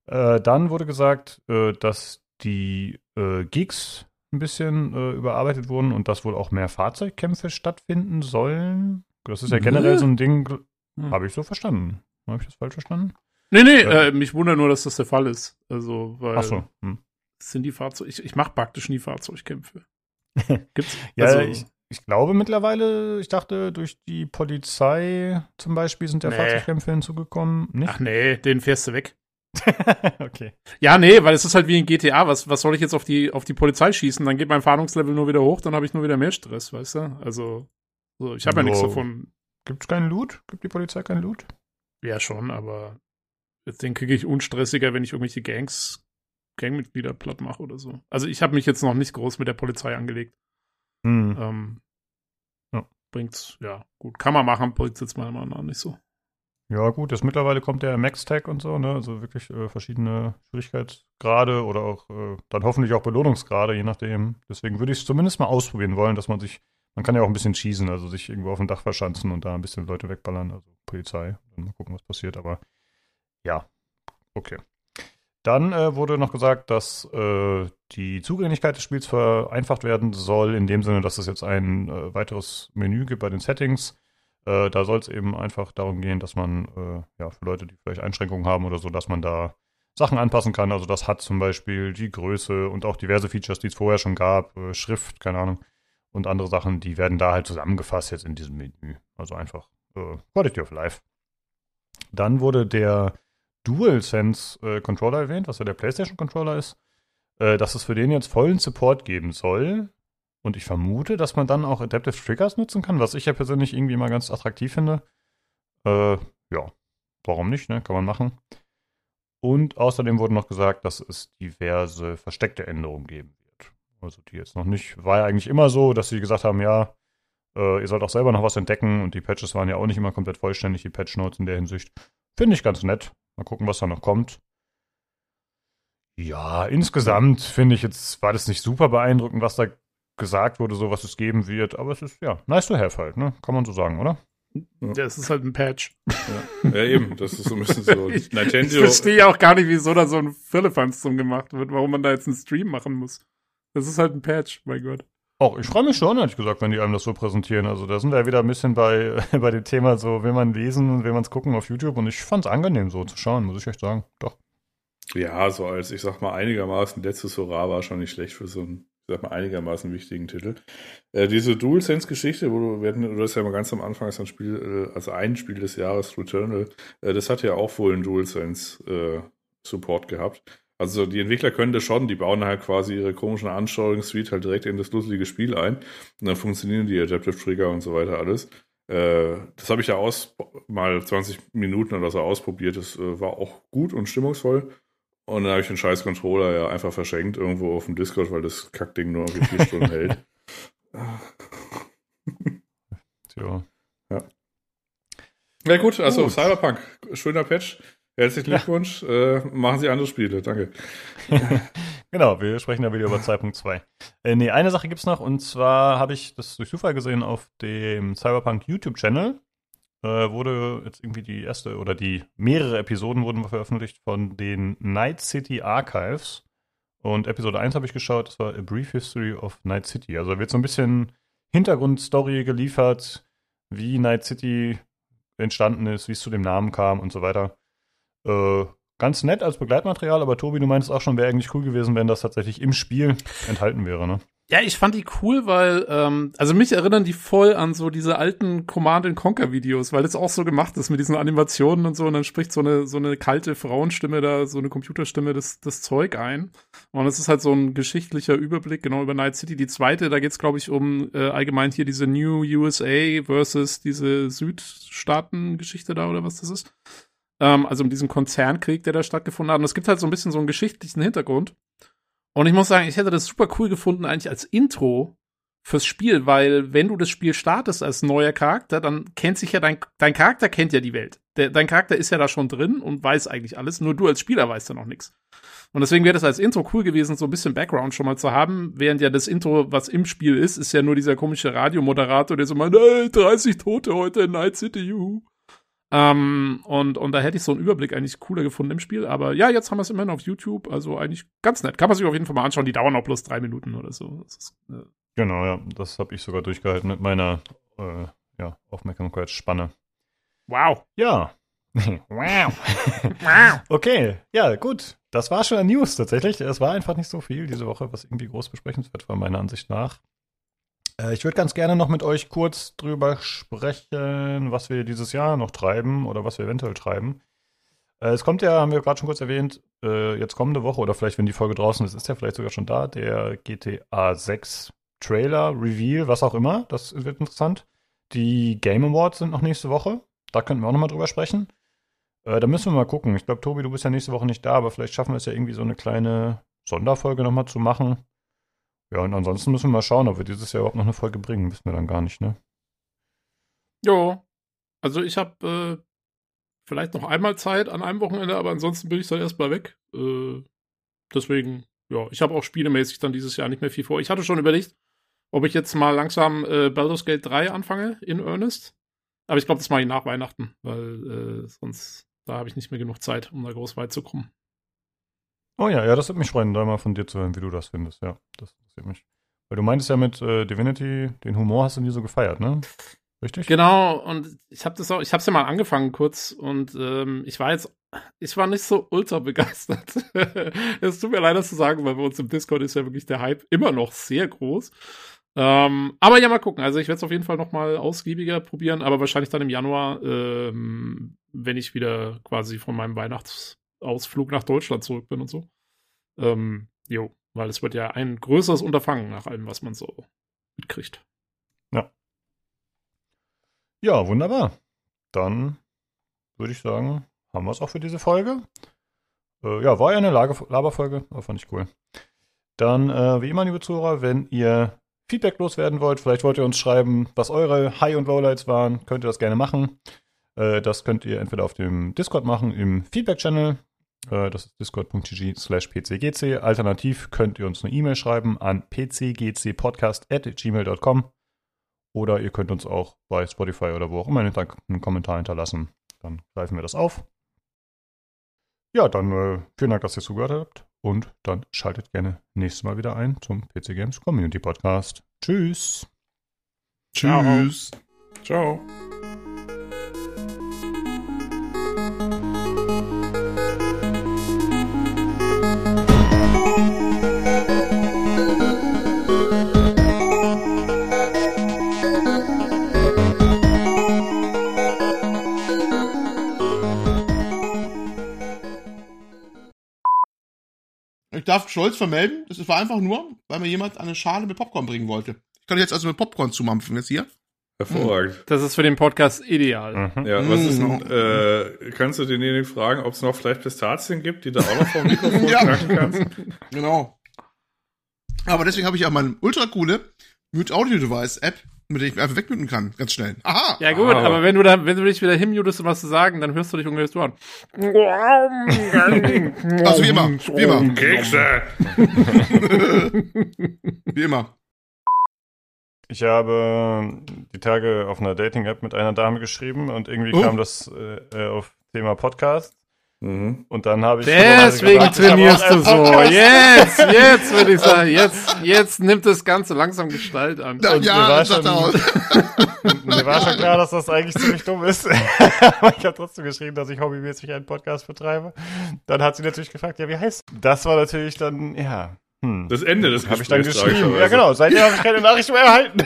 Äh, dann wurde gesagt, äh, dass die äh, Gigs ein bisschen äh, überarbeitet wurden und dass wohl auch mehr Fahrzeugkämpfe stattfinden sollen. Das ist ja generell so ein Ding, Hm. habe ich so verstanden. Habe ich das falsch verstanden? Nee, nee, äh, mich wundert nur, dass das der Fall ist. Also, weil Ach so. Hm. sind die Fahrzeuge. Ich, ich mache praktisch nie Fahrzeugkämpfe. [LAUGHS] Gibt's? Ja, also, ich, ich glaube mittlerweile, ich dachte, durch die Polizei zum Beispiel sind ja Nee. Fahrzeugkämpfe hinzugekommen. Nicht? Ach nee, den fährst du weg. [LAUGHS] okay. Ja, nee, weil es ist halt wie in GTA. Was, was soll ich jetzt auf die, auf die Polizei schießen? Dann geht mein Fahndungslevel nur wieder hoch, dann habe ich nur wieder mehr Stress, weißt du? Also, so, ich habe ja nichts davon. Gibt es keinen Loot? Gibt die Polizei keinen Loot? Ja, schon, aber den kriege ich unstressiger, wenn ich irgendwelche Gangs, Gangmitglieder platt mache oder so. Also ich habe mich jetzt noch nicht groß mit der Polizei angelegt. Hm. Ähm. Bringt's, ja, gut. Kann man machen, bringt's jetzt meiner Meinung nach nicht so. Ja, gut, jetzt mittlerweile kommt der Max-Tag und so, ne? Also wirklich äh, verschiedene Schwierigkeitsgrade oder auch äh, dann hoffentlich auch Belohnungsgrade, je nachdem. Deswegen würde ich es zumindest mal ausprobieren wollen, dass man sich, man kann ja auch ein bisschen schießen, also sich irgendwo auf dem Dach verschanzen und da ein bisschen Leute wegballern, also Polizei. Dann mal gucken, was passiert, aber ja, okay. Dann äh, wurde noch gesagt, dass äh, die Zugänglichkeit des Spiels vereinfacht werden soll, in dem Sinne, dass es jetzt ein äh, weiteres Menü gibt bei den Settings. Äh, da soll es eben einfach darum gehen, dass man, äh, ja, für Leute, die vielleicht Einschränkungen haben oder so, dass man da Sachen anpassen kann. Also das hat zum Beispiel die Größe und auch diverse Features, die es vorher schon gab, äh, Schrift, keine Ahnung, und andere Sachen, die werden da halt zusammengefasst jetzt in diesem Menü. Also einfach Quality of Life. Dann wurde der DualSense äh, erwähnt, was ja der PlayStation Controller ist, äh, dass es für den jetzt vollen Support geben soll. Und ich vermute, dass man dann auch Adaptive Triggers nutzen kann, was ich ja persönlich irgendwie mal ganz attraktiv finde. Äh, ja, warum nicht, ne? Kann man machen. Und außerdem wurde noch gesagt, dass es diverse versteckte Änderungen geben wird. Also die jetzt noch nicht, war ja eigentlich immer so, dass sie gesagt haben, ja, äh, ihr sollt auch selber noch was entdecken und die Patches waren ja auch nicht immer komplett vollständig, die Patch Notes in der Hinsicht. Finde ich ganz nett. Mal gucken, was da noch kommt. Ja, insgesamt finde ich jetzt, war das nicht super beeindruckend, was da gesagt wurde, so was es geben wird, aber es ist ja nice to have halt, ne? Kann man so sagen, oder? Ja, es ist halt ein Patch. Ja, ja eben, das ist so ein bisschen so. [LAUGHS] ich, Nintendo. ich verstehe auch gar nicht, wieso da so ein Firlefanz drum gemacht wird, warum man da jetzt einen Stream machen muss. Das ist halt ein Patch, mein Gott. Auch ich freue mich schon, ehrlich gesagt, wenn die einem das so präsentieren. Also da sind wir wieder ein bisschen bei, [LAUGHS] bei dem Thema so, will man lesen und will man es gucken auf YouTube und ich fand es angenehm so zu schauen, muss ich echt sagen. Doch. Ja, so als, ich sag mal, einigermaßen letztes Hurra war schon nicht schlecht für so einen, ich sag mal, einigermaßen wichtigen Titel. Äh, diese DualSense-Geschichte, wo du, wir hatten, du hast ja mal ganz am Anfang als ein Spiel, äh, also ein Spiel des Jahres, Returnal, äh, das hat ja auch wohl einen DualSense-Support äh, gehabt. Also die Entwickler können das schon, die bauen halt quasi ihre komischen Ansteuerungssuite halt direkt in das lustige Spiel ein und dann funktionieren die Adaptive Trigger und so weiter alles. Äh, das habe ich ja aus mal 20 Minuten oder so ausprobiert. Das äh, war auch gut und stimmungsvoll. Und dann habe ich den scheiß Controller ja einfach verschenkt irgendwo auf dem Discord, weil das Kackding nur irgendwie vier Stunden hält. [LAUGHS] [LAUGHS] Tja. Ja. Ja gut, also Gut. Cyberpunk, schöner Patch. Herzlichen Glückwunsch. Äh, machen Sie andere Spiele, danke. [LAUGHS] Genau, wir sprechen ja wieder über 2.2. Äh, nee, eine Sache gibt's noch und zwar habe ich das durch Zufall gesehen auf dem Cyberpunk YouTube-Channel. Äh, wurde jetzt irgendwie die erste oder die mehrere Episoden wurden veröffentlicht von den Night City Archives. Und Episode 1 habe ich geschaut, das war A Brief History of Night City. Also da wird so ein bisschen Hintergrundstory geliefert, wie Night City entstanden ist, wie es zu dem Namen kam und so weiter. Äh, ganz nett als Begleitmaterial, aber Tobi, du meinst auch schon, wäre eigentlich cool gewesen, wenn das tatsächlich im Spiel enthalten wäre, ne? Ja, ich fand die cool, weil, ähm, also mich erinnern die voll an so diese alten Command Conquer Videos, weil das auch so gemacht ist mit diesen Animationen und so und dann spricht so eine, so eine kalte Frauenstimme da, so eine Computerstimme das, das Zeug ein. Und es ist halt so ein geschichtlicher Überblick, genau über Night City. Die zweite, da geht's glaube ich, um äh, allgemein hier diese New USA versus diese Südstaaten-Geschichte da oder was das ist. Ähm, also um diesen Konzernkrieg, der da stattgefunden hat. Und es gibt halt so ein bisschen so einen geschichtlichen Hintergrund. Und ich muss sagen, ich hätte das super cool gefunden, eigentlich als Intro fürs Spiel, weil wenn du das Spiel startest als neuer Charakter, dann kennt sich ja dein, dein Charakter kennt ja die Welt. Der, dein Charakter ist ja da schon drin und weiß eigentlich alles, nur du als Spieler weißt ja noch nichts. Und deswegen wäre das als Intro cool gewesen, so ein bisschen Background schon mal zu haben, während ja das Intro, was im Spiel ist, ist ja nur dieser komische Radiomoderator, der so meint, ey, 30 Tote heute in Night City, juhu. Ähm, und, und da hätte ich so einen Überblick eigentlich cooler gefunden im Spiel. Aber ja, jetzt haben wir es immerhin auf YouTube. Also eigentlich ganz nett. Kann man sich auf jeden Fall mal anschauen. Die dauern auch bloß drei Minuten oder so. Ist, äh, Genau, ja, das habe ich sogar durchgehalten mit meiner äh, ja, Aufmerksamkeitsspanne. wow. Ja. [LAUGHS] wow. wow. [LAUGHS] Okay, ja, gut. Das war schon ein News tatsächlich. Es war einfach nicht so viel diese Woche, was irgendwie groß besprechenswert war, meiner Ansicht nach. Äh, ich würde ganz gerne noch mit euch kurz drüber sprechen, was wir dieses Jahr noch treiben oder was wir eventuell treiben. Äh, es kommt ja, haben wir gerade schon kurz erwähnt, äh, jetzt kommende Woche oder vielleicht, wenn die Folge draußen ist, ist ja vielleicht sogar schon da, der GTA 6 Trailer, Reveal, was auch immer. Das wird interessant. Die Game Awards sind noch nächste Woche. Da könnten wir auch nochmal drüber sprechen. Äh, da müssen wir mal gucken. Ich glaube, Tobi, du bist ja nächste Woche nicht da, aber vielleicht schaffen wir es ja irgendwie so eine kleine Sonderfolge nochmal zu machen. Ja, und ansonsten müssen wir mal schauen, ob wir dieses Jahr überhaupt noch eine Folge bringen. Wissen wir dann gar nicht, ne? Jo. Also ich habe äh, vielleicht noch einmal Zeit an einem Wochenende, aber ansonsten bin ich dann erstmal weg. Äh, deswegen, ja, ich habe auch spielemäßig dann dieses Jahr nicht mehr viel vor. Ich hatte schon überlegt, ob ich jetzt mal langsam äh, Baldur's Gate 3 anfange in Earnest. Aber ich glaube, das mache ich nach Weihnachten, weil äh, sonst da habe ich nicht mehr genug Zeit, um da groß weit zu kommen. Oh ja, ja, das würde mich freuen, da mal von dir zu hören, wie du das findest. Ja, das interessiert mich. Weil du meintest ja mit äh, Divinity, den Humor hast du nie so gefeiert, ne? Richtig? Genau, und ich habe das auch, ich habe es ja mal angefangen kurz und ähm, ich war jetzt, ich war nicht so ultra begeistert. [LAUGHS] Es tut mir leid, das zu sagen, weil bei uns im Discord ist ja wirklich der Hype immer noch sehr groß. Ähm, aber ja, mal gucken. Also ich werde es auf jeden Fall noch mal ausgiebiger probieren, aber wahrscheinlich dann im Januar, ähm, wenn ich wieder quasi von meinem Weihnachtsausflug nach Deutschland zurück bin und so. Ähm, jo, weil es wird ja ein größeres Unterfangen nach allem, was man so mitkriegt. Ja, wunderbar. Dann würde ich sagen, haben wir es auch für diese Folge. Äh, ja, war ja eine Laberfolge, aber fand ich cool. Dann, äh, wie immer, liebe Zuhörer, wenn ihr Feedback loswerden wollt, vielleicht wollt ihr uns schreiben, was eure High- und Lowlights waren, könnt ihr das gerne machen. Äh, das könnt ihr entweder auf dem Discord machen, im Feedback-Channel. Äh, das ist discord.gg slash pcgc. Alternativ könnt ihr uns eine E-Mail schreiben an pcgcpodcast.gmail.com. Oder ihr könnt uns auch bei Spotify oder wo auch immer einen Kommentar hinterlassen. Dann greifen wir das auf. Ja, dann äh, vielen Dank, dass ihr zugehört habt. Und dann schaltet gerne nächstes Mal wieder ein zum PC Games Community Podcast. Tschüss. Tschüss. Ciao. Ich darf stolz vermelden, das war einfach nur, weil mir jemand eine Schale mit Popcorn bringen wollte. Ich kann jetzt also mit Popcorn zumampfen, jetzt hier. Hervorragend. Das ist für den Podcast ideal. Mhm. Ja, was ist Mm. denn, äh, kannst du denjenigen fragen, ob es noch vielleicht Pistazien gibt, die du auch noch vom [LAUGHS] Mikrofon Ja. knacken kannst? Genau. Aber deswegen habe ich auch meine ultra coole Mute Audio Device App, mit der ich einfach wegmuten kann, ganz schnell. Aha! Ja gut, Ah. aber wenn du da, wenn du dich wieder hinmutest, um was zu sagen, dann hörst du dich ungefähr so an. Also wie immer, wie immer, Kekse! [LAUGHS] wie immer. Ich habe die Tage auf einer Dating-App mit einer Dame geschrieben und irgendwie Oh. kam das äh, auf Thema Podcast. Mhm. Und dann habe ich. Deswegen gesagt, ich trainierst auch du so. Podcast. Jetzt, jetzt würde ich [LAUGHS] sagen, jetzt, jetzt nimmt das Ganze langsam Gestalt an. Da, Und mir ja, war sagt er schon-. [LAUGHS] Mir war schon klar, dass das eigentlich ziemlich dumm ist. [LAUGHS] Aber ich habe trotzdem geschrieben, dass ich hobbymäßig einen Podcast betreibe. Dann hat sie natürlich gefragt, ja, wie heißt das? war natürlich dann, ja. Hm. Das Ende des habe ich dann geschrieben. Ja, tragischerweise. genau. Seitdem habe ich keine Nachricht mehr erhalten.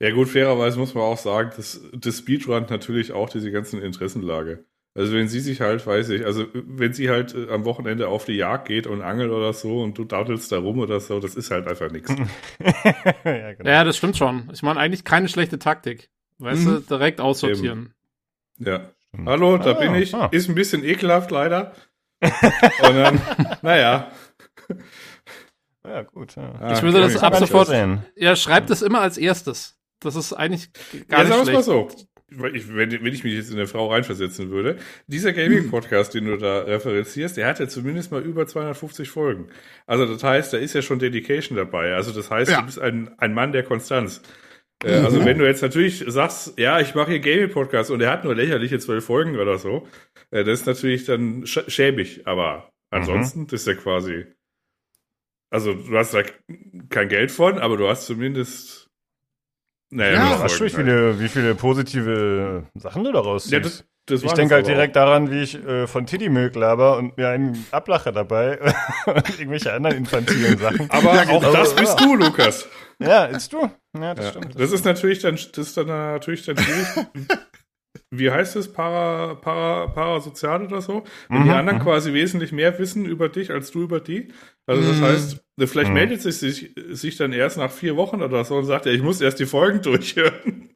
Ja gut, fairerweise muss man auch sagen, dass das Speedrun natürlich auch diese ganzen Interessenlage. Also wenn sie sich halt, weiß ich, also wenn sie halt äh, am Wochenende auf die Jagd geht und angelt oder so und du daddelst da rum oder so, das ist halt einfach nichts. [LAUGHS] ja, genau. Ja, das stimmt schon. Ich meine, eigentlich keine schlechte Taktik. Weißt Mhm. du, direkt aussortieren. Ja. Hallo, da Ah, bin ich. ah. Ist ein bisschen ekelhaft leider. [LAUGHS] und dann, naja. ja, gut. Ja. Ah, Ich würde das okay. ab sofort- sehen. Ja, schreibt es immer als erstes. Das ist eigentlich gar ja, nicht sagen wir mal schlecht. so. Ich, wenn, wenn ich mich jetzt in eine Frau reinversetzen würde, dieser Gaming-Podcast, den du da referenzierst, der hat ja zumindest mal über 250 Folgen. Also das heißt, da ist ja schon Dedication dabei. Also das heißt, Ja. du bist ein, ein Mann der Konstanz. Äh, Also wenn du jetzt natürlich sagst, ja, ich mache hier Gaming-Podcast und der hat nur lächerliche zwölf Folgen oder so, äh, das ist natürlich dann sch schäbig. Aber ansonsten, das ist ja quasi, also du hast da kein Geld von, aber du hast zumindest naja, Ja, mich, wie viele, wie viele positive Sachen du daraus siehst. Ja, das, das ich denke halt direkt daran, wie ich äh, von Tiddy-Milk laber und mir einen Ablacher dabei [LAUGHS] und irgendwelche anderen infantilen Sachen. auch. [LAUGHS] Aber Ja, auch genau. das bist du, Lukas. Ja, ist du. Ja, das Ja, stimmt. das ist natürlich dann, das ist dann natürlich dann schwierig. [LAUGHS] Wie heißt es? Para, para, parasozial oder so? Wenn die Mhm, anderen mhm. quasi wesentlich mehr wissen über dich als du über die. Also das Mhm. heißt, vielleicht Mhm. meldet sich, sich sich dann erst nach vier Wochen oder so und sagt, ja, ich muss erst die Folgen [LAUGHS] durchhören.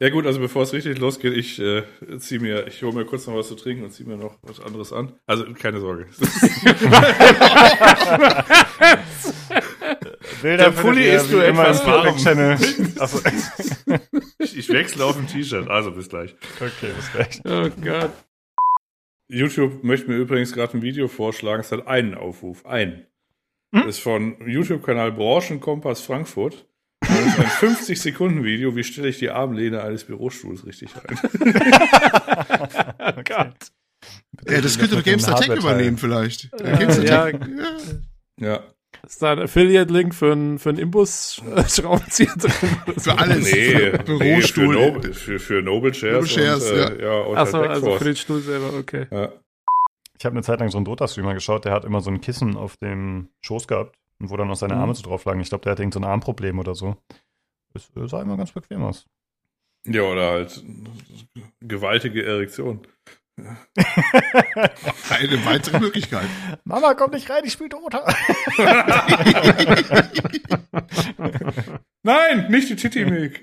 Ja gut, also bevor es richtig losgeht, ich äh, zieh mir, ich hole mir kurz noch was zu trinken und ziehe mir noch was anderes an. Also keine Sorge. [LAUGHS] [LAUGHS] Bilder Der Pulli ist nur immer im etwas warm. Channel. [LAUGHS] Achso, ich, ich wechsle auf ein T-Shirt, also bis gleich. okay, bis gleich. Oh Gott. YouTube möchte mir übrigens gerade ein Video vorschlagen. Es hat einen Aufruf. Einen. Hm? Das ist von YouTube-Kanal Branchenkompass Frankfurt. Das ist ein [LAUGHS] 50-Sekunden-Video. Wie stelle ich die Armlehne eines Bürostuhls richtig ein? [LAUGHS] Oh Gott. Ja, das könnte doch GameStar Tech übernehmen vielleicht. Äh, GameStar ja. Tech. Ja. Ja. Ist da ein Affiliate-Link für einen für einen Imbus-Schraubenzieher [LAUGHS] drin? Für alles. Nee, Für nee für, Bürostuhl. Noble, für, für Noble Shares, Noble Shares, und, äh, ja. und Achso, halt also für den Stuhl selber, okay. ja. Ich habe eine Zeit lang so einen Dota-Streamer geschaut, der hat immer so ein Kissen auf dem Schoß gehabt und wo dann noch seine Mhm. Arme so drauf lagen. Ich glaube, der hatte irgend so ein Armproblem oder so. Es äh, sah immer ganz bequem aus. ja, oder halt gewaltige Erektion. Eine weitere Möglichkeit. Mama, komm nicht rein, ich spiele Dota. [LAUGHS] Nein, nicht die Titty Milk.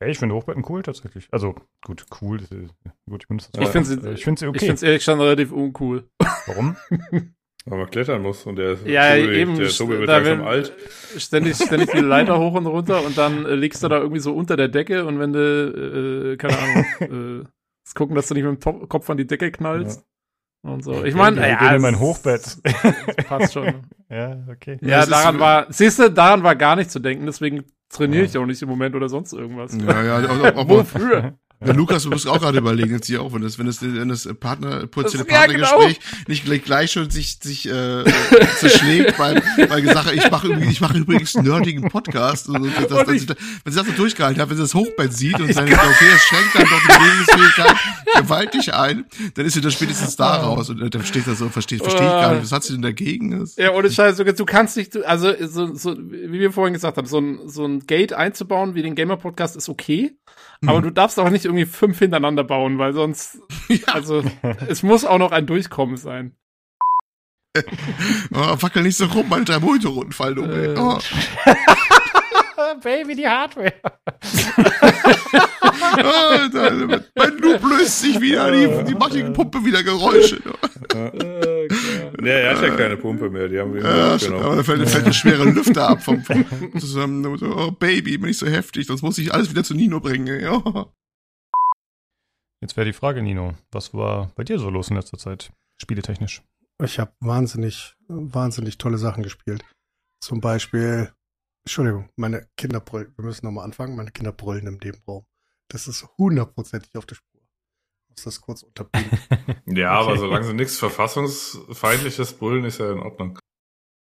Hey, ich finde Hochbetten cool tatsächlich. Also, gut, cool. das ist- Gut, ich benutze das Ich finde Äh, sie, ich finde sie ich okay. finde es ehrlich gesagt relativ uncool. Warum? [LAUGHS] Weil man klettern muss und der, Ja, Tobi, eben, der Tobi wird da langsam alt. Ständig, ständig die Leiter hoch und runter und dann äh, liegst du da irgendwie so unter der Decke und wenn du, äh, keine Ahnung, [LAUGHS] äh, das gucken, dass du nicht mit dem Top Kopf an die Decke knallst. Und so. Ich meine, ja, gehen in mein Hochbett. [LAUGHS] passt schon. ja, okay. Ja, das ist- daran war, siehst du, daran war gar nicht zu denken, deswegen trainiere ich auch nicht im Moment oder sonst irgendwas. Ja, ja, aber, aber, Wofür? Ja, Lukas, du musst auch gerade überlegen, jetzt hier auch, wenn das, wenn das, wenn das Partner, potenzielle Das- ja, Partnergespräch nicht gleich, gleich schon sich, sich äh, zerschlägt, weil, weil gesagt, ich mache übrigens, ich mache übrigens einen nerdigen Podcast und, das, das, Und ich- das, wenn sie das so durchgehalten hat, wenn sie das Hochbett sieht und dann, okay, es schränkt dann doch die Bewegungsfähigkeit gewaltig ein, dann ist sie dann spätestens da raus und dann steht da so, versteht, verstehe ich gar nicht, was hat sie denn dagegen? Das, Ja, ohne Scheiß, du, du kannst nicht, also so, so, wie wir vorhin gesagt haben, so ein, so ein Gate einzubauen wie den Gamer-Podcast ist okay, aber du darfst auch nicht irgendwie fünf hintereinander bauen, weil sonst, [LAUGHS] ja, also, es muss auch noch ein Durchkommen sein. [LAUGHS] oh, wackel nicht so rum, meine drei Motorrunden fallen um. ey. Äh. Oh. [LAUGHS] Baby, die Hardware. Oh, da- mein Loop löst sich wieder, die, die macht die Pumpe wieder Geräusche. Nee, er hat ja keine Pumpe mehr, die haben wir Ja, stimmt, genau. aber da fällt, fällt der schwere Lüfter ab vom, vom [LAUGHS] zusammen. Oh, Baby, bin ich so heftig, sonst muss ich alles wieder zu Nino bringen. ey. Oh. Jetzt wäre die Frage, Nino. Was war bei dir so los in letzter Zeit? Spieletechnisch. Ich habe wahnsinnig, wahnsinnig tolle Sachen gespielt. Zum Beispiel, Entschuldigung, meine Kinder brüllen. Wir müssen nochmal anfangen. Meine Kinder brüllen im Nebenraum. Das ist hundertprozentig auf der Spur. Ich muss das kurz unterbinden. [LAUGHS] Ja, aber Okay. solange sie nichts verfassungsfeindliches brüllen, ist ja in Ordnung.